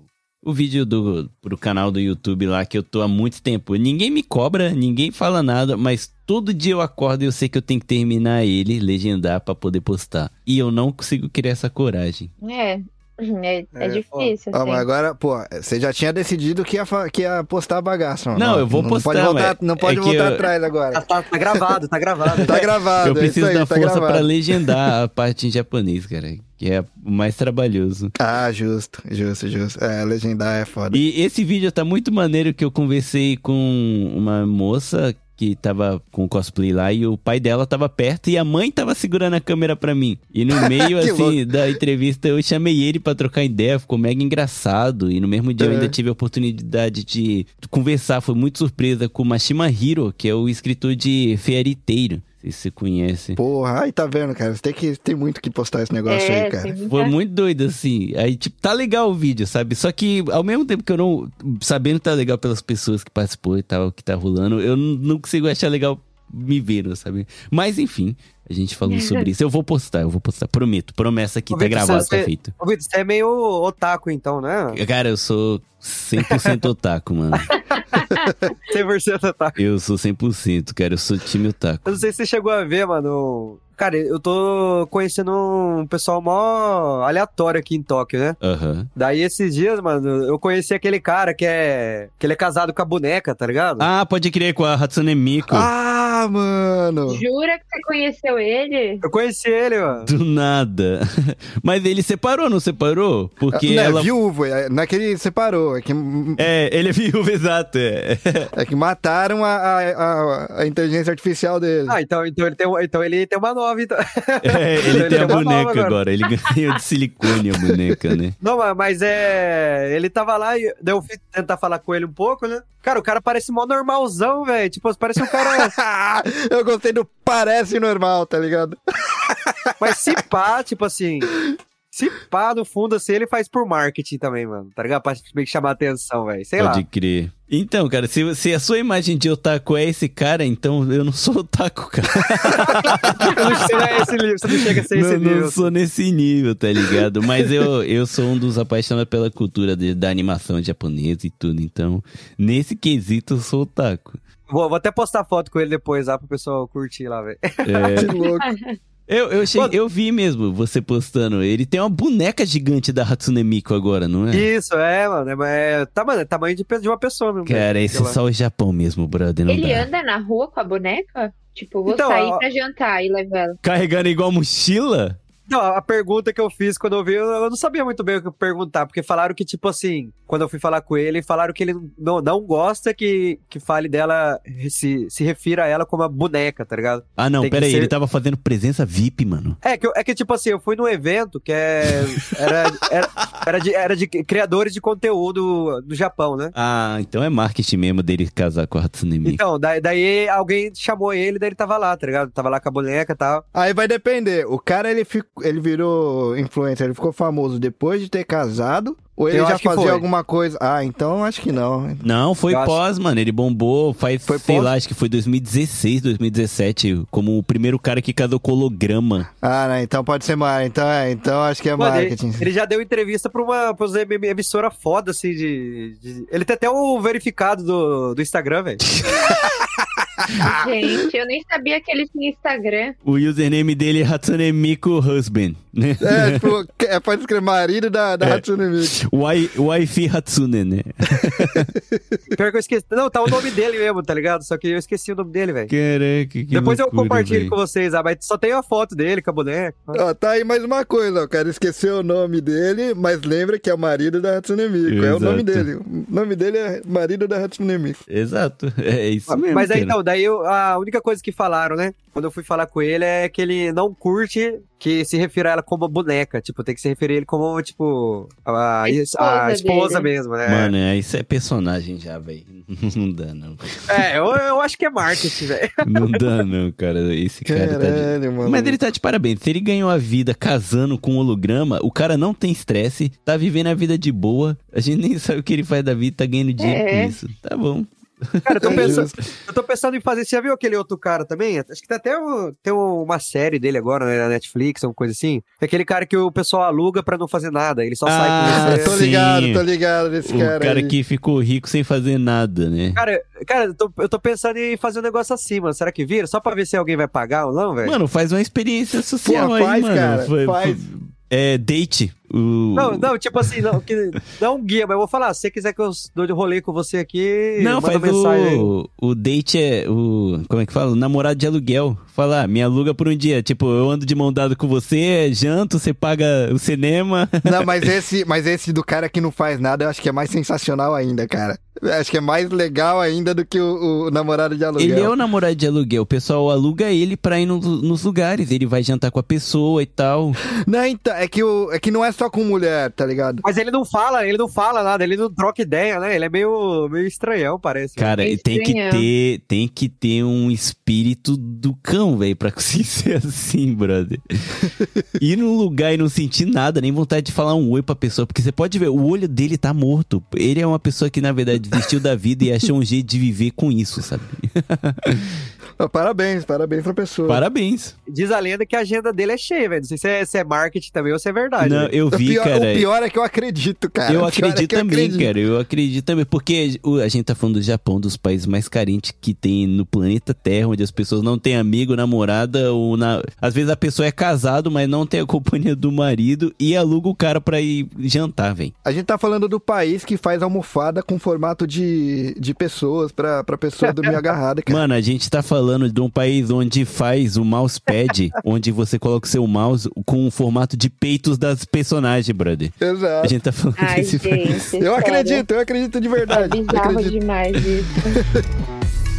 o vídeo do, pro canal do YouTube lá, que eu tô há muito tempo. Ninguém me cobra, ninguém fala nada, mas todo dia eu acordo e eu sei que eu tenho que terminar ele, legendar pra poder postar. E eu não consigo criar essa coragem. É. É, é É, difícil. Ó, assim. mas agora, pô, você já tinha decidido que ia, que ia postar a bagaça, mano. Não, Ó, eu vou não postar, Pode voltar, não pode é voltar eu- atrás Tá, agora. tá- tá gravado, tá gravado. Tá gravado, eu é preciso isso aí, da tá força gravado. pra legendar a parte em japonês, cara. Que é o mais trabalhoso. Ah, justo, justo, justo. É, legendar é foda. E esse vídeo tá muito maneiro que eu conversei com uma moça que tava com cosplay lá e o pai dela tava perto e a mãe tava segurando a câmera pra mim. E no meio, assim, da entrevista eu chamei ele pra trocar ideia, ficou mega engraçado. E no mesmo dia eu É. ainda tive a oportunidade de conversar, foi muito surpresa com o Mashima Hiro, que é o escritor de Fairy Tail. Se você conhece. Porra, aí tá vendo, cara. Você tem, que, tem muito que postar esse negócio é, aí, cara. muita- Foi muito doido, assim. Aí, tipo, tá legal o vídeo, sabe? Só que, ao mesmo tempo que eu não. Sabendo que tá legal pelas pessoas que participou e tal, que tá rolando, eu não, consigo achar legal me vendo, sabe? Mas, enfim, a gente falou sobre isso. Eu vou postar, eu vou postar. Prometo. Promessa aqui, tá gravado, você- tá feito. Ô, Vitor, você é meio otaku então, né? Cara, eu sou 100% otaku, mano. 100% otaku. Eu sou 100%, cara. Eu sou time otaku. Eu não sei se você chegou a ver, mano. Cara, eu tô conhecendo um pessoal mó aleatório aqui em Tóquio, né? Aham. Daí esses dias, mano, eu conheci aquele cara que é. que ele é casado com a boneca, tá ligado? Ah, pode crer com a Hatsune Miku. Ah, mano. Jura que você conheceu ele? Eu conheci ele, mano. Do nada. Mas ele separou, não separou? Porque não, ela. é viúvo, é- não é que ele separou, é que, É, ele é viúvo, exato. É. é que mataram a, a, a- a inteligência artificial dele. Ah, então, então, ele, tem, então ele tem uma nova, então. É, ele Ele tem a tem uma boneca agora. agora. Ele ganhou de silicone a boneca, né? Não, mas- é. Ele tava lá e daí eu fui tentar falar com ele um pouco, né? Cara, o cara parece mó normalzão, velho. Tipo, parece um cara. Eu gostei do parece normal, tá ligado? Mas se pá, tipo assim. Se pá, no fundo, assim, ele faz por marketing também, mano. Tá ligado? Pra meio que chamar atenção, velho. Sei Pode lá. crer. Então, cara, se, se a sua imagem de otaku é esse cara, então eu não sou otaku, cara. Eu não sei, é esse nível, você não chega a ser esse não, nível. não sou nesse nível, tá ligado? Mas eu, eu sou um dos apaixonados pela cultura de- da animação japonesa e tudo. Então, nesse quesito, eu sou otaku. Vou, vou até postar foto com ele depois lá pro pessoal curtir lá, velho. É, Que louco. eu, eu, cheguei- eu vi mesmo você postando. Ele tem uma boneca gigante da Hatsune Miku agora, não é? Isso, é, mano. É, tá, mano, é tamanho de, de uma pessoa mesmo. Cara, velho. esse é só o Japão mesmo, brother. Não Ele dá. anda na rua com a boneca? Tipo, vou Então, sair ó- pra jantar e levar ela. Carregando igual mochila? Não, a pergunta que eu fiz quando eu vi, eu eu não sabia muito bem o que perguntar, porque falaram que, tipo assim, quando eu fui falar com ele, falaram que ele não, não gosta que, que fale dela, se, se refira a ela como a boneca, tá ligado? Ah, não, Tem que pera aí, ser- ele tava fazendo presença VIP, mano. É que, eu- é que, tipo assim, eu fui num evento que é, era, era, era, de, era de criadores de conteúdo do Japão, né? Ah, então é marketing mesmo dele casar com a Hatsune. Então, daí, daí alguém chamou ele, daí ele tava lá, tá ligado? Tava lá com a boneca e tal. Aí vai depender. O cara, ele, fico- ele virou influencer, ele ficou famoso depois de ter casado? Ou ele Eu já acho fazia foi. alguma coisa? Ah, então acho que não. Não, foi Eu acho- pós, mano. Ele bombou faz, Foi sei pós? lá, acho que foi 2016, 2017, como o primeiro cara que casou com holograma. Ah, não, então pode ser mais. Então, é, então acho que é Mano, ele, marketing. ele já deu entrevista pra uma, pra uma emissora foda, assim, de, de- Ele tem até o verificado do, do Instagram, velho. Gente, eu nem sabia que ele tinha Instagram. O username dele é Hatsune Miku Husband, né? É, tipo, é, pode escrever marido da, da É. Hatsune Miku. Wi-Fi Hatsune, né? Pior que eu esqueci. Não, tá o nome dele mesmo, tá ligado? Só que eu esqueci o nome dele, velho. Caraca, que Depois eu loucura, compartilho velho. com vocês, ah, mas só tem a foto dele com a boneca. Ó, tá aí mais uma coisa, ó. O cara esqueceu o nome dele, mas lembra que é o marido da Hatsune Miku. É o nome Exato. dele. O nome dele é marido da Hatsune Miku. Exato, é isso mesmo. Mas aí, cara. Então, daí eu- a única coisa que falaram, né? Quando eu fui falar com ele é que ele não curte que se refira a ela como boneca. Tipo, tem que se referir a ele como, tipo, a, a esposa esposa, dele. mesmo, né? Mano, é, isso é personagem já, velho. Não dá, não. É, eu, eu acho que é marketing, velho. Não dá, não, cara. Esse cara tá de... Caralho, mano. Mas ele tá de parabéns. Se ele ganhou a vida casando com um holograma, o cara não tem estresse, tá vivendo a vida de boa. A gente nem sabe o que ele faz da vida, tá ganhando dinheiro É. com isso. Tá bom. Cara, eu tô, É pensando, eu tô pensando em fazer. Você já viu aquele outro cara também? Acho que tem até um- tem uma série dele agora né, na Netflix, alguma coisa assim. É aquele cara que o pessoal aluga pra não fazer nada. Ele só Ah, sai Ah, com você. tô ligado, tô ligado desse O cara, cara, aí. que ficou rico sem fazer nada, né? Cara, cara eu, tô, eu tô pensando em fazer um negócio assim, mano. Será que vira? Só pra ver se alguém vai pagar ou não, velho? Mano, faz uma experiência social Pô, aí, faz, mano. cara, Foi- faz. É, date. O... Não, não, tipo assim, não, que, não um guia, mas eu vou falar, se você quiser que eu dou de rolê com você aqui, Não, manda faz mensagem o, o date é o. Como é que fala? O namorado de aluguel. Fala, ah, me aluga por um dia. Tipo, eu ando de mão dada com você, janto, você paga o cinema. Não, mas esse, mas esse do cara que não faz nada, eu acho que é mais sensacional ainda, cara. Acho que é mais legal ainda do que o, o namorado de aluguel. Ele é o namorado de aluguel. O pessoal aluga ele pra ir no- nos lugares. Ele vai jantar com a pessoa e tal. Não, então, é que, o, é que não é só com mulher, tá ligado? Mas ele não fala, ele não fala nada, ele não troca ideia, né? Ele é meio, meio estranhão, parece. Cara, É e tem que ter, tem que ter um espírito do cão, velho, pra conseguir ser assim, brother. Ir num lugar e não sentir nada, nem vontade de falar um oi pra pessoa, porque você pode ver, o olho dele tá morto. Ele é uma pessoa que, na verdade, desistiu da vida e achou um jeito de viver com isso, sabe? Ah, Parabéns, parabéns pra pessoa. Parabéns. Diz a lenda que a agenda dele é cheia, velho. Não sei se é, se é marketing também ou se é verdade. Não, né? eu vi, pior, cara. o pior é que eu acredito, cara. Eu é acredito eu também, acredito. cara. Eu acredito também. Porque a gente tá falando do Japão, dos países mais carentes que tem no planeta Terra, onde as pessoas não têm amigo, namorada, ou na... às vezes a pessoa é casado, mas não tem a companhia do marido e aluga o cara pra ir jantar, velho. A gente tá falando do país que faz almofada com formato de, de pessoas pra, pra pessoa dormir agarrada, cara. Mano, a gente tá falando de um país onde faz o mousepad, onde você coloca o seu mouse com o formato de peitos das personagens, brother. A Exato. gente tá falando Ai, desse gente. Eu sério. acredito, eu acredito de É verdade. eu bizarro acredito. demais isso.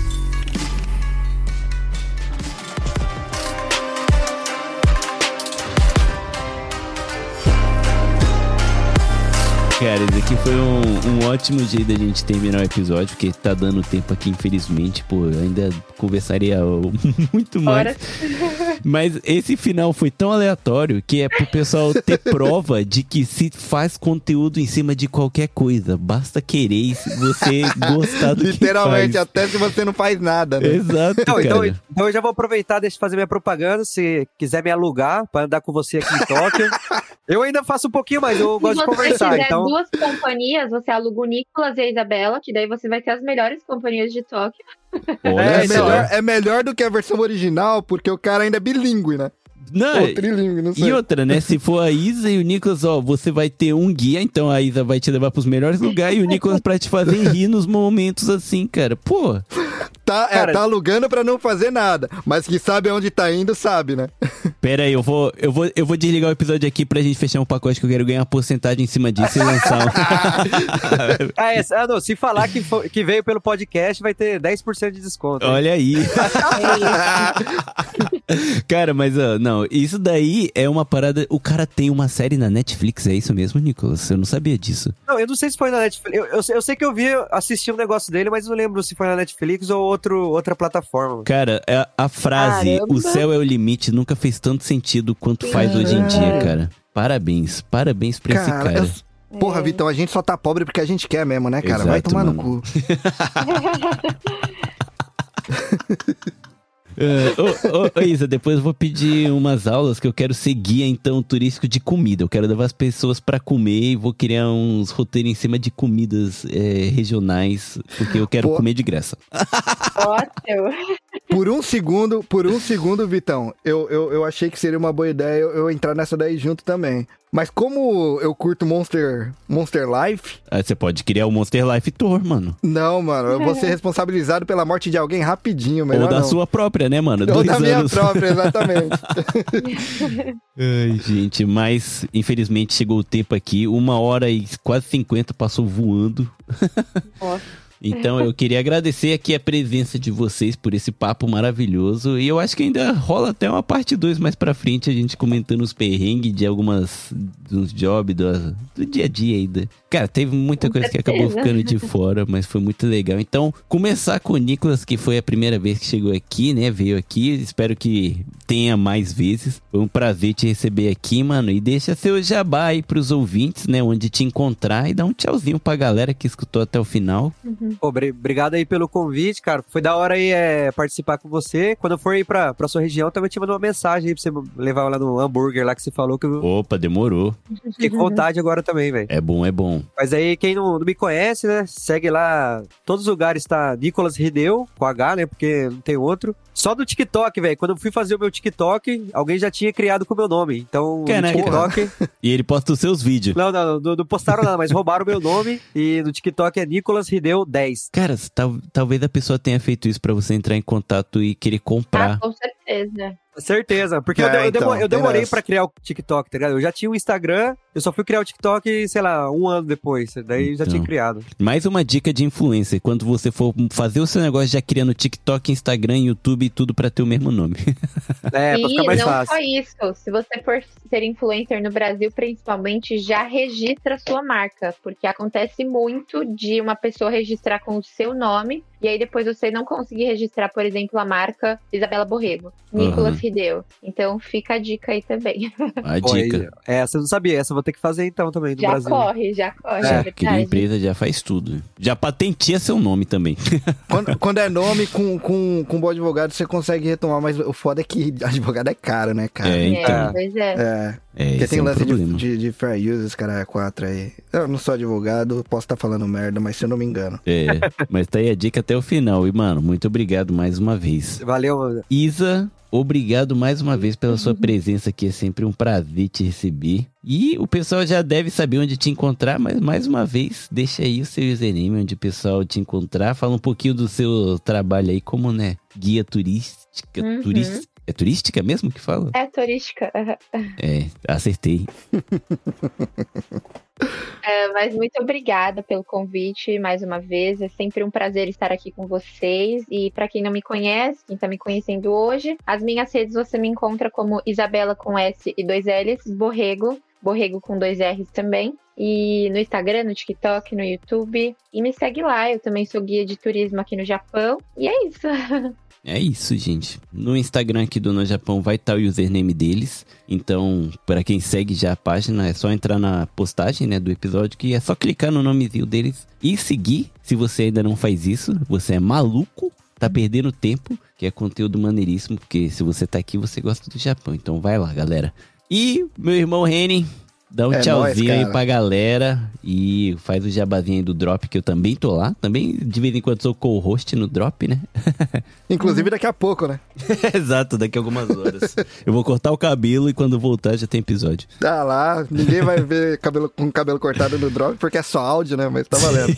Cara, esse aqui foi um, um ótimo jeito da gente terminar o episódio, porque tá dando tempo aqui, infelizmente, pô, eu ainda conversaria muito mais. Fora. Mas esse final foi tão aleatório que é pro pessoal ter prova de que se faz conteúdo em cima de qualquer coisa. Basta querer e se você gostar do Literalmente, que faz. até se você não faz nada, né? Exato, Então, cara. então, então eu já vou aproveitar, deixa eu fazer minha propaganda. Se quiser me alugar pra andar com você aqui em Tóquio. eu ainda faço um pouquinho, mas eu gosto de conversar. quiser Então, duas companhias, você aluga o Nicolas e a Isabela, que daí você vai ter as melhores companhias de Tóquio. É, É, melhor, é melhor do que a versão original, porque o cara ainda é bilíngue, né? Não, Ou trilingue, não sei. e outra, né? Se for a Isa e o Nicolas, ó, você vai ter um guia, então a Isa vai te levar pros melhores lugares e o Nicolas pra te fazer rir nos momentos assim, cara. Pô, Tá, é, Cara- tá alugando pra não fazer nada. Mas que sabe aonde tá indo, sabe, né? pera aí, eu vou, eu vou, eu vou desligar o episódio aqui pra gente fechar um pacote que eu quero ganhar uma porcentagem em cima disso e lançar um. Ah, é, ah, não, se falar que, que veio pelo podcast, vai ter 10% de desconto. Olha aí. cara, mas ó, não, isso daí é uma parada. O cara tem uma série na Netflix, é isso mesmo, Nicolas? Eu não sabia disso. Não, eu não sei se foi na Netflix. Eu, eu, sei- eu sei que eu vi, assisti um negócio dele, mas não lembro se foi na Netflix ou outro, outra plataforma. Cara, a, a frase Caramba. o céu é o limite nunca fez tanto sentido quanto faz hoje em dia, cara. Parabéns, parabéns pra esse cara. eu- Porra, Vitão, a gente só tá pobre porque a gente quer mesmo, né, cara? Vai Exato, tomar no mano. cu. Ô, ô, ô, Isa, depois eu vou pedir umas aulas que eu quero ser guia, então, turístico de comida. Eu quero levar as pessoas pra comer e vou criar uns roteiros em cima de comidas é, regionais, porque eu quero Pô. comer de graça. Ótimo. Por um segundo, por um segundo, Vitão, eu, eu, eu achei que seria uma boa ideia eu, eu entrar nessa daí junto também. Mas como eu curto Monster, Monster Life, Aí você pode criar o Monster Life Tour, mano. não, mano, eu vou ser responsabilizado pela morte de alguém rapidinho, melhor Ou da não. sua própria, né, mano? Ou Dois da minha anos. própria, exatamente. Ai, gente, mas infelizmente chegou o tempo aqui. Uma hora e quase 50 passou voando. Nossa. Então eu queria agradecer aqui a presença de vocês por esse papo maravilhoso. E eu acho que ainda rola até uma parte 2 mais pra frente, a gente comentando os perrengues de algumas. dos jobs do, do dia a dia ainda. Cara, teve muita coisa que acabou ficando de fora, mas foi muito legal. Então, começar com o Nicolas, que foi a primeira vez que chegou aqui, né? Veio aqui. Espero que tenha mais vezes. Foi um prazer te receber aqui, mano. E deixa seu jabá aí pros ouvintes, né? Onde te encontrar e dá um tchauzinho pra galera que escutou até o final. Pô, obri- obrigado aí pelo convite, cara. Foi da hora aí é, participar com você. Quando eu for aí pra, pra sua região, também te mando uma mensagem aí pra você levar lá no hambúrguer lá que você falou que eu Opa, demorou. fiquei com vontade agora também, velho. É bom, é bom. Mas aí, quem não, não me conhece, né? Segue lá. Todos os lugares tá Nicolas Rideu, com H, né? Porque não tem outro. Só do TikTok, velho. Quando eu fui fazer o meu TikTok, alguém já tinha criado com o meu nome. Então, Caraca. no TikTok. E ele posta os seus vídeos. não, não, não, não postaram nada, mas roubaram o meu nome. E no TikTok é Nicolas Rideu 10. Cara, tal- talvez a pessoa tenha feito isso pra você entrar em contato e querer comprar. Ah, com certeza. Certeza, porque É, eu, de- eu então, demo- eu demorei pra criar o TikTok, tá ligado? Eu já tinha o Instagram, eu só fui criar o TikTok, sei lá, um ano depois. Daí já Então. tinha criado. Mais uma dica de influencer. Quando você for fazer o seu negócio, já criando TikTok, Instagram, YouTube e tudo pra ter o mesmo nome. É, pra e ficar mais não fácil. só isso, se você for ser influencer no Brasil, principalmente, já registra a sua marca, porque acontece muito de uma pessoa registrar com o seu nome e aí depois você não conseguir registrar, por exemplo, a marca Isabela Borrego, Nicolas Uhum. Rideu. Então fica a dica aí também. A dica. é, essa eu não sabia, essa eu vou ter que fazer então também no já Brasil. corre, já corre, é, É, que a verdade. empresa já faz tudo. Já patenteia seu nome também. Quando, quando é nome com, com, com bom advogado, você consegue retomar, mas o foda é que advogado é caro, né, cara? É, então. É, pois é. É, É, porque tem é um lance de, problema. de, de fair use, esse cara é quatro aí. Eu não sou advogado, posso estar falando merda, mas se eu não me engano. É, mas tá aí a dica até o final. E, mano, muito obrigado mais uma vez. Valeu. Isa, obrigado mais uma vez pela sua presença aqui. É sempre um prazer te receber. E o pessoal já deve saber onde te encontrar, mas mais uma vez, deixa aí o seu username onde o pessoal te encontrar. Fala um pouquinho do seu trabalho aí como, né, guia turística. Uhum. turis- É turística mesmo que fala? É turística. É, acertei. É, mas muito obrigada pelo convite mais uma vez. É sempre um prazer estar aqui com vocês. E para quem não me conhece, quem está me conhecendo hoje, as minhas redes você me encontra como Isabela com S e dois L's, Borrego, Borrego com dois R's também. E no Instagram, no TikTok, no YouTube. E me segue lá, eu também sou guia de turismo aqui no Japão. E é isso. É isso, gente. No Instagram aqui do No Japão vai estar o username deles. Então, para quem segue já a página, é só entrar na postagem, né, do episódio, que é só clicar no nomezinho deles e seguir. Se você ainda não faz isso, você é maluco, tá perdendo tempo, que é conteúdo maneiríssimo, porque se você tá aqui, você gosta do Japão. Então vai lá, galera. E meu irmão Reni, Dá um É tchauzinho nóis, aí pra galera e faz o jabazinho aí do Drop, que eu também tô lá. Também, de vez em quando, sou co-host no Drop, né? Inclusive daqui a pouco, né? Exato, daqui a algumas horas. eu vou cortar o cabelo e quando voltar já tem episódio. Tá lá, ninguém vai ver cabelo com cabelo cortado no drop porque é só áudio, né? Mas tá valendo.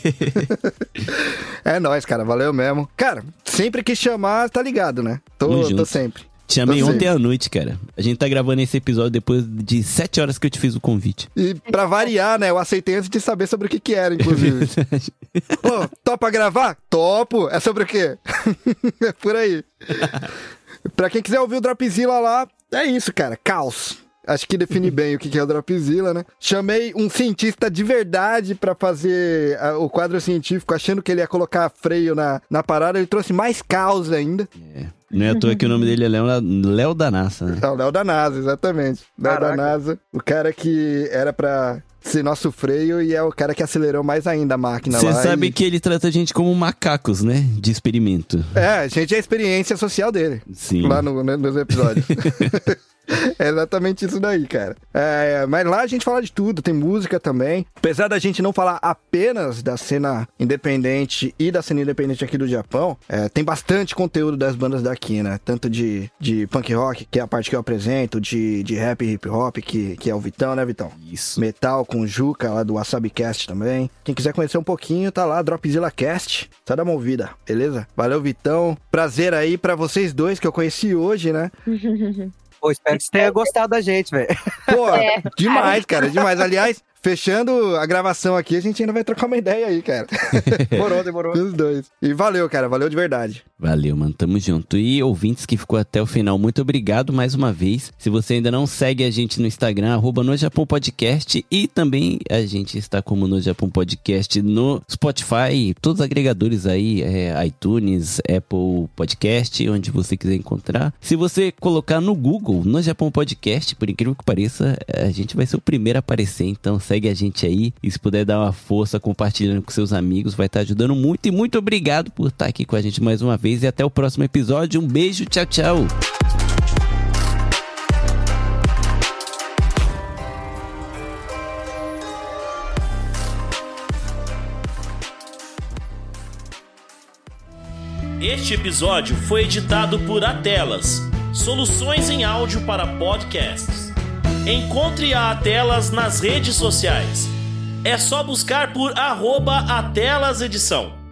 é nóis, cara, valeu mesmo. Cara, sempre que chamar, tá ligado, né? Tô, tô sempre. Te chamei Tô ontem sempre. à noite, cara. A gente tá gravando esse episódio depois de sete horas que eu te fiz o convite. E pra variar, né? Eu aceitei antes de saber sobre o que que era, inclusive. Ô, topa gravar? Topo! É sobre o quê? é por aí. pra quem quiser ouvir o Dropzilla lá, é isso, cara. Caos. Acho que define bem o que é o Dropzilla, né? Chamei um cientista de verdade pra fazer ah, o quadro científico, achando que ele ia colocar freio na, na parada. Ele trouxe mais caos ainda. É. Não é à toa que o nome dele é Léo, Léo da NASA, né? É o Léo da NASA, exatamente. Léo da. NASA, o cara que era pra ser nosso freio e é o cara que acelerou mais ainda a máquina Você sabe e- que ele trata a gente como macacos, né? De experimento. É, a gente é a experiência social dele. Sim. Lá no, né, nos episódios. é exatamente isso daí, cara. É, mas lá a gente fala de tudo, tem música também. Apesar da gente não falar apenas da cena independente e da cena independente aqui do Japão, é, tem bastante conteúdo das bandas daqui, né? Tanto de, de punk rock, que é a parte que eu apresento, de, de rap e hip hop, que, que é o Vitão, né, Vitão? Isso. Metal com Juca lá do Wasabi Cast também. Quem quiser conhecer um pouquinho, tá lá, Dropzilla Cast. Só dá uma ouvida, beleza? Valeu, Vitão. Prazer aí pra vocês dois que eu conheci hoje, né? Pô, espero que você tenha gostado da gente, velho. Pô, É. demais, cara, demais. Aliás, fechando a gravação aqui, a gente ainda vai trocar uma ideia aí, cara. Demorou, demorou. Os dois. E valeu, cara, valeu de verdade. Valeu, mano. Tamo junto. E ouvintes que ficou até o final, muito obrigado mais uma vez. Se você ainda não segue a gente no Instagram, arroba no Japão Podcast. E também a gente está como no Japão Podcast no Spotify, todos os agregadores aí, é, iTunes, Apple Podcast, onde você quiser encontrar. Se você colocar no Google, no Japão Podcast, por incrível que pareça, a gente vai ser o primeiro a aparecer. Então segue a gente aí. E se puder dar uma força compartilhando com seus amigos, vai estar ajudando muito. E muito obrigado por estar aqui com a gente mais uma vez. E até o próximo episódio. Um beijo, tchau, tchau. Este episódio foi editado por Atelas, soluções em áudio para podcasts. Encontre a Atelas nas redes sociais. É só buscar por arroba Atelas Edição.